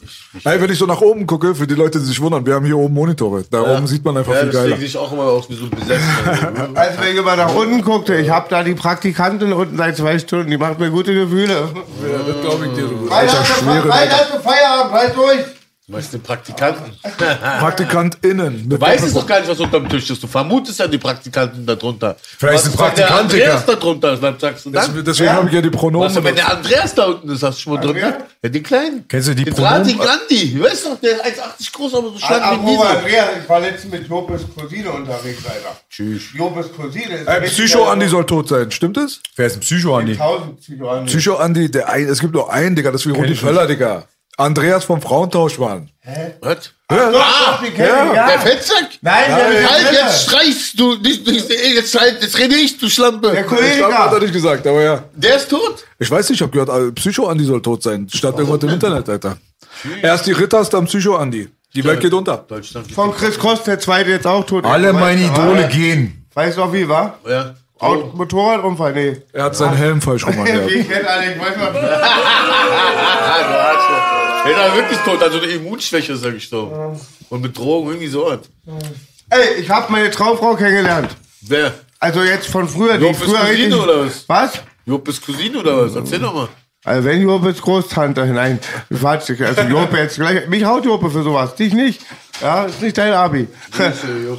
Ey, wenn ich so nach oben gucke, für die Leute, die sich wundern, wir haben hier oben Monitore. Da oben sieht man einfach Ja, viel geiler. sehe ich auch immer aus wie so ein Besessener. Also wenn ich immer nach unten guckte, ich habe da die Praktikantin unten seit zwei Stunden, die macht mir gute Gefühle. Das glaube ich dir. du Alter, schwere Feierabend, Feierabend, halt durch. Du meinst den Praktikanten? PraktikantInnen. Du weißt es doch gar nicht, was unterm Tisch ist. Du vermutest ja die Praktikanten darunter. Vielleicht Was sind ist, wenn der Praktikant, Andreas Digga. da drunter ist, was sagst du dann? Deswegen, deswegen habe ich ja die Pronomen. Was, wenn der Andreas da unten ist, hast du schon mal drin? Ja, den kleinen. Kennst du die den Pronomen? drahtigen Andi. Du weißt doch, der ist 1,80 groß, aber so schlank wie ein Diesel. Andreas, ich war letztens mit Jopes Cousine unterwegs, Alter. Tschüss. Jopes Cousine ist Ey, Psycho Andi soll tot sein, stimmt es? Wer ist ein Psycho, Andi? 1000 Psycho Andi. Psycho Andi, der ein, es gibt nur einen, Digga, das ist wie Rudi Völler, Digga. Andreas vom Frauentausch waren. Was? Doch, die kenn ich, ja. Der Fettsack? Nein, der ist Halt, jetzt streichst du. Nicht, nicht, jetzt, halt, jetzt rede ich, du Schlampe. Der Ich glaube, hat er Kollege. nicht gesagt, aber ja. Der ist tot? Ich weiß nicht, ich habe gehört, äh, Psycho Andi soll tot sein. Stand irgendwas im Internet, Alter. Erst die Ritters, dann Psycho Andi. Die Welt geht unter. Deutschland. Von Chris Cross, der zweite jetzt auch tot. Alle meine Idole gehen. Weißt du auch wie, war? Ja. Auto- Motorradunfall, nee. Er hat seinen Helm falsch rum angehabt. Wie kennt alle, ich weiß mal. Ah, du Arschloch. Der war wirklich tot, also eine Immunschwäche ist er gestorben. Und mit Drogen, irgendwie so was. Ey, ich habe meine Traumfrau kennengelernt. Wer? Also jetzt von früher. die Jopes früher Cousine richtig- oder was? Was? Jopes Cousine oder was? Erzähl doch mal. Also wenn Jopes Großtante, nein, Quatsch, also Jope jetzt gleich, mich haut Jope für sowas, dich nicht. Ja, ist nicht dein Abi.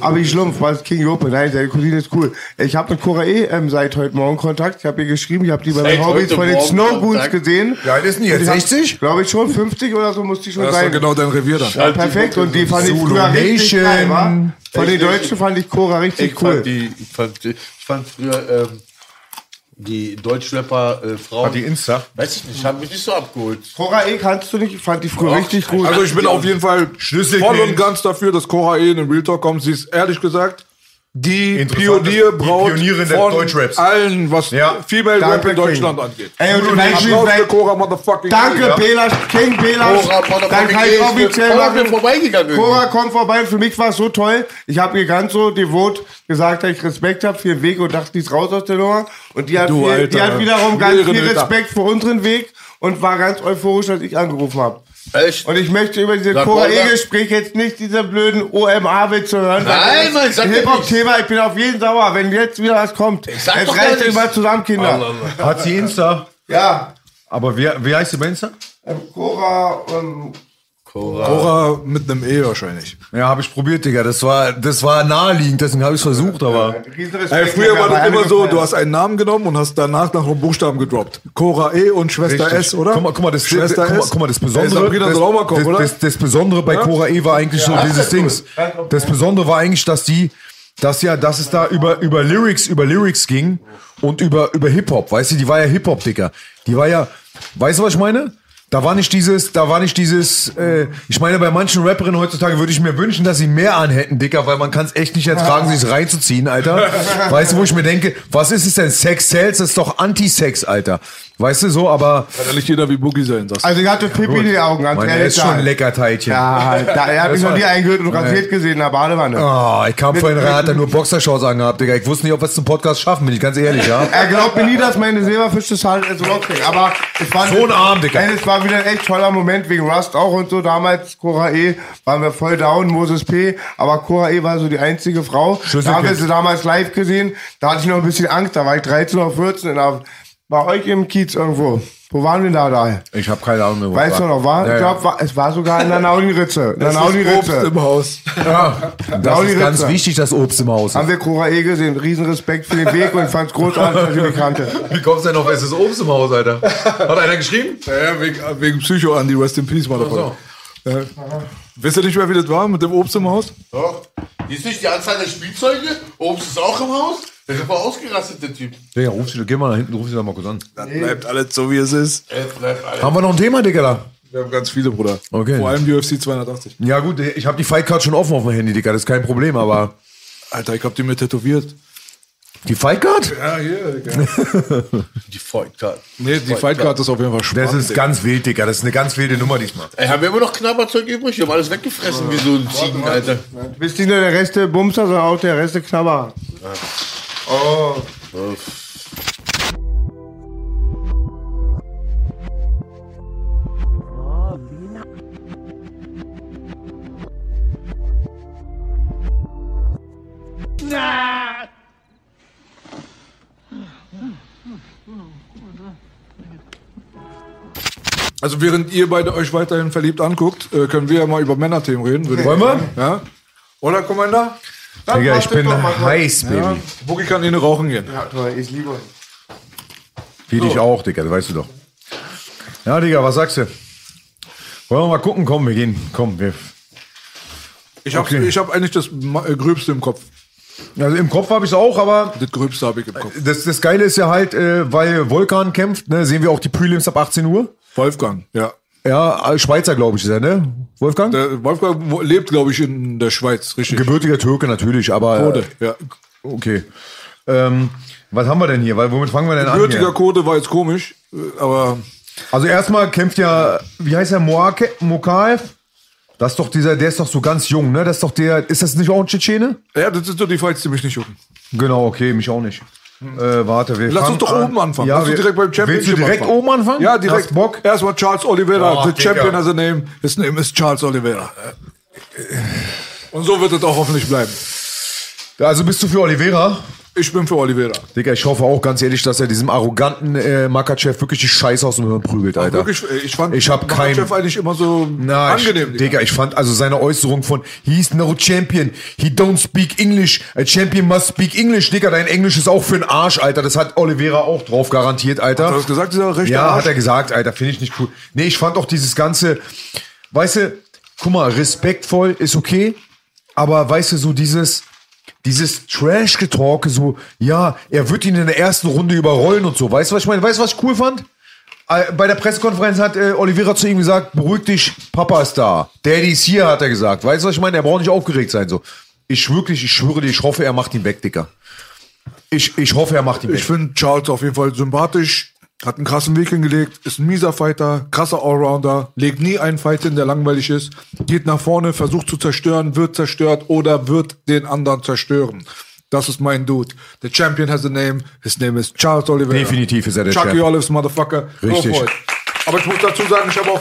Abi Schlumpf, was King Jope, nein, deine Cousine ist cool. Ich habe mit Cora E. Ähm, seit heute Morgen Kontakt, ich habe ihr geschrieben, ich habe die bei Seit den Hobbys heute von den Morgen Snowgoons Kontakt? gesehen. Ist denn die jetzt? 60? Glaube ich schon, 50 oder so muss die schon Das ist sein. doch genau dein Revier dann. Ja, perfekt, und die fand ich Zulu früher richtig Nation. geil, wa? Von den Deutschen fand ich Cora richtig Ich cool. fand, die, ich fand, ich fand früher ähm, die Deutschrapper äh, Frauen. Hat die Insta? Weiß ich nicht, haben mich nicht so abgeholt. Cora E. kannst du nicht, ich fand die früher Doch. richtig gut. Also ich bin auf jeden Fall Schlüssel voll und ganz dafür, dass Cora E in den Real Talk kommt. Sie ist ehrlich gesagt die Pionierbraut Pionierin der von Deutschraps. allen, was Ja. Female Danke, Rap in King. Deutschland angeht. Ey, und Beispiel für bei- Cora Motherfucking Danke, E. Belas, King Belas. Cora, Dann kann ich offiziell machen. vorbeigegangen. Cora kommt vorbei und für mich war es so toll. Ich habe ihr ganz so devot gesagt, dass ich Respekt habe für ihren Weg und dachte, die ist raus aus der Nummer. Und die hat, Du, viel, Alter. die hat wiederum ganz viel. Respekt für unseren Weg und war ganz euphorisch, als ich angerufen habe. Echt? Und ich möchte über diese Sag Cora mal, sag- E-Gespräch jetzt nicht diese blöden OMA-Witze hören. Nein, das Mann, ist sag Hip-Hop-Thema. Ich bin auf jeden sauer, wenn jetzt wieder was kommt. sag Jetzt euch nichts. mal zusammen, Kinder. Hat sie Insta? Ja. Aber wer, wie heißt sie bei Insta? Ähm, Cora, Cora mit einem E wahrscheinlich. Ja, habe ich probiert, Digga. Das war, das war naheliegend, deswegen habe ich es versucht, aber. Ey, früher war das immer so, du hast einen Namen genommen und hast danach nach Buchstaben gedroppt. Cora E und Schwester Richtig. S, oder? Guck mal, guck mal, das, Schwester guck mal, guck mal, das Ey, Besondere. Sabrina das, kommen, das? Das, das Besondere bei Cora E war eigentlich so dieses Dings. Das Besondere war eigentlich, dass die, dass ja, dass es da über, über Lyrics, über Lyrics ging und über, über Hip-Hop. Weißt du, die war ja Hip-Hop, Digga. Die war ja, weißt du, was ich meine? Da war nicht dieses, da war nicht dieses, äh, ich meine, bei manchen Rapperinnen heutzutage würde ich mir wünschen, dass sie mehr anhätten, Dicker, weil man kann es echt nicht ertragen, sich reinzuziehen, Alter. Weißt du, wo ich mir denke, was ist es denn? Sex sells, das ist doch Anti-Sex, Alter. Weißt du so, aber Kann ja nicht jeder wie Boogie sein, sagst du. Also ich hatte Pippi in die Augen, ganz er ehrlich. ist schon ein sagen. Leckerteilchen. Ja, da, er hat mich noch nie eingehört und rasiert gesehen in der Badewanne. Oh, ich kam vorhin rein, hat er nur Boxershorts angehabt, Digga. Ich wusste nicht, ob wir es zum Podcast schaffen, bin ich ganz ehrlich, ja. Er glaubt mir nie, dass meine Silberfische halt so loskriegen. Aber es war, So ein Arm, Digga. Ey, Es war wieder ein echt toller Moment wegen Rust auch und so. Damals Cora E. waren wir voll down, Moses P. Aber Cora E. war so die einzige Frau. Da haben wir sie damals live gesehen. Da hatte ich noch ein bisschen Angst. Da war ich 13 oder 14. Und da bei euch im Kiez irgendwo. Wo waren wir da da? Ich habe keine Ahnung mehr. wo Weißt du noch, war? Ja, ich ja. glaube, war, es war sogar in der Naulinritze. In der Das ist Obst im Haus. Ja, das ist ganz wichtig, dass Obst im Haus Haben wir Cora E. gesehen. Riesen Respekt für den Weg und ich fand es großartig, dass ich mich kannte. Wie kommst du denn auf, es ist Obst im Haus, Alter? Hat einer geschrieben? Ja, ja, wegen, wegen Psycho Andy, Rest in Peace, Motherfucker. Ja. Wisst ihr nicht mehr, wie das war mit dem Obst im Haus? Doch. Hier ist nicht die Anzahl der Spielzeuge. Obst ist auch im Haus. Der ist voll ausgerastet, der Typ. Digga, ruf sie, geh mal nach hinten, ruf sie doch mal kurz an. Das bleibt alles so, wie es ist. Bleibt alles. Haben wir noch ein Thema, Digga, da? Wir haben ganz viele, Bruder. Okay. Vor allem UFC 280. Ja gut, ich habe die Fightcard schon offen auf dem Handy, Digga, das ist kein Problem, aber... Alter, ich hab die mir tätowiert. Die Fightcard? Ja, hier, Digga. Die Fightcard. Nee, die Fightcard ist auf jeden Fall spannend. Das ist ganz wild, Digga, das ist eine ganz wilde Nummer diesmal. Ey, haben wir immer noch Knabberzeug übrig? Wir haben alles weggefressen wie so ein Ziegen, Alter. Bist nicht nur der Reste Bumser, sondern auch der Reste Knabber. Oh. Also während ihr beide euch weiterhin verliebt anguckt, äh, können wir ja mal über Männerthemen reden. Wollen wir? Ja? Oder, Commander? Digga, ich bin so. heiß, Baby. Ja. Boogie kann innen rauchen gehen. Ja, toll, ich liebe euch. Wie dich auch, Digga, das weißt du doch. Ja, Digga, was sagst du? Wollen wir mal gucken? Komm, wir gehen. Komm, wir. Ich habe Okay. ich hab eigentlich das äh, Gröbste im Kopf. Also im Kopf habe ich es auch, aber Das Gröbste habe ich im Kopf. das, das Geile ist ja halt, äh, weil Volkan kämpft, ne, sehen wir auch die Prelims ab 18 Uhr. Wolfgang, ja. Ja, äh, Schweizer, glaube ich, ist er, ne? Wolfgang? Der Wolfgang wo- lebt, glaube ich, in der Schweiz, richtig. Gebürtiger Türke natürlich, aber. Code, ja. Okay. Ähm, was haben wir denn hier? Weil, womit fangen wir denn an? Gebürtiger? Code war jetzt komisch, äh, aber Also erstmal kämpft ja, wie heißt er, Moake- Mokaev? Das ist doch dieser, der ist doch so ganz jung, ne? Das ist doch der, ist das nicht auch ein Tschetschene? ja, das sind so die Fights, die mich nicht jucken. Genau, okay, mich auch nicht. Äh, warte, wir Lass uns doch an. oben anfangen. Ja, Lass uns direkt beim Willst du direkt anfangen. oben anfangen? Ja, Hast direkt. Bock? Erstmal Charles Oliveira, Oh, the Digga. champion has a name. His name is Charles Oliveira. Und so wird es auch hoffentlich bleiben. Also bist du für Oliveira? Ich bin für Oliveira. Digga, ich hoffe auch ganz ehrlich, dass er diesem arroganten äh, Makachev wirklich die Scheiße aus dem Hirn prügelt, Alter. Wirklich, äh, ich fand Ich hab kein- Chef eigentlich immer so Na, angenehm. ich, Digga, ich fand also seine Äußerung von He's no champion, he don't speak English, a champion must speak English, Digga, dein Englisch ist auch für den Arsch, Alter. Das hat Oliveira auch drauf garantiert, Alter. Hat er das gesagt, dieser rechte Ja, Arsch? hat er gesagt, Alter, finde ich nicht cool. Nee, ich fand auch dieses ganze, weißt du, guck mal, respektvoll ist okay, aber weißt du, so dieses, dieses Trash-Getalke, so, ja, er wird ihn in der ersten Runde überrollen und so. Weißt du, was ich meine? Weißt du, was ich cool fand? Äh, Bei der Pressekonferenz hat äh, Oliveira zu ihm gesagt, beruhig dich, Papa ist da. Daddy ist hier, hat er gesagt. Weißt du, was ich meine? Er braucht nicht aufgeregt sein, so. Ich wirklich, ich schwöre dir, ich hoffe, er macht ihn weg, Dicker. Ich, ich hoffe, er macht ihn weg. Ich finde Charles auf jeden Fall sympathisch, hat einen krassen Weg hingelegt, ist ein mieser Fighter, krasser Allrounder, legt nie einen Fight hin, der langweilig ist, geht nach vorne, versucht zu zerstören, wird zerstört oder wird den anderen zerstören. Das ist mein Dude. The champion has a name. His name is Charles Oliveira. Definitiv ist er der Chucky Champ. Olives, Motherfucker. Richtig. Aber ich muss dazu sagen, ich habe auch,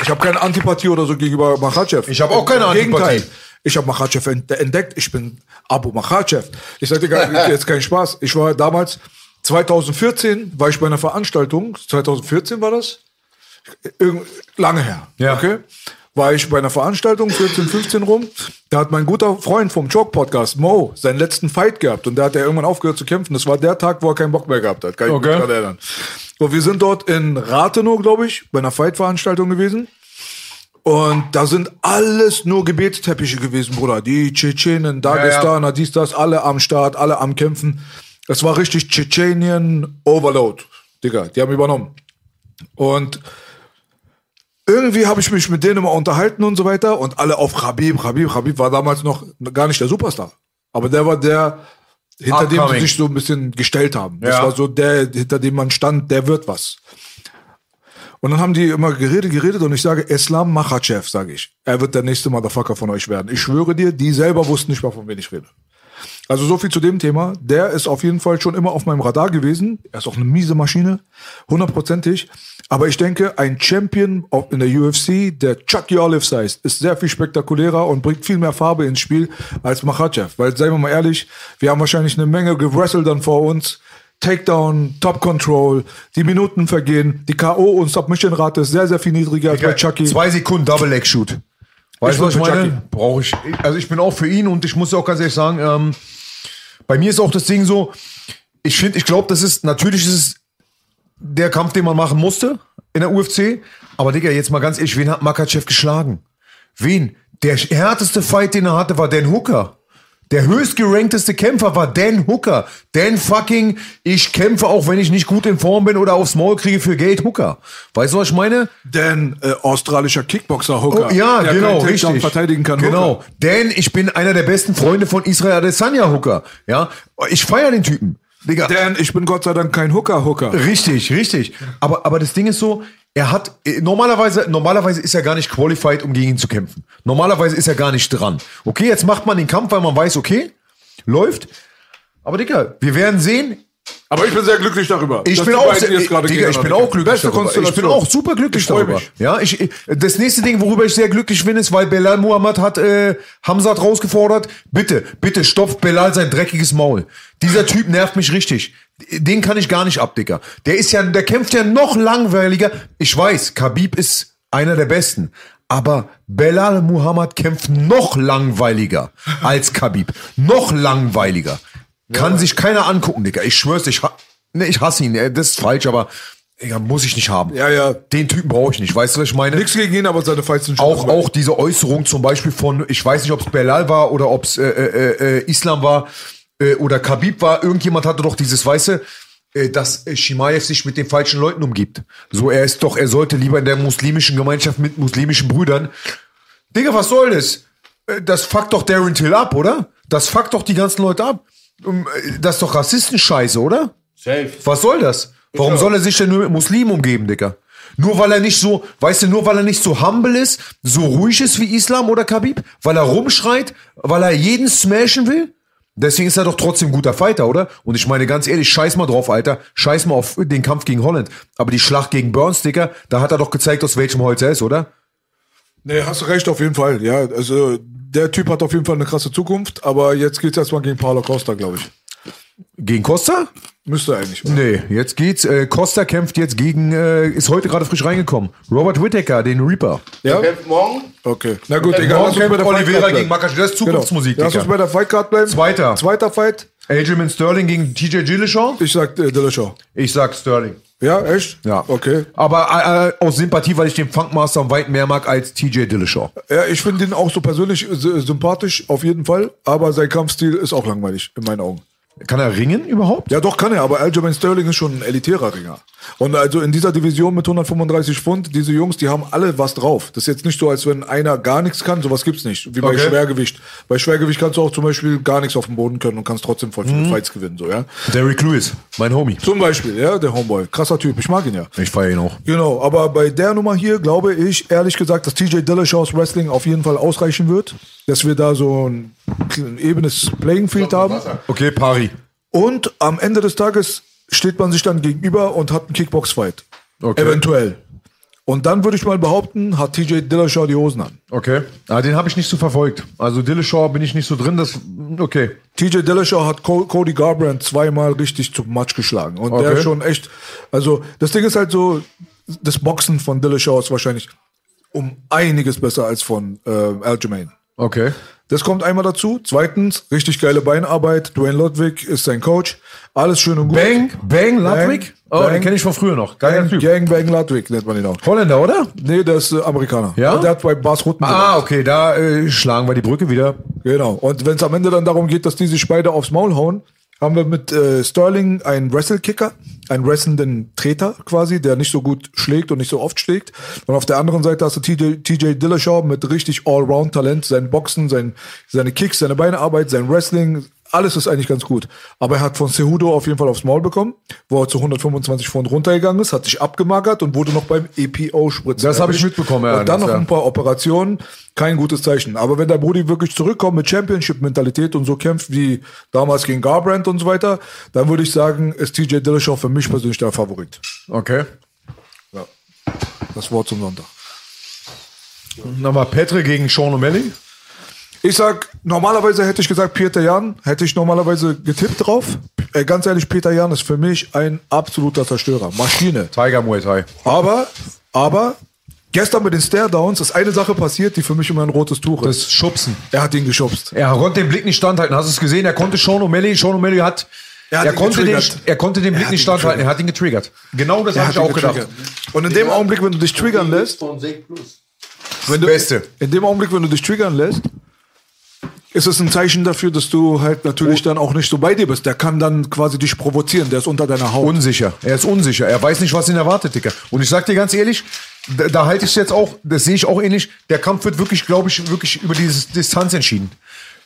ich habe keine Antipathie oder so gegenüber Machachev. Ich habe auch keine Im Antipathie. Gegenteil. Ich habe Machachev ent- entdeckt. Ich bin Abu Machachev. Ich sag dir jetzt kein Spaß. Ich war damals 2014 war ich bei einer Veranstaltung. 2014 war das? Irgend, lange her. Ja. Okay. War ich bei einer Veranstaltung, 14, 15 rum. Da hat mein guter Freund vom Choke Podcast, Mo, seinen letzten Fight gehabt. Und da hat er irgendwann aufgehört zu kämpfen. Das war der Tag, wo er keinen Bock mehr gehabt hat. Kann ich Okay. mich dran erinnern. So, wir sind dort in Rathenow, glaube ich, bei einer Fight-Veranstaltung gewesen. Und da sind alles nur Gebetsteppiche gewesen, Bruder. Die Tschetschenen, Dagestaner, dies, das, alle am Start, alle am Kämpfen. Es war richtig Tschetschenien Overload. Digga, die haben übernommen. Und irgendwie habe ich mich mit denen immer unterhalten und so weiter und alle auf Khabib, Khabib, Khabib war damals noch gar nicht der Superstar. Aber der war der, hinter dem sie Upcoming. sich so ein bisschen gestellt haben. Das Ja. war so der, hinter dem man stand, der wird was. Und dann haben die immer geredet, geredet und ich sage, Islam Makhachev, sage ich. Er wird der nächste Motherfucker von euch werden. Ich schwöre dir, die selber wussten nicht mal, von wem ich rede. Also so viel zu dem Thema. Der ist auf jeden Fall schon immer auf meinem Radar gewesen. Er ist auch eine miese Maschine, hundertprozentig. Aber ich denke, ein Champion in der UFC, der Chucky Olives heißt, ist sehr viel spektakulärer und bringt viel mehr Farbe ins Spiel als Makhachev. Weil, seien wir mal ehrlich, wir haben wahrscheinlich eine Menge gewrestelt dann vor uns. Takedown, Top Control, die Minuten vergehen, die K.O. und Submission-Rate ist sehr, sehr viel niedriger als bei Chucky. Zwei Sekunden Double Leg Shoot. Weißt du, was ich meine? Brauche ich. Also ich bin auch für ihn und ich muss auch ganz ehrlich sagen, ähm, bei mir ist auch das Ding so, ich finde, ich glaube, das ist, natürlich ist es der Kampf, den man machen musste in der UFC. Aber Digga, jetzt mal ganz ehrlich, wen hat Makachev geschlagen? Wen? Der härteste Fight, den er hatte, war Dan Hooker. Der höchstgerankteste Kämpfer war Dan Hooker. Dan fucking, ich kämpfe auch, wenn ich nicht gut in Form bin oder aufs Maul kriege für Geld Hooker. Weißt du, was ich meine? Dan, äh, australischer Kickboxer Hooker. Oh, ja, der genau, richtig. verteidigen kann. Genau, Hooker. denn ich bin einer der besten Freunde von Israel Adesanya Hooker. Ja, ich feiere den Typen. Digga. Dan, ich bin Gott sei Dank kein Hooker-Hooker. Richtig, richtig. Aber, aber das Ding ist so, er hat, äh, normalerweise, normalerweise ist er gar nicht qualified, um gegen ihn zu kämpfen. Normalerweise ist er gar nicht dran. Okay, jetzt macht man den Kampf, weil man weiß, okay, läuft. Aber Digga, wir werden sehen. Aber ich bin sehr glücklich darüber. Ich bin auch, sehr, Digga, ich bin auch glücklich darüber. Ich bin auch super glücklich darüber. mich. Ja, ich, ich- das nächste Ding, worüber ich sehr glücklich bin, ist, weil Belal Muhammad hat äh, Hamzat rausgefordert. Bitte, bitte stopft Belal sein dreckiges Maul. Dieser Typ nervt mich richtig. Den kann ich gar nicht ab, Digga. Der ist ja, der kämpft ja noch langweiliger. Ich weiß, Khabib ist einer der Besten. Aber Belal Muhammad kämpft noch langweiliger als Khabib. Noch langweiliger. Kann sich keiner angucken, Digga. Ich schwör's, ich, ha ne, ich hasse ihn. Äh, Das ist falsch, aber Digga, muss ich nicht haben. Ja, ja. Den Typen brauche ich nicht. Weißt du, was ich meine? Nichts gegen ihn, aber seine Fights sind schon Auch, auch diese Äußerung zum Beispiel von, ich weiß nicht, ob es Belal war oder ob es äh, äh, äh, Islam war äh, oder Khabib war. Irgendjemand hatte doch dieses Weiße, äh, dass äh, Shimaev sich mit den falschen Leuten umgibt. So, er ist doch, er sollte lieber in der muslimischen Gemeinschaft mit muslimischen Brüdern. Digga, was soll das? Äh, Das fuckt doch Darren Till ab, oder? Das fuckt doch die ganzen Leute ab. Um, äh, Das ist doch Rassistenscheiße, oder? Safe. Was soll das? Warum soll er sich denn nur mit Muslimen umgeben, Digga? Nur weil er nicht so, weißt du, nur weil er nicht so humble ist, so ruhig ist wie Islam oder Khabib? Weil er rumschreit? Weil er jeden smashen will? Deswegen ist er doch trotzdem ein guter Fighter, oder? Und ich meine ganz ehrlich, scheiß mal drauf, Alter. Scheiß mal auf den Kampf gegen Holland. Aber die Schlacht gegen Burns, Digga, da hat er doch gezeigt, aus welchem Holz er ist, oder? Nee, hast du recht, auf jeden Fall. Ja, also der Typ hat auf jeden Fall eine krasse Zukunft, aber jetzt geht's erstmal gegen Paulo Costa, glaube ich. Gegen Costa? Müsste eigentlich. oder? Nee, jetzt geht's. Äh, Costa kämpft jetzt gegen, äh, ist heute gerade frisch reingekommen. Robert Whittaker, den Reaper. Ja? Kämpft morgen? Okay. Na gut, egal. Morgen Lass uns bei kämpft der Oliveira gegen bleiben. Makachev. Das ist Zukunftsmusik, Genau. Lass uns bei der Fightcard bleiben. Zweiter. Zweiter Fight. Aljamain Sterling gegen TJ Dillashaw? Ich sag äh, Dillashaw. Ich sag Sterling. Ja, echt? Ja. Okay. Aber äh, aus Sympathie, weil ich den Funkmaster weit mehr mag als TJ Dillashaw. Ja, ich finde ihn auch so persönlich äh, sympathisch, auf jeden Fall. Aber sein Kampfstil ist auch langweilig, in meinen Augen. Kann er ringen überhaupt? Ja, doch kann er, aber Aljamain Sterling ist schon ein elitärer Ringer. Und also in dieser Division mit 135 Pfund, diese Jungs, die haben alle was drauf. Das ist jetzt nicht so, als wenn einer gar nichts kann, sowas gibt's nicht. Wie bei Okay. Schwergewicht. Bei Schwergewicht kannst du auch zum Beispiel gar nichts auf dem Boden können und kannst trotzdem voll viele Fights gewinnen, so, ja. Derrick Lewis, mein Homie. Zum Beispiel, ja, der Homeboy. Krasser Typ, ich mag ihn ja. Ich feiere ihn auch. Genau, aber bei der Nummer hier glaube ich ehrlich gesagt, dass TJ Dillashaws Wrestling auf jeden Fall ausreichen wird, dass wir da so ein, ein ebenes Playing Field haben. Okay, Pari. Und am Ende des Tages steht man sich dann gegenüber und hat einen Kickbox-Fight. Okay. Eventuell. Und dann würde ich mal behaupten, hat TJ Dillashaw die Hosen an. Okay. Ah, den habe ich nicht so verfolgt. Also Dillashaw bin ich nicht so drin. Das okay. TJ Dillashaw hat Co Cody Garbrandt zweimal richtig zum Matsch geschlagen. Und der Okay. ist schon echt, also das Ding ist halt so, das Boxen von Dillashaw ist wahrscheinlich um einiges besser als von äh, Aljamain. Okay. Das kommt einmal dazu. Zweitens, richtig geile Beinarbeit. Dwayne Ludwig ist sein Coach. Alles schön und gut. Bang, Bang, Ludwig. Oh, Bang. den kenne ich von früher noch. Geiler Gang, Typ. Gang Bang Ludwig nennt man ihn auch. Holländer, oder? Nee, der ist äh, Amerikaner. Ja? Der hat bei Bas Rutten Ah, okay, da äh, schlagen wir die Brücke wieder. Genau. Und wenn es am Ende dann darum geht, dass die sich beide aufs Maul hauen, haben wir mit äh, Sterling einen Wrestle-Kicker, einen wrestlenden Treter quasi, der nicht so gut schlägt und nicht so oft schlägt. Und auf der anderen Seite hast du TJ, TJ Dillashaw mit richtig Allround-Talent, sein Boxen, sein, seine Kicks, seine Beinearbeit, sein Wrestling, alles ist eigentlich ganz gut. Aber er hat von Cejudo auf jeden Fall aufs Maul bekommen, wo er zu 125 Pfund runtergegangen ist, hat sich abgemagert und wurde noch beim EPO spritzen. Das habe ich mitbekommen, ja, Und dann noch ja. ein paar Operationen, kein gutes Zeichen. Aber wenn der Brody wirklich zurückkommt mit Championship-Mentalität und so kämpft wie damals gegen Garbrandt und so weiter, dann würde ich sagen, ist TJ Dillashaw für mich persönlich der Favorit. Okay. Das Wort zum Sonntag. Nochmal Petre gegen Sean O'Malley. Ich sag, normalerweise hätte ich gesagt Peter Jan, hätte ich normalerweise getippt drauf. Äh, ganz ehrlich, Peter Jan ist für mich ein absoluter Zerstörer. Maschine. Tiger Muay Thai. Aber, aber, gestern mit den Stare-Downs ist eine Sache passiert, die für mich immer ein rotes Tuch ist. Das Schubsen. er hat ihn geschubst. Er konnte den Blick nicht standhalten. Hast du es gesehen? Er konnte Sean O'Malley. Sean O'Malley hat. Er Er, konnte den, er konnte den Blick nicht standhalten. Er hat ihn getriggert. Genau das habe ich auch gedacht. Und in dem Augenblick, wenn du dich triggern lässt, Von Sek Plus. wenn du, Beste. in dem Augenblick, wenn du dich triggern lässt, ist es ein Zeichen dafür, dass du halt natürlich dann auch nicht so bei dir bist. Der kann dann quasi dich provozieren, der ist unter deiner Haut. Unsicher. Er ist unsicher. Er weiß nicht, was ihn erwartet, Dicker. Und ich sag dir ganz ehrlich, da, da halte ich es jetzt auch, das sehe ich auch ähnlich. Der Kampf wird wirklich, glaube ich, wirklich über diese Distanz entschieden.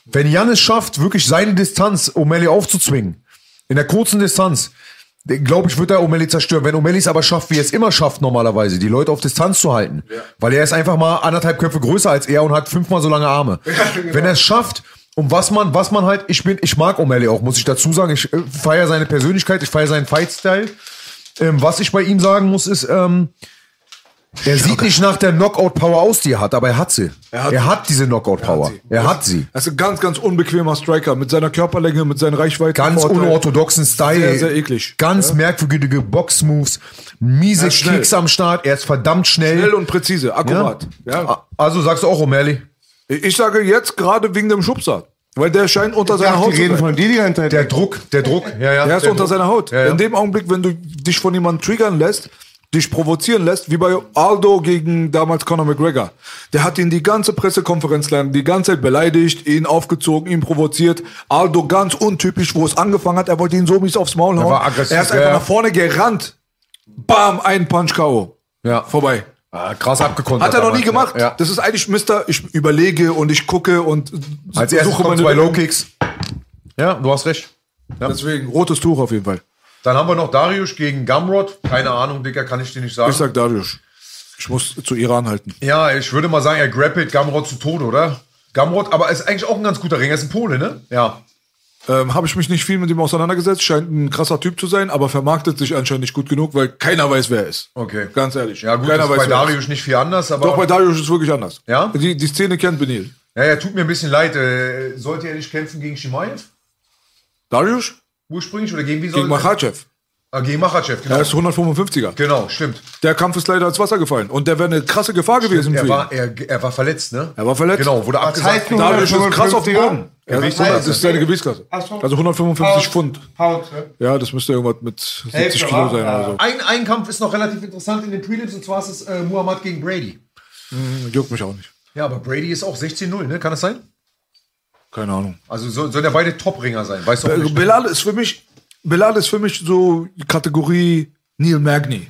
Wenn Jan es schafft, wirklich seine Distanz O'Malley aufzuzwingen, in der kurzen Distanz, glaube ich, wird er O'Malley zerstören. Wenn O'Malley es aber schafft, wie er es immer schafft normalerweise, die Leute auf Distanz zu halten, weil er ist einfach mal anderthalb Köpfe größer als er und hat fünfmal so lange Arme. Wenn er es schafft, und was man, was man halt, ich bin, ich mag O'Malley auch, muss ich dazu sagen. Ich äh, feiere seine Persönlichkeit, ich feiere seinen Fight-Style. Ähm, was ich bei ihm sagen muss, ist, ähm, er sieht nicht nach der Knockout-Power aus, die er hat, aber er hat sie. Er hat, diese Knockout-Power. Er hat sie. Er ist ein ganz, ganz unbequemer Striker mit seiner Körperlänge, mit seinen Reichweiten. Ganz Vorteil. unorthodoxen Style. Sehr, sehr eklig. Ganz merkwürdige Box-Moves, miese Er. Kicks am Start. Er ist verdammt schnell. Schnell und präzise, akkurat. Ja. A- Also sagst du auch O'Malley? Ich sage jetzt gerade wegen dem Schubser. Weil der scheint unter seiner Haut die zu reden sein. von dir die ganze Zeit. Der Druck, der Druck. Ja, ja. Er ist der unter Druck. seiner Haut. Ja, ja. In dem Augenblick, wenn du dich von jemandem triggern lässt, dich provozieren lässt, wie bei Aldo gegen damals Conor McGregor. Der hat ihn die ganze Pressekonferenz lang, die ganze Zeit beleidigt, ihn aufgezogen, ihn provoziert. Aldo ganz untypisch, wo es angefangen hat, er wollte ihn so mies aufs Maul hauen. war aggressiv, er ist einfach ja. nach vorne gerannt. Bam, ein Punch K.O. Ja. Vorbei. Ah, krass abgekontert. Hat er noch nie gemacht. Ja. Das ist eigentlich Mister, ich überlege und ich gucke und Als erstes kommen meine zwei Lösung. Low-Kicks. Ja, du hast recht. Deswegen, rotes Tuch auf jeden Fall. Dann haben wir noch Darius gegen Gamrod. Keine Ahnung, Dicker, kann ich dir nicht sagen. Ich sag Darius. Ich muss zu Iran halten. Ja, ich würde mal sagen, er grappelt Gamrod zu Tode, oder? Gamrod, aber ist eigentlich auch ein ganz guter Ringer. Er ist ein Pole, ne? Ja. Ähm, Habe ich mich nicht viel mit ihm auseinandergesetzt. Scheint ein krasser Typ zu sein, aber vermarktet sich anscheinend nicht gut genug, weil keiner weiß, wer er ist. Okay. Ganz ehrlich. Ja, gut, keiner ist bei wer er Darius nicht viel anders, aber. Doch, bei Darius ist es wirklich anders. Ja? Die, die Szene kennt Benil. ja, ja, tut mir ein bisschen leid. Äh, sollte er nicht kämpfen gegen Shimaev? Darius? Ursprünglich oder gegen wie soll Gegen Machachev. Ah, gegen Machachev, genau. Er ist 155er. Genau, stimmt. Der Kampf ist leider ins Wasser gefallen. Und der wäre eine krasse Gefahr gewesen für Er ihn. war, er, er war verletzt, ne? Er war verletzt. Genau, wurde abgesagt. Darius ist krass auf 155er? Boden. Wiegt ist 100, 100, das ist seine Gewichtsklasse. So. Also 155 Pfund. Haut, ne? Ja, das müsste irgendwas mit 70 Hälfte, Kilo wa? sein Ja. oder so. Ein, ein Kampf ist noch relativ interessant in den Prelims und zwar ist es äh, Muhammad gegen Brady. Juckt mich auch nicht. Ja, aber Brady ist auch 16-0, ne? Kann das sein? Keine Ahnung. Also so, sollen ja beide Top-Ringer sein, weißt du auch nicht. Belal ist für mich, Belal ist für mich so die Kategorie Neil Magny.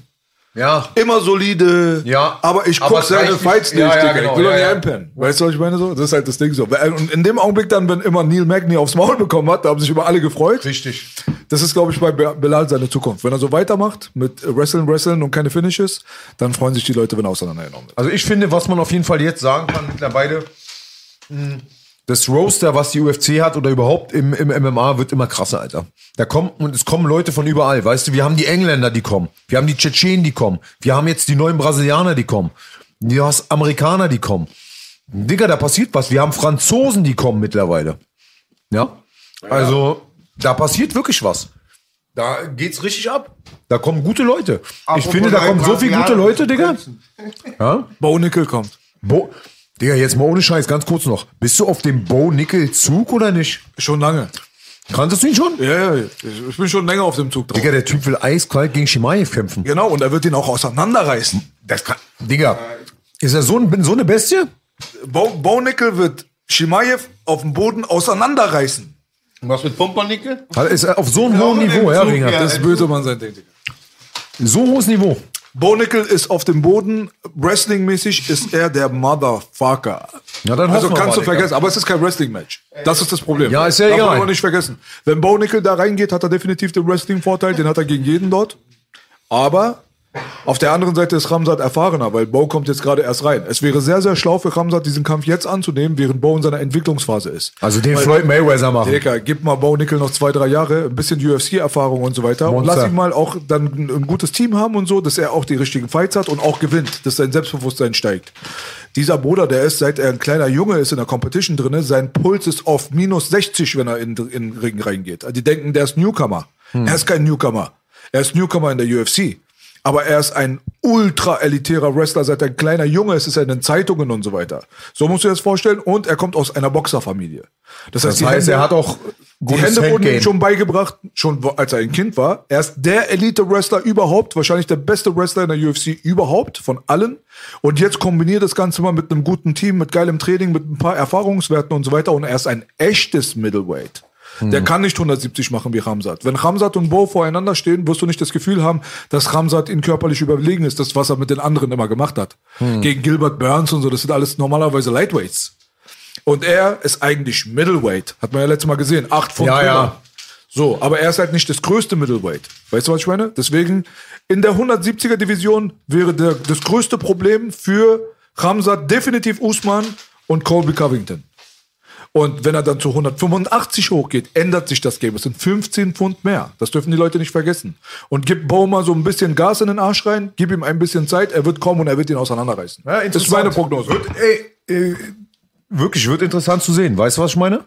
Ja. Immer solide, Ja, aber ich aber guck es seine. Fights nicht, Ja, ja, genau, ich will ja, nicht einpennen. Weißt du, was ich meine so? Das ist halt das Ding so. Und in dem Augenblick dann, wenn immer Neil Magny aufs Maul bekommen hat, da haben sich immer alle gefreut. Richtig. Das ist, glaube ich, bei Be- Belal seine Zukunft. Wenn er so weitermacht mit Wrestling, Wrestling und keine Finishes, dann freuen sich die Leute, wenn er auseinandergenommen wird. Also ich finde, was man auf jeden Fall jetzt sagen kann mittlerweile, mh, das Roaster, was die UFC hat oder überhaupt im, im MMA, wird immer krasser, Alter. Da kommen, und es kommen Leute von überall, weißt du, wir haben die Engländer, die kommen. Wir haben die Tschetschenen, die kommen. Wir haben jetzt die neuen Brasilianer, die kommen. Du hast Amerikaner, die kommen. Digga, da passiert was. Wir haben Franzosen, die kommen mittlerweile. Ja? Also, da passiert wirklich was. Da geht's richtig ab. Da kommen gute Leute. ich Apropos finde, da kommen so viele gute. Leute, Digga. Ja? Bo Nickel kommt. Bo Digga, jetzt mal ohne Scheiß, ganz kurz noch. Bist du auf dem Bo-Nickel-Zug oder nicht? Schon lange. Kanntest du ihn schon? Ja, ja, ich ich bin schon länger auf dem Zug drauf. Digga, der Typ will eiskalt gegen Shimaev kämpfen. Genau, und er wird ihn auch auseinanderreißen. Das kann, Digga, ist er so, ein, so eine Bestie? Bo, Bo Nickel wird Shimaev auf dem Boden auseinanderreißen. Was mit Pumpernickel? Also Ist er auf so einem hohen Niveau, dem ja, Zug, Ringer? ja. Das ist böse Mann sein Digga. So hohes Niveau. Bonical ist auf dem Boden, wrestlingmäßig ist er der Motherfucker. Ja, dann also kannst du vergessen, aber es ist kein Wrestling-Match. Das ist das Problem. Ja, ist ja Darf man egal. nicht vergessen. Wenn Bonical da reingeht, hat er definitiv den Wrestling-Vorteil, den hat er gegen jeden dort. Aber auf der anderen Seite ist Ramsat erfahrener, weil Bo kommt jetzt gerade erst rein. Es wäre sehr, sehr schlau für Ramsat, diesen Kampf jetzt anzunehmen, während Bo in seiner Entwicklungsphase ist. Also den Floyd Mayweather machen. Digga, gib mal Bo Nickel noch zwei, drei Jahre, ein bisschen UFC-Erfahrung und so weiter. Und Monster. lass ihn mal auch dann ein, gutes Team haben und so, dass er auch die richtigen Fights hat und auch gewinnt, dass sein Selbstbewusstsein steigt. Dieser Bruder, der ist, seit er ein kleiner Junge ist in der Competition drinne, sein Puls ist auf minus 60, wenn er in, in den Ring reingeht. Die denken, der ist Newcomer. Er ist kein Newcomer. Er ist Newcomer in der UFC. Aber er ist ein ultra elitärer Wrestler, seit er ein kleiner Junge ist, ist er in den Zeitungen und so weiter. So musst du dir das vorstellen. Und er kommt aus einer Boxerfamilie. Das, Das die heißt, Hände- er hat auch die Hände wurden ihm schon beigebracht, schon als er ein Kind war. Er ist der Elite-Wrestler überhaupt, wahrscheinlich der beste Wrestler in der UFC überhaupt, von allen. Und jetzt kombiniert das Ganze mal mit einem guten Team, mit geilem Training, mit ein paar Erfahrungswerten und so weiter. Und er ist ein echtes Middleweight. Der kann nicht 170 machen wie Ramsat. Wenn Ramsat und Bo voreinander stehen, wirst du nicht das Gefühl haben, dass Ramsat ihn körperlich überlegen ist, das, was er mit den anderen immer gemacht hat. Gegen Gilbert Burns und so, das sind alles normalerweise Lightweights. Und er ist eigentlich Middleweight. Hat man ja letztes Mal gesehen. Acht Pfund Ja, ja. So, aber er ist halt nicht das größte Middleweight. Weißt du, was ich meine? Deswegen, in der 170er Division wäre der, das größte Problem für Ramsat definitiv Usman und Colby Covington. Und wenn er dann zu 185 hochgeht, ändert sich das Game. Es sind 15 Pfund mehr. Das dürfen die Leute nicht vergessen. Und gib Bo mal so ein bisschen Gas in den Arsch rein, gib ihm ein bisschen Zeit, er wird kommen und er wird ihn auseinanderreißen. Ja, das ist meine. Prognose. Wird, ey, äh, wirklich, wird interessant zu sehen. Weißt du, was ich meine?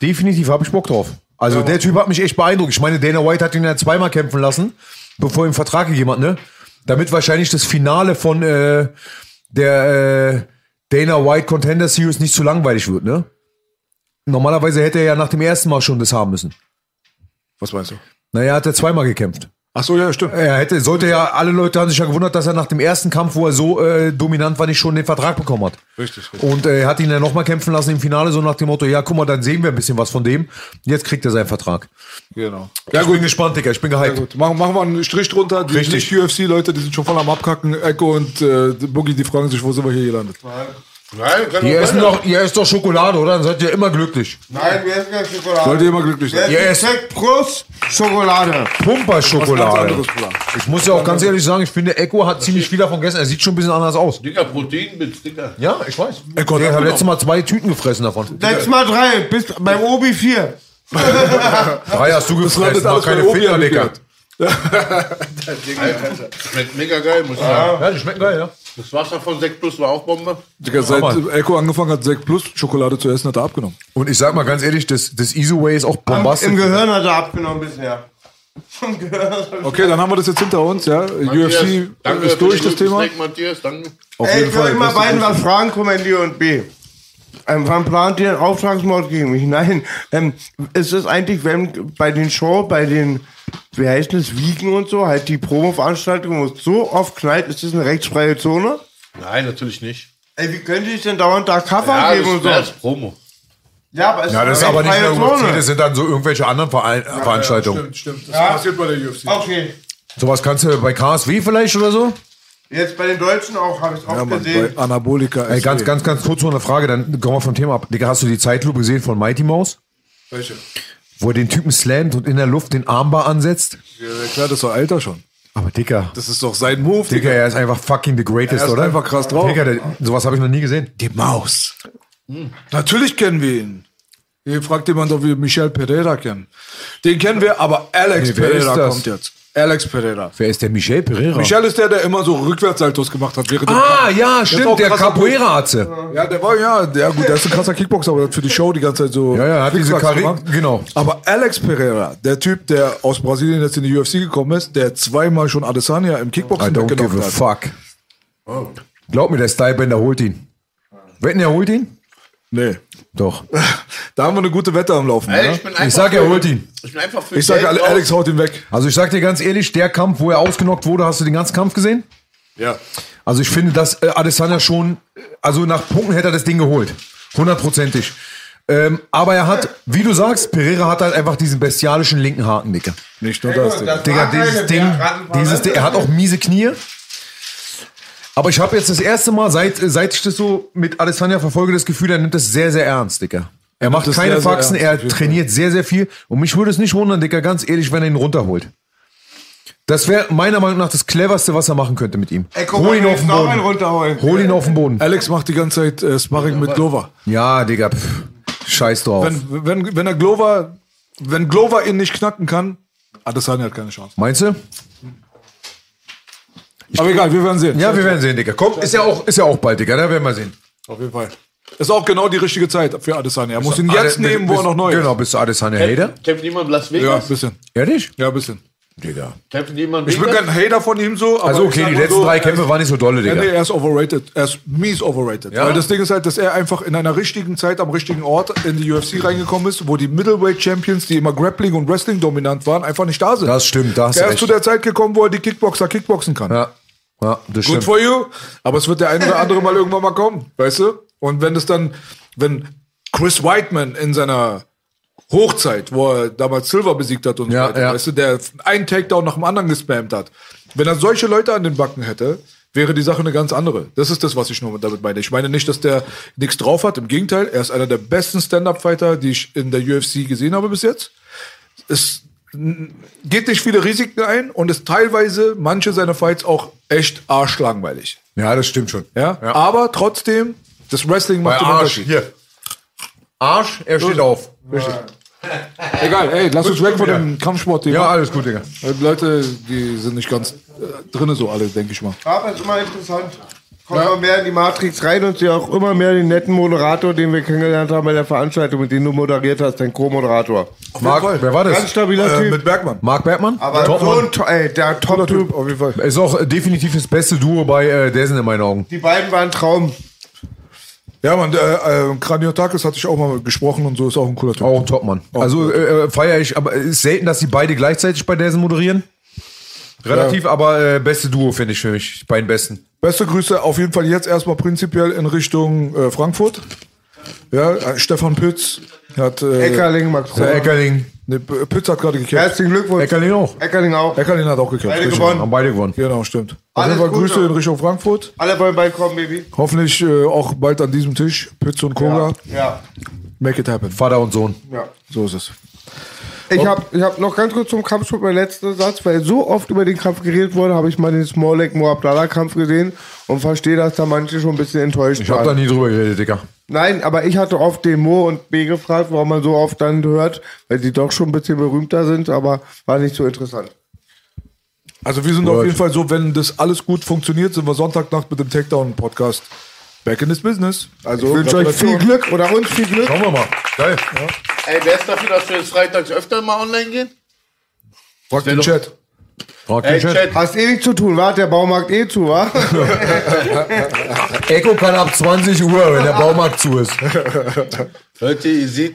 Definitiv habe ich Bock drauf. Also der Typ hat mich echt beeindruckt. Ich meine, Dana White hat ihn ja zweimal kämpfen lassen, bevor ihm Vertrag gegeben hat, ne? Damit wahrscheinlich das Finale von äh, der äh, Dana White Contender Series nicht zu langweilig wird, ne? Normalerweise hätte er ja nach dem ersten Mal schon das haben müssen. Was meinst du? Naja, hat er zweimal gekämpft. Ach so, ja, stimmt. Er hätte, sollte ja, alle Leute haben sich ja gewundert, dass er nach dem ersten Kampf, wo er so äh, dominant war, nicht schon den Vertrag bekommen hat. Richtig, richtig. Und äh, er hat ihn dann nochmal kämpfen lassen im Finale, so nach dem Motto, ja, guck mal, dann sehen wir ein bisschen was von dem. Jetzt kriegt er seinen Vertrag. Genau. Ja, ich bin gespannt, Digga, ich bin Ja, gehypt. gut. Machen, machen wir einen Strich drunter. Die Richtig. Nicht-UFC-Leute, die sind schon voll am Abkacken. Echo und äh, Boogie, die fragen sich, wo sind wir hier gelandet? Nein, kann Ihr doch esst sein. doch, ihr esst doch Schokolade, oder? Dann seid ihr immer glücklich. Nein, wir essen keine Schokolade. Sollt ihr immer glücklich sein. Yes. essen Plus Schokolade. Pumper-Schokolade. Ich muss ja auch ganz ehrlich sagen, ich finde, Echo hat ziemlich viel davon gegessen. Er sieht schon ein bisschen anders aus. Dicker, Proteinbits, Dicker. Ja, ich weiß. Echo hat Ich habe abgenommen. letztes Mal zwei Tüten gefressen davon. Letztes Mal drei, bis beim Obi vier. Drei hast du gefressen, landet war keine Obi, Finger, Digga. gehört. Schmeckt mega geil, muss ich sagen. Ja, die schmecken geil, ja. Das Wasser von Sekt Plus war auch Bombe. Digga, seit. Echo angefangen hat, Sekt Plus Schokolade zu essen, hat er abgenommen. Und ich sag mal ganz ehrlich, das, das Easy-Way ist auch bombastisch. Im Gehirn hat er abgenommen bisher. Im Gehirn hat er Okay, dann haben wir das jetzt hinter uns, ja. UFC danke ist durch das Thema. Snack, Matthias, danke. Auf Ey, jeden ich Fall. Beste beiden was fragen, Kommentier und B. Ähm, wann plant ihr einen Auftragsmord gegen mich? Nein. Ähm, ist es eigentlich, wenn bei den Show, bei den, wie heißt das, Wiegen und so, halt die Promo-Veranstaltung, wo es so oft knallt, ist das eine rechtsfreie Zone? Nein, natürlich nicht. Ey, wie könnt ihr sich denn dauernd da Cover Ja, geben das und so? wäre als Promo. Ja, aber es Ja, das ist aber nicht nur UFC, Zone. das sind dann so irgendwelche anderen Verein Veranstaltungen. Stimmt, stimmt. Das passiert bei der UFC. Okay. Sowas kannst du bei KSW vielleicht oder so? Jetzt bei den Deutschen auch, habe ich es Ja, auch Mann, gesehen. bei Anabolika. Ey, ganz, ganz, ganz kurz noch eine Frage, dann kommen wir vom Thema ab. Digga, hast du die Zeitlupe gesehen von Mighty Mouse? Welche? Wo er den Typen slammt und in der Luft den Armbar ansetzt? Ja, klar, das ist doch Alter schon. Aber Digga, Das ist doch sein Move, Digga, er ist einfach fucking the greatest, Er ist oder? einfach krass drauf. Digga, der, sowas habe ich noch nie gesehen. Die Maus. Natürlich kennen wir ihn. Hier fragt jemand, ob wir Michel Pereira kennen. Den kennen wir, aber Alex Nee, Pereira kommt jetzt. Alex Pereira. Wer ist der Michel Pereira? Michel ist der, der immer so Rückwärtssaltos gemacht hat während ah, ja, stimmt, der Capoeira-Atze. Ja, der war, ja, der, gut, der ist ein krasser Kickboxer, aber der hat für die Show die ganze Zeit so. Ja, ja, hat diese Flickflacks Karri- gemacht. genau. Aber Alex Pereira, der Typ, der aus Brasilien jetzt in die UFC gekommen ist, der zweimal schon Adesanya im I Kickboxen don't give a hat. fuck. Glaub mir, der Stylebender holt ihn. Wetten, er holt ihn? Nee. Doch. Da haben wir eine gute Wette am Laufen. Ey, Ja? ich, bin einfach Ich sag, er holt ihn. Ich bin einfach für Ich sage, Geld. Alex haut ihn weg. Also ich sag dir ganz ehrlich, der Kampf, wo er ausgenockt wurde, hast du den ganzen Kampf gesehen? Ja. Also ich finde, dass äh, Adesanya schon, also nach Punkten hätte er das Ding geholt. Hundertprozentig. Ähm, aber er hat, wie du sagst, Pereira hat halt einfach diesen bestialischen linken Haken, Digga. Nicht nur das, Digga. Digga, dieses Ding, dieses Ding, er hat auch miese Knie. Aber ich habe jetzt das erste Mal, seit, seit ich das so mit Alessandra verfolge, das Gefühl, er nimmt das sehr, sehr ernst, Dicker. Er macht das keine sehr, sehr Faxen, ernst, er trainiert sehr, sehr viel. Und mich würde es nicht wundern, Dicker, ganz ehrlich, wenn er ihn runterholt. Das wäre meiner Meinung nach das cleverste, was er machen könnte mit ihm. Ey, guck Hol ihn auf den Boden. runterholen. Hol ihn auf den Boden. Alex macht die ganze Zeit äh, Sparring mit Glover. Ja, Digga, pff, scheiß drauf. Wenn, wenn, wenn er Glover, wenn Glover ihn nicht knacken kann, Adesanya hat keine Chance. Meinst du? Aber egal, wir werden sehen. Ja, wir werden sehen, Digga. Komm, ist ja auch, ist ja auch bald, Digga. Da werden wir sehen. Auf jeden Fall. Ist auch genau die richtige Zeit für Adesanya. Er muss ihn jetzt Ade- nehmen, wo er noch neu Genau, ist. bist du Adesanya Hater? Kämpft jemand in Las Ja, Vegas? ein bisschen. Ehrlich? Ja, ein bisschen. Digga. Ich bin kein Hater von ihm so. Aber Also okay, die letzten so, drei Kämpfe waren nicht so dolle, Digga. nee, er ist overrated. Er ist mies overrated. Ja? Weil das Ding ist halt, dass er einfach in einer richtigen Zeit am richtigen Ort in die UFC reingekommen ist, wo die Middleweight Champions, die immer Grappling und Wrestling dominant waren, einfach nicht da sind. Das stimmt, da hast du Er ist recht. zu der Zeit gekommen, wo er die Kickboxer kickboxen kann. Ja, ja das Good stimmt. for you. Aber es wird der ein oder andere mal irgendwann mal kommen, weißt du? Und wenn es dann, wenn Chris Whiteman in seiner Hochzeit, wo er damals Silver besiegt hat und Ja, so weiter, ja. weißt du, der einen Takedown nach dem anderen gespammt hat. Wenn er solche Leute an den Backen hätte, wäre die Sache eine ganz andere. Das ist das, was ich nur damit meine. Ich meine nicht, dass der nichts drauf hat. Im Gegenteil, er ist einer der besten Stand-Up-Fighter, die ich in der UFC gesehen habe bis jetzt. Es geht nicht viele Risiken ein und ist teilweise manche seiner Fights auch echt arschlangweilig. Ja, das stimmt schon. Ja? Aber trotzdem, das Wrestling Bei macht den Arsch, Unterschied. hier. Arsch, er steht auf. Egal, ey, lass uns weg von dem Kampfsport-Thema. Ja, alles gut, Digga. Die Leute, die sind nicht ganz äh, drinne so alle, denke ich mal. Aber ist immer interessant. Kommt immer mehr in die Matrix rein und sehe auch immer mehr den netten Moderator, den wir kennengelernt haben bei der Veranstaltung, mit dem du moderiert hast, dein Co-Moderator. Marc, wer war Ganz das? stabiler Äh, Typ. mit Bergmann. Marc Bergmann? aber so Topmann. ein, to- ey, der Top-Typ. Auf jeden Fall. Ist auch äh, definitiv das beste Duo bei äh, Dessen in meinen Augen. Die beiden waren ein Traum. Ja, man, äh, äh, Kraniotakis hatte ich auch mal gesprochen und so ist auch ein cooler Typ. Auch ein Topmann. Also äh, äh, feiere ich, aber es ist selten, dass die beide gleichzeitig bei Dessen moderieren. Relativ, aber äh, beste Duo finde ich für mich. Beiden besten. Beste Grüße auf jeden Fall jetzt erstmal prinzipiell in Richtung äh, Frankfurt. Ja, äh, Stefan Pütz hat. Äh, Eckerling, Max Der Eckerling. Ne, Pütz hat gerade gekämpft. Herzlichen Glückwunsch. Eckerling auch. Eckerling auch. Eckerlin hat auch gekämpft. Beide gewonnen. Haben beide gewonnen. Genau, stimmt. Auf Alles jeden Fall. Grüße in Richtung Frankfurt. Alle wollen bald kommen, Baby. Hoffentlich äh, auch bald an diesem Tisch. Pütz und Koga. Ja. Make it happen. Vater und Sohn. ja. So ist es. Ich habe ich hab noch ganz kurz zum Kampfsport mein letzter Satz, weil so oft über den Kampf geredet wurde, habe ich mal den Smolek Moabdallah Kampf gesehen und verstehe, dass da manche schon ein bisschen enttäuscht Ich habe waren. da nie drüber geredet, Digga. Nein, aber ich hatte oft den Mo und B gefragt, warum man so oft dann hört, weil die doch schon ein bisschen berühmter sind, aber war nicht so interessant. Also wir sind auf jeden Fall so, wenn das alles gut funktioniert, sind wir Sonntagnacht mit dem Takedown-Podcast back in this business. Also Ich wünsche euch viel Glück oder uns viel Glück. Schauen wir mal. Geil. Ey, wer ist dafür, dass wir jetzt freitags öfter mal online gehen? Frag den Chat. Frag Ey, den Chat. Chat. Hast eh nichts zu tun, war der Baumarkt eh zu, wa? Echo kann ab 20 Uhr, wenn der Baumarkt zu ist. Leute, ihr seht,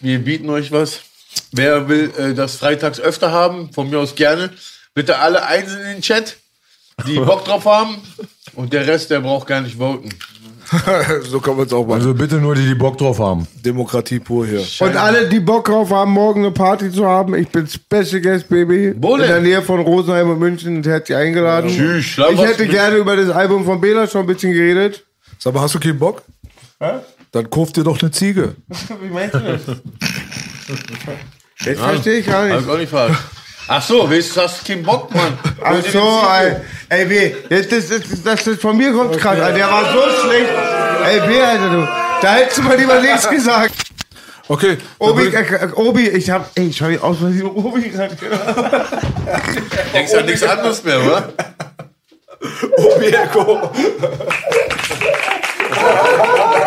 wir bieten euch was. Wer will äh, das freitags öfter haben, von mir aus gerne. Bitte alle einzeln in den Chat, die Bock drauf haben. Und der Rest, der braucht gar nicht voten. so kann man es auch machen. Also bitte nur die, die Bock drauf haben. Demokratie pur hier. Und alle, die Bock drauf haben, morgen eine Party zu haben, ich bin Special Guest Baby. Wo In der Nähe von Rosenheim und München und herzlich eingeladen. Tschüss, schlaf Ich hätte gerne über das Album von Bela schon ein bisschen geredet. Sag mal, hast du keinen Bock? Dann kauf dir doch eine Ziege. Wie meinst du das? Jetzt verstehe ich gar Hab nicht. ich auch nicht fragen. Ach so, weißt du, hast keinen Bock, Mann. Ach so, ey. Ey, B, jetzt, das, das, das, das von mir kommt gerade, Alter. Der war so schlecht. Ey, B, Alter, du. Da hättest du mal lieber nichts gesagt. Okay. Obi, ich- äh, Obi, ich hab, ey, ich hab aus Versehen Obi gerade gehört. Denkst an nichts anderes mehr, wa? Obi Echo.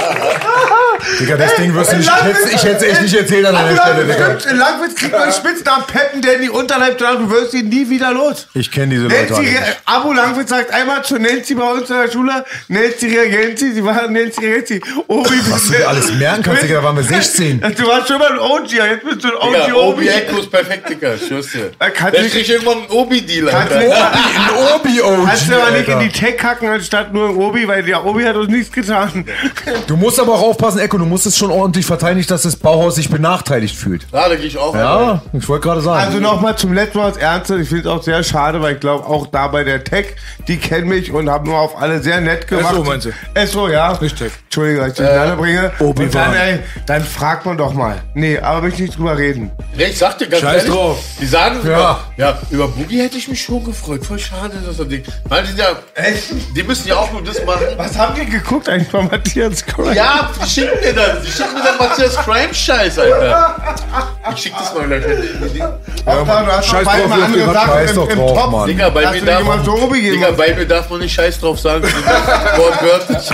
Digga, das Ding wirst du nicht. Ich hätte hätt's echt nicht erzählt an deiner Stelle, Digga. In Langwitz kriegt man Spitznamen Peppen, der in die Unterleib dran, du wirst ihn nie wieder los. Ich kenne diese Leute Nancy. Abu Langwitz sagt einmal zu Nancy bei uns in der Schule, Nancy Reagenzi, sie war Nancy Reagenzi. Obi, Was du dir alles merken kannst, Digga, da waren wir 16. Du warst schon mal ein OG, jetzt bist du ein OG Ja, Obi. Obi Echo ist perfekt, Digga. Ich schwör's dir. Er Der nicht- kriegt irgendwann einen Obi-Deal, Kannst Alter. nicht- Ein Obi-OG, Kannst du aber nicht in die Tech kacken, anstatt nur ein Obi, weil der Obi hat uns nichts getan. Du musst aber auch aufpassen, Echo, du musst es schon ordentlich verteidigen, dass das Bauhaus sich benachteiligt fühlt. Ja, da gehe ich auch. Ja, ich wollte gerade sagen. Also nochmal zum letzten Mal das Ernste. Ich finde es auch sehr schade, weil ich glaube, auch da bei der Tech, die kennen mich und haben nur auf alle sehr nett gemacht. SO meinst du? SO, ja. Nicht Tech. Entschuldigung, dass ich durcheinander bringe. Obi-Wan. Und dann, ey, dann fragt man doch mal. Nee, aber möchte ich nicht drüber reden. Ja, ich sag dir ganz Scheiß ehrlich, drauf. die sagen Ja. ja. ja, über Boogie hätte ich mich schon gefreut. Voll schade, dass er Ding. Weil die sind ja, Echt? die müssen ja auch nur das machen. Was haben wir geguckt eigentlich von Matthias Kreuz? Ja, die schicken mir das. Die schicken mir dann Matthias Crime Scheiß, Alter. Ich schick das mal gleich. Auch da, du hast Scheiß drauf, mal andere Sachen Scheiß im, im drauf, Topf. Mann. Digga, bei mir darf jemand so? Digga, bei mir darf man nicht Scheiß drauf sagen. Wortwörtlich.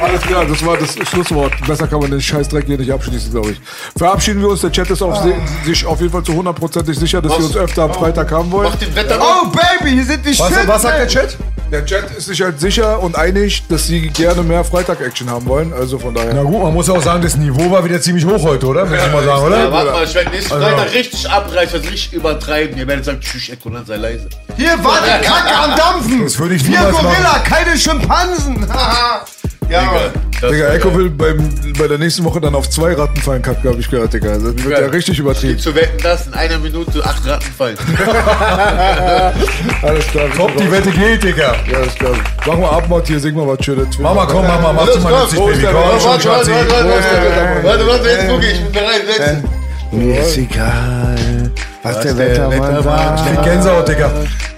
Alles klar, das war das Schlusswort. Besser kann man den Scheißdreck hier nicht abschließen, glaube ich. Verabschieden wir uns. Der Chat ist auf si- sich auf jeden Fall zu hundertprozentig sicher, dass sie uns öfter am Freitag haben wollen. Mach den Wetter Oh, Baby, hier sind die was, Schützen. was sagt der Chat? Der Chat ist sich halt sicher und einig, dass sie gerne mehr Freitag-Action haben wollen. Also von daher. Na gut, man muss ja auch sagen, das Niveau war wieder ziemlich hoch heute, oder? Muss ich mal sagen, Ja, oder? warte mal, ich werde nächsten Also- Freitag richtig abreißen, richtig übertreiben. Ihr werdet sagen, tschüss, Echo, dann sei leise. Hier war die Kacke am Dampfen. Das würde ich Wir niemals Gorilla, machen. keine Schimpansen. ja, Digga, war Echo will beim, bei der nächsten Woche dann auf zwei Ratten fallen, habe ich gehört, Digga. Das wird Ja. richtig übertrieben. Zu wetten, dass in einer Minute acht Ratten fallen. Alles klar. sind die. Wette geht, Digga. Ja, alles klar. Mach mal Abmord hier, sing mal was Schönes. Mama, komm, Mama, mach du mal Los, nützlich, los, Baby. der Komm, Warte, warte, warte, der warte, Wettermann? warte, warte, jetzt guck ich, ich bin bereit, setzen. Mir ist egal, was der Wettermann sagt. Ich krieg Gänsehaut, Digga.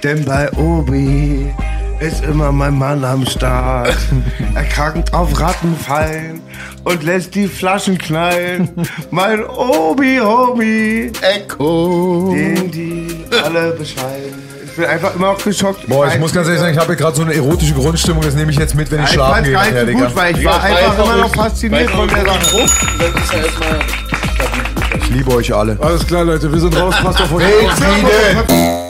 Denn bei Obi ist immer mein Mann am Start. Er kann auf Ratten fallen und lässt die Flaschen knallen. Mein Obi, Obi, Echo. den die alle bescheiden. Ich bin einfach immer noch geschockt. Boah, ich muss ganz ehrlich sagen, ich habe hier gerade so eine erotische Grundstimmung, das nehme ich jetzt mit, wenn ich ich schlafen fand's gehe gar nicht so gut, weil ich war einfach immer noch fasziniert von der Sache. Druck, dann ist erstmal. Ich liebe euch alle. Alles klar, Leute, wir sind raus. Passt auf euch auf.